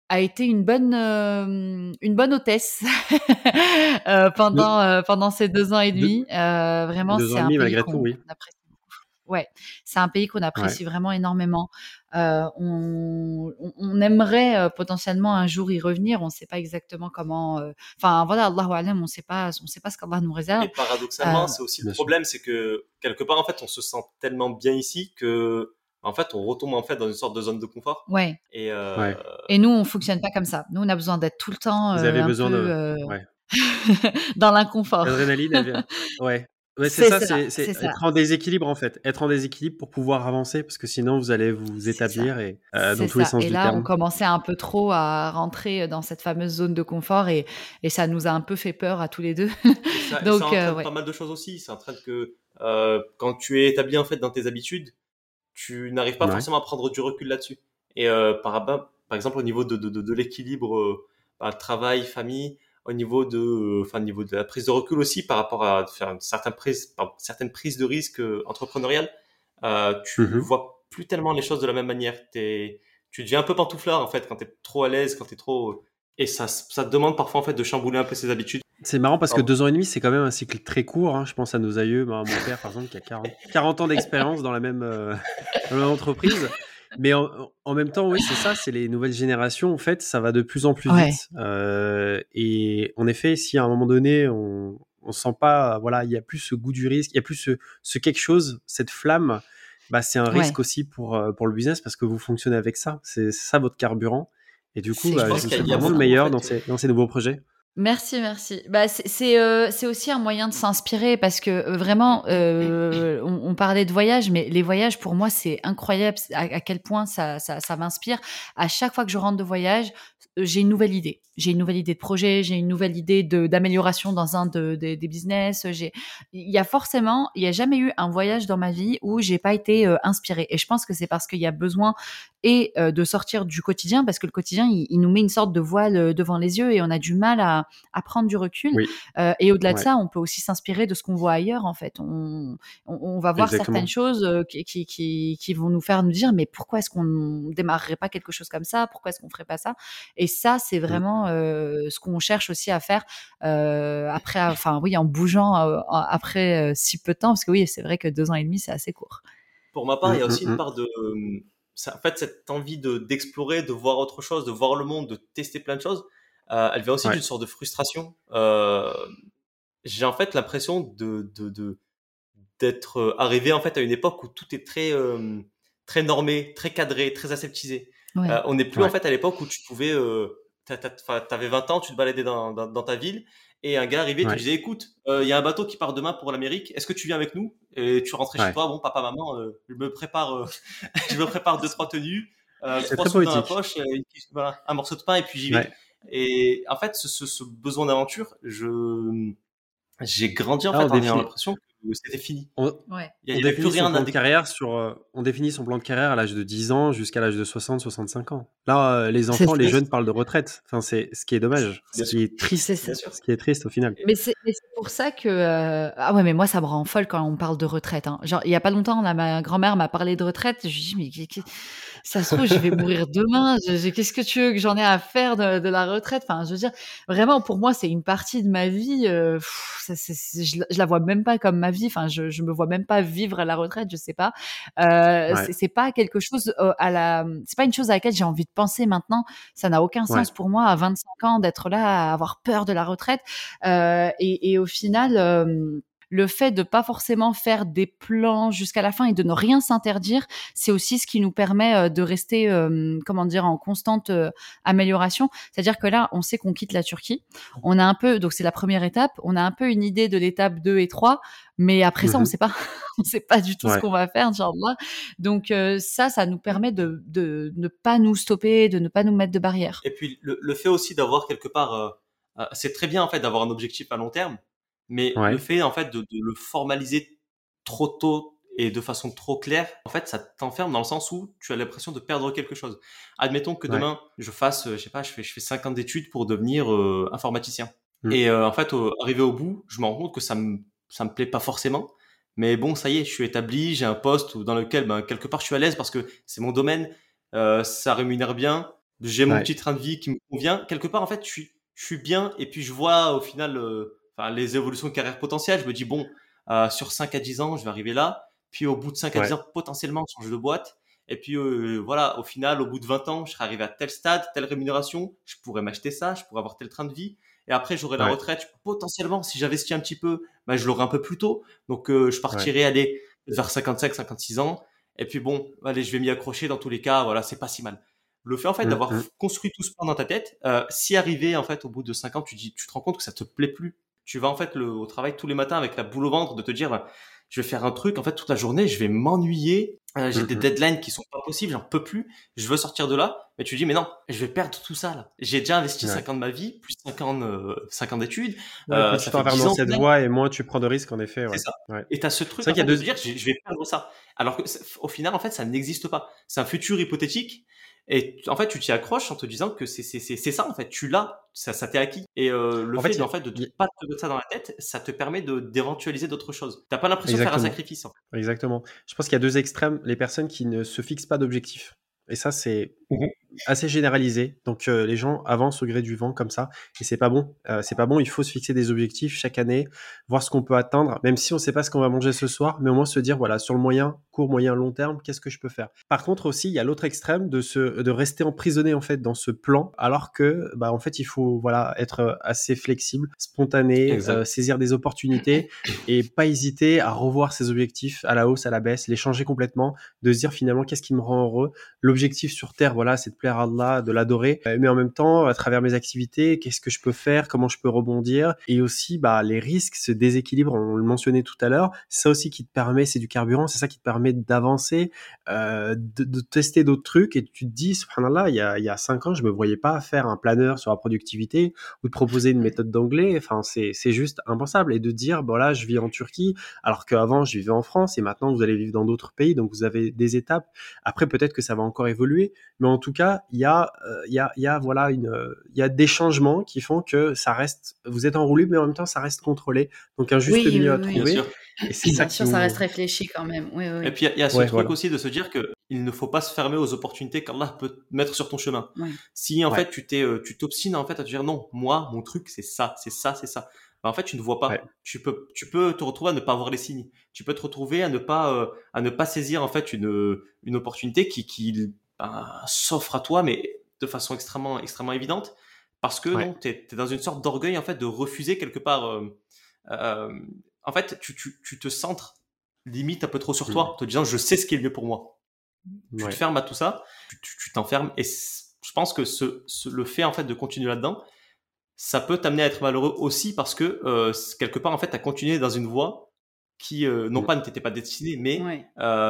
a été une bonne euh, une bonne hôtesse (laughs) euh, pendant euh, pendant ces deux ans et demi. Euh, vraiment, c'est un pays qu'on oui. apprécie. Ouais, c'est un pays qu'on apprécie vraiment énormément. Euh, on, on- aimerait euh, potentiellement un jour y revenir. On ne sait pas exactement comment. euh, Enfin, voilà, Allahu alam, on ne sait pas, on sait pas ce qu'Allah nous réserve. Et paradoxalement, Euh, c'est aussi le problème, c'est que quelque part, en fait, on se sent tellement bien ici que, en fait, on retombe en fait dans une sorte de zone de confort. Ouais. Et euh, Ouais. Et nous, on fonctionne pas comme ça. Nous, on a besoin d'être tout le temps Vous euh, avez un besoin peu de- euh, ouais. (laughs) dans l'inconfort. L'adrénaline, elle vient. (laughs) Ouais. Ouais, c'est C'est ça, ça, c'est c'est c'est ça. être en déséquilibre en fait. Être en déséquilibre pour pouvoir avancer parce que sinon vous allez vous établir et euh, dans tous les sens Et du là, on terme. commençait un peu trop à rentrer dans cette fameuse zone de confort et, et ça nous a un peu fait peur à tous les deux. et ça, et (laughs) Donc, ça entraîne euh, ouais. pas mal de choses aussi. Ça entraîne que euh, quand tu es établi en fait dans tes habitudes, tu n'arrives pas Ouais. forcément à prendre du recul là-dessus. Et euh, par, par exemple, au niveau de, de, de, de l'équilibre euh, bah, travail, famille, au niveau de, euh, enfin, au niveau de la prise de recul aussi par rapport à faire une certaine prise, par- certaines prises de risques euh, entrepreneuriales, euh, tu Mhm. vois plus tellement les choses de la même manière. Tu deviens un peu pantouflard en fait quand t'es trop à l'aise, quand t'es trop, et ça, ça te demande parfois en fait de chambouler un peu ses habitudes. C'est marrant parce que deux ans et demi, c'est quand même un cycle très court. hein. Je pense à nos aïeux, bah, à mon père par exemple, qui a 40, 40 ans d'expérience dans la même euh, (laughs) dans la même entreprise. Mais en, en même temps, oui, c'est ça, c'est les nouvelles générations. En fait, ça va de plus en plus Ouais. vite. Euh, et en effet, si à un moment donné, on on sent pas, voilà, il y a plus ce goût du risque, il y a plus ce, ce quelque chose, cette flamme. Bah, c'est un Ouais. risque aussi pour euh, pour le business parce que vous fonctionnez avec ça. C'est ça votre carburant. Et du coup, C'est- bah, je vous souhaite vraiment le meilleur en fait, dans ces dans ces nouveaux projets. Merci, merci. Bah, c'est euh, aussi un moyen de s'inspirer parce que euh, vraiment, euh, on, parlait de voyage, mais les voyages pour moi c'est incroyable à, quel point ça, ça, m'inspire. À chaque fois que je rentre de voyage, j'ai une nouvelle idée. J'ai une nouvelle idée de projet, j'ai une nouvelle idée d'amélioration dans un de, de- des business. J'ai, il y a forcément, il y a jamais eu un voyage dans ma vie où j'ai pas été euh, inspirée. Et je pense que c'est parce qu'il y a besoin et euh, de sortir du quotidien parce que le quotidien il, il nous met une sorte de voile euh, devant les yeux et on a du mal à, à prendre du recul. Oui. Euh, et au-delà de ça, on peut aussi s'inspirer de ce qu'on voit ailleurs. En fait, on, on, on va voir Exactement. certaines choses euh, qui, qui, qui, qui vont nous faire nous dire mais pourquoi est-ce qu'on démarrerait pas quelque chose comme ça? Pourquoi est-ce qu'on ferait pas ça? Et ça, c'est vraiment euh, ce qu'on cherche aussi à faire euh, après, enfin oui, en bougeant euh, après euh, si peu de temps, parce que oui, c'est vrai que deux ans et demi, c'est assez court. Pour ma part, il y a aussi une part de, euh, ça- en fait, cette envie de d'explorer, de voir autre chose, de voir le monde, de tester plein de choses. euh, elle vient aussi Ouais. d'une sorte de frustration. Euh, j'ai en fait l'impression de de de- d'être arrivé en fait à une époque où tout est très euh, très normé, très cadré, très aseptisé. Ouais. Euh, on n'est plus Ouais. en fait à l'époque où tu pouvais, euh, t'avais 20 ans, tu te baladais dans, dans, dans ta ville et un gars arrivait, Ouais. tu disais écoute, euh, il y a un bateau qui part demain pour l'Amérique, est-ce que tu viens avec nous? Et tu rentrais Ouais. chez toi, bon papa maman, euh, je me prépare, euh, (laughs) je me prépare deux trois tenues, euh, trois sous dans la poche, euh, voilà, un morceau de pain et puis j'y vais. Ouais. Et en fait, ce, ce, ce besoin d'aventure, je j'ai grandi en Ah, fait en ayant définit. l'impression que c'était fini. On, Ouais. Plus définit son rien plan de carrière sur, on définit son plan de carrière à l'âge de 10 ans jusqu'à l'âge de 60, 65 ans. Là, euh, les enfants, les ça. jeuns parlent de retraite. Enfin, c'est ce qui est dommage, ce qui est triste, ce qui est triste au final. Mais c'est pour ça que euh, ah ouais mais moi ça me rend folle quand on parle de retraite. Hein. Genre il y a pas longtemps là ma grand-mère m'a parlé de retraite. Je lui dis mais ça se trouve je vais mourir demain. Qu'est-ce que tu veux que j'en ai à faire de, de la retraite? Enfin je veux dire vraiment pour moi c'est une partie de ma vie. euh, pff, ça, je, la- je la vois même pas comme ma vie. Enfin je, je me vois même pas vivre à la retraite. Je sais pas. Euh, Ouais. c'est- pas quelque chose euh, à la. C'est pas une chose à laquelle j'ai envie de penser maintenant. Ça n'a aucun Ouais. sens pour moi à 25 ans d'être là à avoir peur de la retraite. Euh, et, et au final, le fait de pas forcément faire des plans jusqu'à la fin et de ne rien s'interdire, c'est aussi ce qui nous permet euh, de rester, euh, comment dire, en constante euh, amélioration. C'est-à-dire que là, on sait qu'on quitte la Turquie. On a un peu, donc c'est la première étape. On a un peu une idée de l'étape 2 et 3, mais après ça, on Mhm. sait pas. (laughs) on sait pas du tout ce qu'on va faire, Inch'Allah. Donc euh, ça, ça nous permet de, de ne pas nous stopper, de ne pas nous mettre de barrières. Et puis le, le fait aussi d'avoir quelque part, euh, euh, c'est très bien en fait d'avoir un objectif à long terme, mais Ouais. le fait en fait de, de le formaliser trop tôt et de façon trop claire, en fait, ça t'enferme dans le sens où tu as l'impression de perdre quelque chose. Admettons que Ouais. demain je fasse, euh, je sais pas, je fais je fais 5 ans d'études pour devenir euh, informaticien. Mm. Et euh, en fait, au- arrivé au bout, je me rends compte que ça me ça me plaît pas forcément. Mais bon, ça y est, je suis établi, j'ai un poste dans lequel, ben, quelque part, je suis à l'aise parce que c'est mon domaine, euh, ça rémunère bien, j'ai mon Ouais. petit train de vie qui me convient. Quelque part, en fait, je suis, je suis bien et puis je vois au final euh, enfin, les évolutions de carrière potentielles. Je me dis, bon, euh, sur 5 à 10 ans, je vais arriver là. Puis au bout de 5 à Ouais. 10 ans, potentiellement, changer de boîte. Et puis euh, voilà, au final, au bout de 20 ans, je serai arrivé à tel stade, telle rémunération, je pourrais m'acheter ça, je pourrais avoir tel train de vie. Et après, j'aurai la retraite. Je- Potentiellement, si j'investis un petit peu, bah, je l'aurai un peu plus tôt. Donc, euh, je partirai aller vers 55, 56 ans. Et puis bon, allez, je vais m'y accrocher dans tous les cas. Voilà, c'est pas si mal. Le fait en fait Mm, d'avoir mm. construit tout ce plan dans ta tête, euh, si arrivé en fait au bout de 5 ans, tu dis, tu te rends compte que ça te plaît plus. Tu vas en fait le, au travail tous les matins avec la boule au ventre de te dire, je vais faire un truc en fait toute la journée, je vais m'ennuyer. Euh, j'ai des Mhm. deadlines qui sont pas possibles, j'en peux plus. Je veux sortir de là. Mais tu dis, mais non, je vais perdre tout ça là. J'ai déjà investi Ouais. 5 ans de ma vie, plus 5 ans, euh, 5 ans d'études. Ouais, Euh, plus ça tu t'enfermes 10 dans ans cette voie et moins tu prends de risques, en effet. Ouais. Ça. Ouais. Et t'as ce truc vrai qu'il y a de deux- te dire, je vais perdre ça. Alors que, au final, en fait, ça n'existe pas. C'est un futur hypothétique. Et en fait, tu t'y accroches en te disant que c'est c'est- c'est- c'est ça, en fait. Tu l'as, ça, ça t'est acquis. Et euh, le En fait, en fait, de ne pas te mettre ça dans la tête, ça te permet de d'éventualiser d'autres choses. T'as pas l'impression de faire un sacrifice. en fait. Exactement. Je pense qu'il y a deux extrêmes. Les personnes qui ne se fixent pas d'objectif. Et ça, c'est Mhm. Assez généralisé. Donc, euh, les gens avancent au gré du vent comme ça. Et c'est pas bon. Euh, c'est pas bon. Il faut se fixer des objectifs chaque année, voir ce qu'on peut atteindre, même si on sait pas ce qu'on va manger ce soir, mais au moins se dire, voilà, sur le moyen, court, moyen, long terme, qu'est-ce que je peux faire? Par contre, aussi, il y a l'autre extrême de se, de rester emprisonné, en fait, dans ce plan, alors que, bah, en fait, il faut, voilà, être assez flexible, spontané, euh, saisir des opportunités et pas hésiter à revoir ses objectifs à la hausse, à la baisse, les changer complètement, de se dire finalement qu'est-ce qui me rend heureux? L'objectif sur Terre, voilà, c'est de plaire à Allah, de l'adorer, Euh, mais en même temps, à travers mes activités, qu'est-ce que je peux faire, comment je peux rebondir, et aussi bah, les risques, ce déséquilibre, on le mentionnait tout à l'heure, c'est ça aussi qui te permet, c'est du carburant, c'est ça qui te permet d'avancer, euh, de, tester d'autres trucs, et tu te dis, subhanallah, il y a, il y a cinq ans, je me voyais pas faire un planeur sur la productivité ou de proposer une méthode d'anglais, enfin, c'est juste impensable, et de dire, bon là, je vis en Turquie, alors qu'avant, je vivais en France, et maintenant, vous allez vivre dans d'autres pays, donc vous avez des étapes. Après, peut-être que ça va encore évoluer, mais en tout cas, il y a, euh, il y a, il y a, voilà, une, il y a des changements qui font que ça reste, vous êtes enroulé, mais en même temps, ça reste contrôlé. Donc, un juste Oui, milieu oui, à oui. Bien trouver. sûr. Et c'est ça sûr, ça reste réfléchi quand même. Oui, oui, oui. Et puis, il y a- il y, a ce Ouais, truc voilà. aussi de se dire que il ne faut pas se fermer aux opportunités qu'Allah peut mettre sur ton chemin. Ouais. Si, en Ouais. fait, tu t'es, euh, tu t'obstines, en fait, à te dire non, moi, mon truc, c'est ça, c'est ça, c'est ça. Bah, en fait, tu ne vois pas. Ouais. Tu peux, tu peux te retrouver à ne pas voir les signes. Tu peux te retrouver à ne pas, euh, à ne pas saisir, en fait, une, une opportunité qui, qui ben, s'offre à toi, mais de façon extrêmement, extrêmement évidente. Parce que Ouais. tu es, dans une sorte d'orgueil, en fait, de refuser quelque part. euh, euh, en fait, tu, tu, tu te centres limite un peu trop sur toi, en te disant je sais ce qui est le mieux pour moi. Tu te fermes à tout ça, tu- t'enfermes, et je pense que ce, ce- le fait en fait de continuer là-dedans, ça peut t'amener à être malheureux aussi parce que euh, quelque part en fait, tu as continué dans une voie qui non Mm. pas ne t'était pas destinée, mais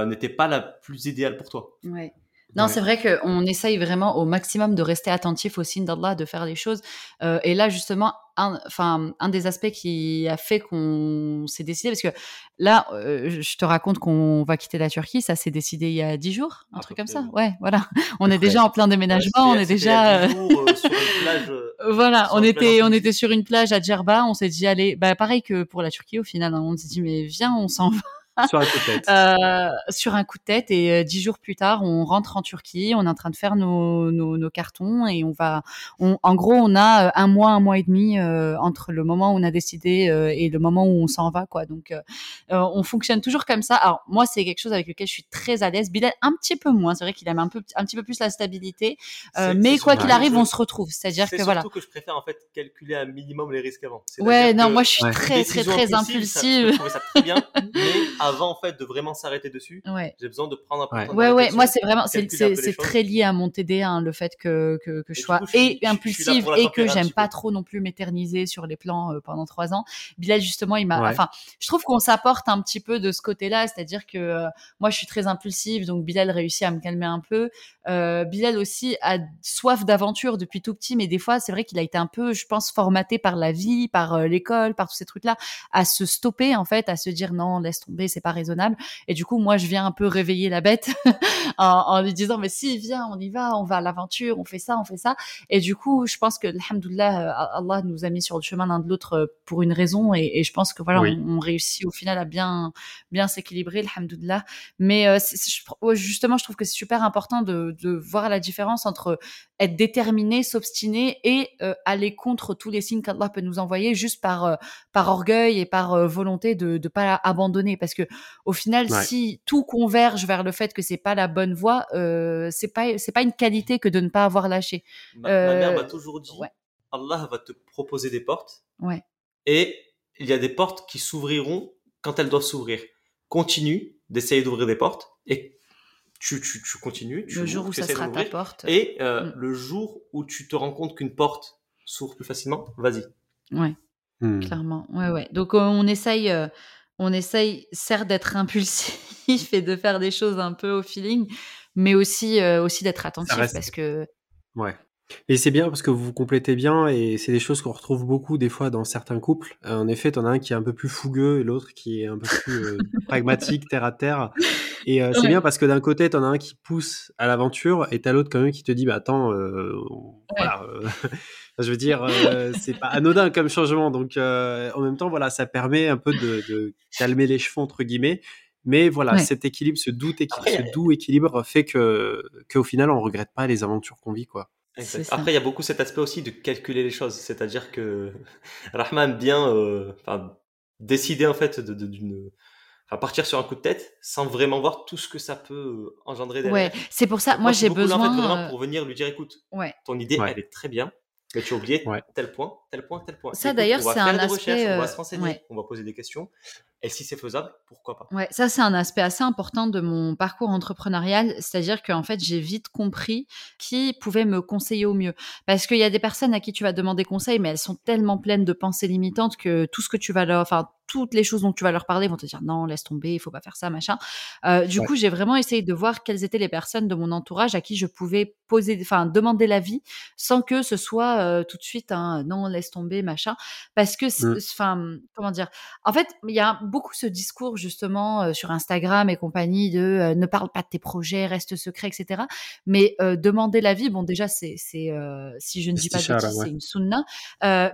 n'était pas la plus idéale pour toi. ouais. Non, Ouais. c'est vrai qu'on essaye vraiment au maximum de rester attentif aux signes d'Allah, de faire les choses. Euh, et là, justement, un, enfin, un des aspects qui a fait qu'on s'est décidé, parce que là, euh, je te raconte qu'on va quitter la Turquie, ça s'est décidé il y a dix jours, un truc comme ça. Ouais, voilà. (laughs) On est déjà en plein déménagement, on est déjà. (laughs) voilà, on était, on était sur une plage à Djerba, on s'est dit, allez, bah, pareil que pour la Turquie au final, hein. on s'est dit, mais viens, on s'en (laughs) va sur un coup de tête. Euh, sur un coup de tête. Et euh, dix jours plus tard, on rentre en Turquie. On est en train de faire nos, nos, nos cartons et on va. On, en gros, on a euh, un mois, un mois et demi euh, entre le moment où on a décidé euh, et le moment où on s'en va, quoi. Donc, on fonctionne toujours comme ça. Alors moi, c'est quelque chose avec lequel je suis très à l'aise. Bilal, un petit peu moins. C'est vrai qu'il aime un peu, un petit peu plus la stabilité. mais quoi qu'il arrive, on se retrouve. C'est-à-dire que voilà. C'est surtout que je préfère en fait calculer un minimum les risques avant. Ouais, non, moi je suis très, très, très, impulsive. Ça, ça très bien, (laughs) mais avant en fait de vraiment s'arrêter dessus, ouais. j'ai besoin de prendre un peu de temps. Ouais, ouais, moi c'est vraiment, c'est très lié à mon TD1, hein, le fait que, que, que je sois et impulsive et que j'aime pas trop non plus m'éterniser sur les plans euh, pendant trois ans. Bilal justement, il m'a, enfin, je trouve qu'on s'apporte un petit peu de ce côté-là, c'est-à-dire que euh, moi je suis très impulsive, donc Bilal réussit à me calmer un peu. Euh, Bilal aussi a soif d'aventure depuis tout petit, mais des fois c'est vrai qu'il a été un peu, je pense, formaté par la vie, par euh, l'école, par tous ces trucs-là, à se stopper en fait, à se dire non, laisse tomber, c'est pas raisonnable. Et du coup, moi, je viens un peu réveiller la bête (laughs) en, en, lui disant, mais si, viens, on y va, on va à l'aventure, on fait ça, on fait ça. Et du coup, je pense que, alhamdoulilah, euh, Allah nous a mis sur le chemin l'un de l'autre euh, pour une raison. Et, et je pense que voilà, on, on, réussit au final à bien, bien s'équilibrer, alhamdoulilah. Mais euh, je, justement, je trouve que c'est super important de, de voir la différence entre être déterminé, s'obstiner et euh, aller contre tous les signes qu'Allah peut nous envoyer juste par euh, par orgueil et par euh, volonté de ne pas abandonner parce que au final ouais. si tout converge vers le fait que c'est pas la bonne voie euh, c'est pas c'est pas une qualité que de ne pas avoir lâché. Ma, ma mère m'a toujours dit ouais. Allah va te proposer des portes. Ouais. Et il y a des portes qui s'ouvriront quand elles doivent s'ouvrir. Continue d'essayer d'ouvrir des portes et tu, tu, tu continues. Tu le jour où ça sera ta porte. Et euh, mm. le jour où tu te rends compte qu'une porte s'ouvre plus facilement, vas-y. Ouais, mm. clairement. Ouais, ouais. Donc on essaye, euh, on essaye certes d'être impulsif (laughs) et de faire des choses un peu au feeling, mais aussi, euh, aussi d'être attentif parce que. Ouais. Et c'est bien parce que vous vous complétez bien et c'est des choses qu'on retrouve beaucoup des fois dans certains couples. Euh, en effet, t'en as un qui est un peu plus fougueux et l'autre qui est un peu plus euh, (laughs) pragmatique, terre à terre. Et euh, c'est bien parce que d'un côté, t'en as un qui pousse à l'aventure et t'as l'autre quand même qui te dit, bah attends, euh, voilà, (laughs) je veux dire, c'est pas anodin comme changement. Donc en même temps, voilà, ça permet un peu de, de calmer les cheveux entre guillemets. Mais voilà, ouais. cet équilibre, ce doux, équilibre, ce doux équilibre fait que qu'au final, on regrette pas les aventures qu'on vit, quoi. Après, il y a beaucoup cet aspect aussi de calculer les choses. C'est-à-dire que (laughs) Rahman bien euh, décider en fait d'une. Enfin, partir sur un coup de tête sans vraiment voir tout ce que ça peut engendrer derrière. Ouais, c'est pour ça, moi, j'ai besoin. En fait, vraiment pour venir lui dire écoute, ouais. ton idée, ouais. elle est très bien, mais tu as oublié ouais. tel point, tel point, tel point. Ça, d'ailleurs, c'est un aspect. Euh... On va se renseigner, on va poser des questions. Et si c'est faisable, pourquoi pas? Ouais, ça c'est un aspect assez important de mon parcours entrepreneurial, c'est-à-dire qu'en fait j'ai vite compris qui pouvait me conseiller au mieux, parce qu'il y a des personnes à qui tu vas demander conseil, mais elles sont tellement pleines de pensées limitantes que tout ce que tu vas leur, enfin toutes les choses dont tu vas leur parler vont te dire non, laisse tomber, il faut pas faire ça, machin. Euh, du ouais. coup, j'ai vraiment essayé de voir quelles étaient les personnes de mon entourage à qui je pouvais poser, enfin demander l'avis sans que ce soit euh, tout de suite un non, laisse tomber, machin, parce que, enfin, mmh. comment dire, en fait, il y a beaucoup ce discours justement euh, sur Instagram et compagnie de euh, ne parle pas de tes projets, reste secret, etc. Mais euh, demander l'avis, bon déjà c'est c'est si je ne dis pas de bêtises, ouais. c'est une sunna.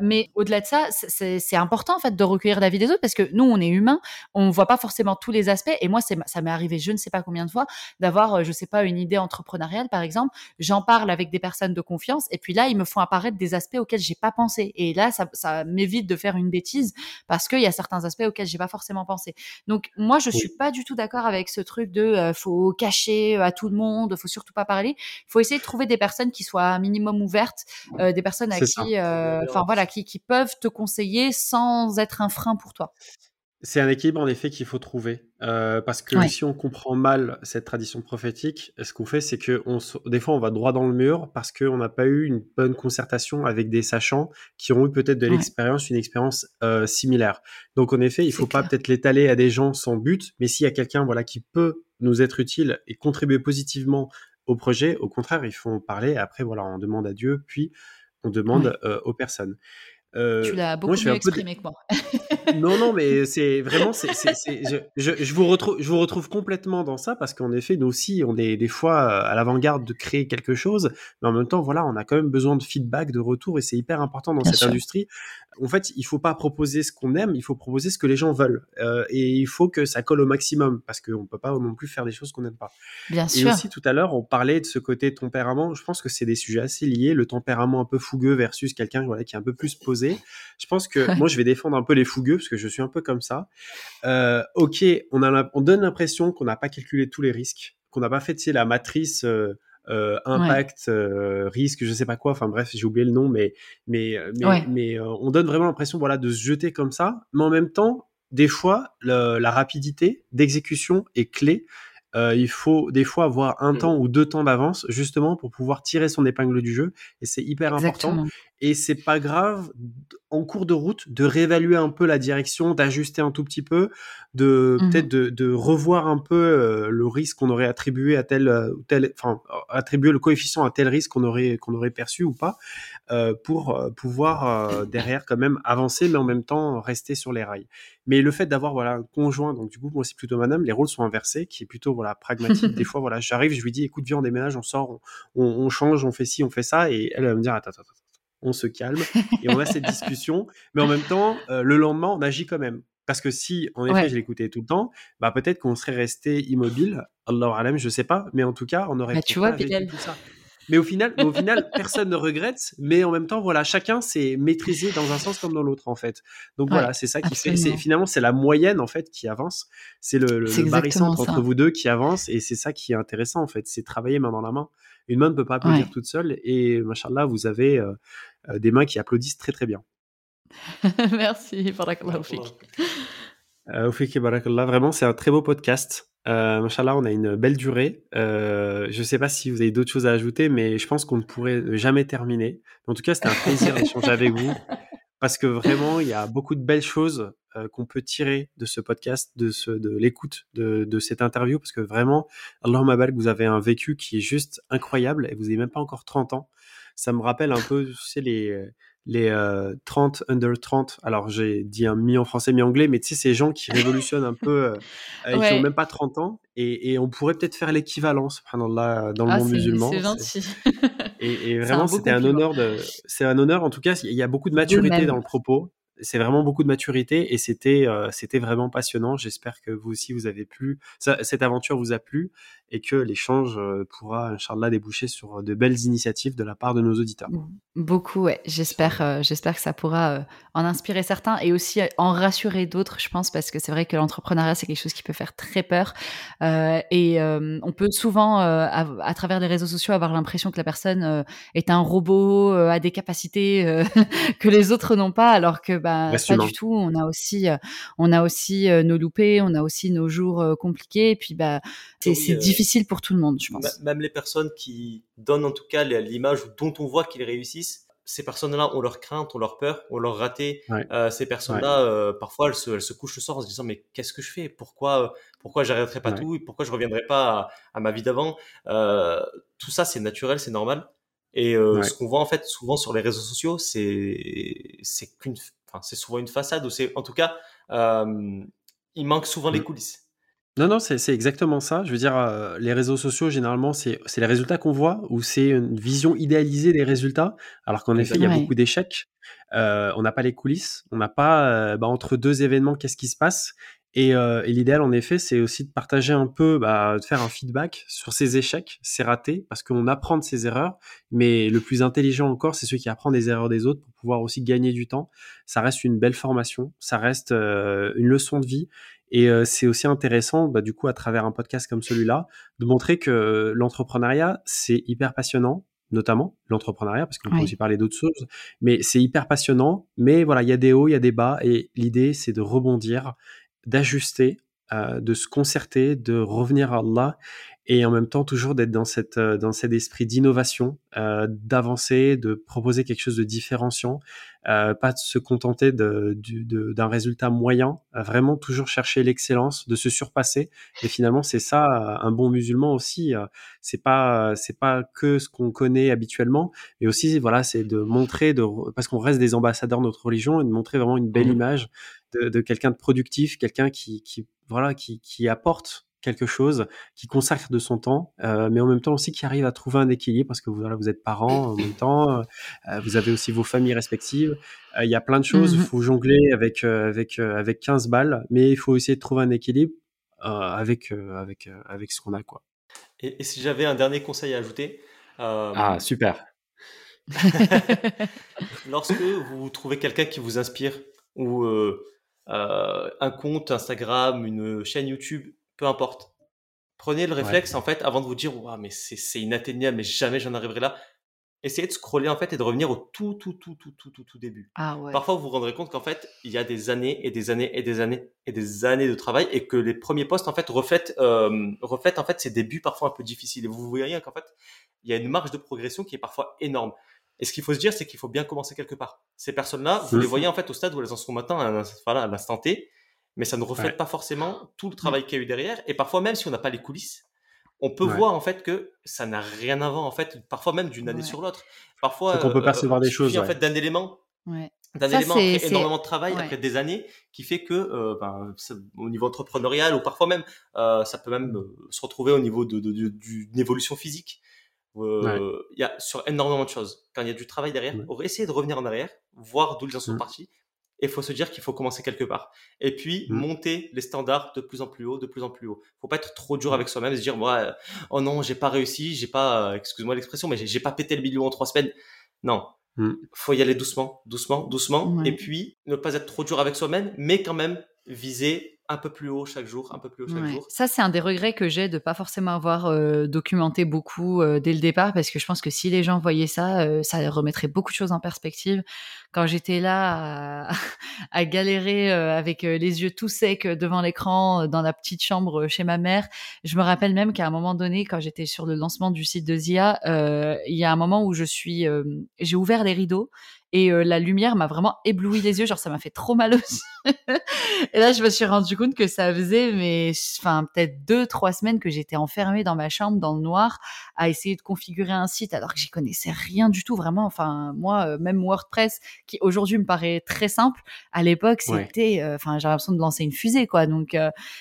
mais au-delà de ça, c'est important en fait de recueillir l'avis des autres parce que nous on est humains, on voit pas forcément tous les aspects. Et moi ça m'est arrivé je ne sais pas combien de fois d'avoir je sais pas une idée entrepreneuriale par exemple, j'en parle avec des personnes de confiance et puis là ils me font apparaître des aspects auxquels j'ai pas pensé et là ça, ça m'évite de faire une bêtise parce qu'il y a certains aspects auxquels j'ai pas forcément pensé. Donc moi je suis oui. pas du tout d'accord avec ce truc de euh, faut cacher à tout le monde, faut surtout pas parler. Il faut essayer de trouver des personnes qui soient un minimum ouvertes, euh, des personnes à qui, euh, enfin euh, voilà, qui, qui peuvent te conseiller sans être un frein pour toi. C'est un équilibre en effet qu'il faut trouver euh, parce que ouais. si on comprend mal cette tradition prophétique, ce qu'on fait c'est que on, des fois on va droit dans le mur parce qu'on n'a pas eu une bonne concertation avec des sachants qui ont eu peut-être de l'expérience, une expérience euh, similaire. Donc en effet, il faut pas peut-être l'étaler à des gens sans but, mais s'il y a quelqu'un voilà qui peut nous être utile et contribuer positivement au projet, au contraire, il faut en parler. Après voilà, on demande à Dieu, puis on demande ouais. euh, aux personnes. Euh, tu l'as beaucoup mieux exprimé que moi. (laughs) non, non, mais (laughs) c'est vraiment, c'est, je, je, je, vous retrouve, je vous retrouve complètement dans ça parce qu'en effet, nous aussi, on est des fois à l'avant-garde de créer quelque chose, mais en même temps, voilà, on a quand même besoin de feedback, de retour, et c'est hyper important dans cette industrie. En fait, il faut pas proposer ce qu'on aime, il faut proposer ce que les gens veulent, euh, et il faut que ça colle au maximum parce qu'on peut pas non plus faire des choses qu'on n'aime pas. Bien sûr. Et aussi tout à l'heure, on parlait de ce côté tempérament. Je pense que c'est des sujets assez liés, le tempérament un peu fougueux versus quelqu'un voilà, qui est un peu plus posé. Je pense que moi, je vais défendre un peu les fougueux parce que je suis un peu comme ça. Euh, ok, on, a, on donne l'impression qu'on n'a pas calculé tous les risques, qu'on n'a pas fait la matrice. Euh, euh, impact, risque, je sais pas quoi. Enfin bref, j'ai oublié le nom, mais mais mais, mais on donne vraiment l'impression voilà de se jeter comme ça. Mais en même temps, des fois, la rapidité d'exécution est clé. il faut des fois avoir un mmh. temps ou deux temps d'avance justement pour pouvoir tirer son épingle du jeu et c'est hyper important et c'est pas grave en cours de route de réévaluer un peu la direction, d'ajuster un tout petit peu, de mmh peut-être de, revoir un peu euh, le risque qu'on aurait attribué à tel euh, tel, enfin attribuer le coefficient à tel risque qu'on aurait qu'on aurait perçu ou pas, euh, pour pouvoir derrière quand même avancer, mais en même temps rester sur les rails. Mais le fait d'avoir voilà un conjoint, donc du coup moi c'est plutôt madame, les rôles sont inversés, qui est plutôt voilà pragmatique. (laughs) Des fois voilà j'arrive, je lui dis écoute viens on déménage, on sort, on, on, change, on fait ci, on fait ça, et elle va me dire attends attends on se calme et on a cette (laughs) discussion. Mais en même temps, euh, le lendemain, on agit quand même. Parce que si, en effet, je l'écoutais tout le temps, bah peut-être qu'on serait resté immobile. Allah alam, je sais pas, mais en tout cas, on aurait. Bah, tu vois, tout ça. Mais au final, au final, personne ne regrette. Mais en même temps, voilà, chacun s'est maîtrisé dans un sens comme dans l'autre, en fait. Donc voilà, c'est ça qui fait. Finalement, c'est la moyenne en fait qui avance. C'est le, le, entre vous deux qui avance, et c'est ça qui est intéressant en fait. C'est travailler main dans la main. Une main ne peut pas applaudir toute seule, et machallah, vous avez euh, euh, des mains qui applaudissent très très bien. (laughs) Merci, barakallah euh, barakallah, vraiment, c'est un très beau podcast. Euh, Machallah, on a une belle durée. Euh, je ne sais pas si vous avez d'autres choses à ajouter, mais je pense qu'on ne pourrait jamais terminer. En tout cas, c'était un plaisir d'échanger avec vous (laughs) parce que vraiment, il y a beaucoup de belles choses qu'on peut tirer de ce podcast, de, l'écoute de, de, cette interview, parce que vraiment, Allahumma barak, vous avez un vécu qui est juste incroyable et vous n'avez même pas encore 30 ans. Ça me rappelle un peu, tu sais, les, les 30, euh, under 30. Alors, j'ai dit un mi en français, mi anglais, mais tu sais, ces gens qui (laughs) révolutionnent un peu euh, et qui n'ont même pas 30 ans. Et, et on pourrait peut-être faire l'équivalence, dans le ah, monde musulman. C'est gentil. Et, et (laughs) vraiment, c'était un honneur de, c'est un honneur. En tout cas, il y a beaucoup de maturité dans le propos c'est vraiment beaucoup de maturité et c'était euh, c'était vraiment passionnant. J'espère que vous aussi vous avez plu, cette aventure vous a plu et que l'échange euh, pourra, Inch'Allah, déboucher sur de belles initiatives de la part de nos auditeurs. Beaucoup, ouais. J'espère, euh, j'espère que ça pourra en inspirer certains et aussi en rassurer d'autres, je pense, parce que c'est vrai que l'entrepreneuriat, c'est quelque chose qui peut faire très peur. et on peut souvent, à, travers les réseaux sociaux, avoir l'impression que la personne est un robot, a des capacités (laughs) que les autres n'ont pas, alors que bah, pas du tout. On a aussi, euh, on a aussi euh, nos loupés, on a aussi nos jours euh, compliqués. Et puis, bah, c'est difficile pour tout le monde, je pense. Même les personnes qui donnent en tout cas l'image dont on voit qu'ils réussissent, ces personnes-là ont leur crainte, ont leur peur, ont leur raté. ces personnes-là, parfois, elles se, elles se, couchent le soir en se disant mais qu'est-ce que je fais? Pourquoi, pourquoi j'arrêterai pas tout? Pourquoi je reviendrai pas à, ma vie d'avant? Tout ça, c'est naturel, c'est normal. Et ce qu'on voit en fait souvent sur les réseaux sociaux, c'est c'est qu'une c'est souvent une façade ou c'est en tout cas, euh, il manque souvent les mmh. coulisses. Non, non, c'est exactement ça. Je veux dire, euh, les réseaux sociaux, généralement, c'est les résultats qu'on voit ou c'est une vision idéalisée des résultats, alors qu'en effet, il y a beaucoup d'échecs. Euh, on n'a pas les coulisses, on n'a pas bah, entre deux événements, qu'est-ce qui se passe? Euh, et, l'idéal, en effet, c'est aussi de partager un peu, bah, de faire un feedback sur ses échecs, ses ratés, parce qu'on apprend de ses erreurs. Mais le plus intelligent encore, c'est celui qui apprend des erreurs des autres pour pouvoir aussi gagner du temps. Ça reste une belle formation, ça reste euh, une leçon de vie. Et euh, c'est aussi intéressant, bah, du coup, à travers un podcast comme celui-là, de montrer que l'entrepreneuriat, c'est hyper passionnant, notamment l'entrepreneuriat, parce qu'on peut aussi parler d'autres choses, mais c'est hyper passionnant. Mais voilà, il y a des hauts, il y a des bas, et l'idée, c'est de rebondir d'ajuster, euh, de se concerter, de revenir à Allah et en même temps toujours d'être dans cette euh, dans cet esprit d'innovation, euh, d'avancer, de proposer quelque chose de différenciant, euh, pas de se contenter de, d'un résultat moyen, vraiment toujours chercher l'excellence, de se surpasser. Et finalement, c'est ça un bon musulman aussi. c'est pas c'est pas que ce qu'on connaît habituellement, mais aussi voilà, c'est de montrer de parce qu'on reste des ambassadeurs de notre religion et de montrer vraiment une belle mmh image de, de quelqu'un de productif, quelqu'un qui, qui voilà qui, qui apporte quelque chose, qui consacre de son temps, euh, mais en même temps aussi qui arrive à trouver un équilibre parce que vous, voilà, vous êtes parents en même temps, euh, vous avez aussi vos familles respectives. Euh, il y a plein de choses, il mmh faut jongler avec avec avec 15 balles, mais il faut essayer de trouver un équilibre avec avec avec ce qu'on a quoi. Et, si j'avais un dernier conseil à ajouter Ah super. (laughs) Lorsque vous trouvez quelqu'un qui vous inspire ou un compte Instagram, une chaîne YouTube peu importe. Prenez le réflexe en fait avant de vous dire waouh mais c'est inatteignable mais jamais j'en arriverai là. Essayez de scroller en fait et de revenir au tout tout tout tout tout tout, tout début. Ah ouais. Parfois vous vous rendrez compte qu'en fait il y a des années et des années et des années et des années de travail et que les premiers postes en fait reflètent euh, reflètent en fait ces débuts parfois un peu difficiles et vous voyez qu'en fait il y a une marge de progression qui est parfois énorme. Et ce qu'il faut se dire, c'est qu'il faut bien commencer quelque part. Ces personnes-là, vous les voyez en fait au stade où elles en sont maintenant, à l'instant T mais ça ne reflète pas forcément tout le travail qu'il y a eu derrière. Et parfois, même si on n'a pas les coulisses, on peut voir en fait que ça n'a rien à voir en fait, parfois même d'une année sur l'autre. Parfois, on peut euh, percevoir des choses. en fait d'un élément, d'un élément après énormément de travail, après des années, qui fait que euh, ben, au niveau entrepreneurial ou parfois même, euh, ça peut même se retrouver au niveau d'une de, de, évolution physique. Il y a sur énormément de choses. Quand il y a du travail derrière, on va essayer de revenir en arrière, voir d'où ils en sont mmh. partis, il faut se dire qu'il faut commencer quelque part. Et puis, mmh. monter les standards de plus en plus haut, de plus en plus haut. Faut pas être trop dur mmh. avec soi-même et se dire, moi, euh, oh non, j'ai pas réussi, j'ai pas, euh, excuse-moi l'expression, mais j'ai pas pété le million en trois semaines. Non. Mmh. Faut y aller doucement, doucement, doucement. Et puis, ne pas être trop dur avec soi-même, mais quand même viser un peu plus haut chaque jour, un peu plus haut chaque jour. Ça, c'est un des regrets que j'ai de pas forcément avoir euh, documenté beaucoup euh, dès le départ, parce que je pense que si les gens voyaient ça, euh, ça remettrait beaucoup de choses en perspective. Quand j'étais là à, (laughs) à galérer avec les yeux tout secs devant l'écran dans la petite chambre chez ma mère, je me rappelle même qu'à un moment donné, quand j'étais sur le lancement du site de Zia, il y a un moment où je suis, j'ai ouvert les rideaux et euh, la lumière m'a vraiment ébloui les yeux, genre ça m'a fait trop mal aussi. (laughs) et là, je me suis rendu compte que ça faisait, mais enfin peut-être deux, trois semaines que j'étais enfermée dans ma chambre dans le noir à essayer de configurer un site alors que j'y connaissais rien du tout vraiment. Enfin moi, euh, même WordPress qui aujourd'hui me paraît très simple, à l'époque c'était, euh, enfin j'ai l'impression de lancer une fusée quoi. Donc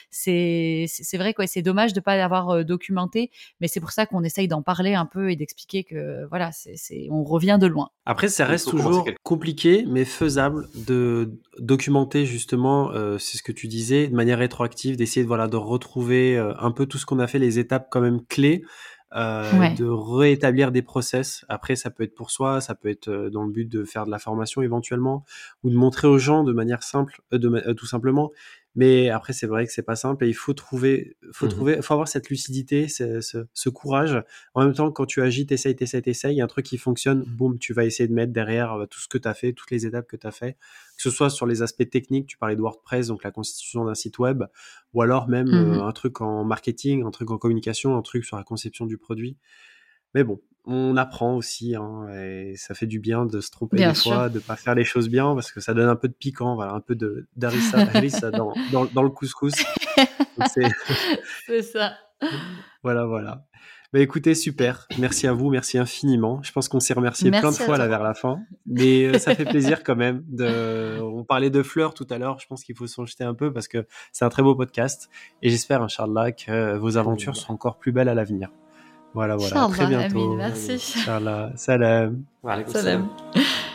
c'est c'est vrai quoi, c'est dommage de pas l'avoir documenté, mais c'est pour ça qu'on essaye d'en parler un peu et d'expliquer que voilà, c'est on revient de loin. Après, ça reste toujours compliqué mais faisable de documenter justement, euh, c'est ce que tu disais, de manière rétroactive, d'essayer de voilà de retrouver euh, un peu tout ce qu'on a fait, les étapes quand même clés, euh, de rétablir des process. Après, ça peut être pour soi, ça peut être dans le but de faire de la formation éventuellement, ou de montrer aux gens de manière simple, de, tout simplement mais après, c'est vrai que c'est pas simple et il faut trouver, faut mmh trouver, faut avoir cette lucidité, ce, ce, ce, courage. En même temps, quand tu agis, t'essayes, t'essayes, t'essayes, il y a un truc qui fonctionne, boum, tu vas essayer de mettre derrière euh, tout ce que tu as fait, toutes les étapes que tu as fait, que ce soit sur les aspects techniques, tu parlais de WordPress, donc la constitution d'un site web, ou alors même mmh euh, un truc en marketing, un truc en communication, un truc sur la conception du produit. Mais bon, on apprend aussi, hein, et ça fait du bien de se tromper des fois, de pas faire les choses bien, parce que ça donne un peu de piquant, voilà, un peu de d'arissa (laughs) dans, dans, dans, le couscous. (laughs) C'est ça. Voilà, voilà. Bah, écoutez, super. Merci à vous, merci infiniment. Je pense qu'on s'est remercié plein de fois là vers la fin, mais euh, ça fait plaisir quand même. De... On parlait de fleurs tout à l'heure. Je pense qu'il faut s'en jeter un peu parce que c'est un très beau podcast et j'espère, Inch'Allah, que vos aventures seront encore plus belles à l'avenir. Voilà, voilà. Très bientôt. merci. Salam. Salam. (laughs)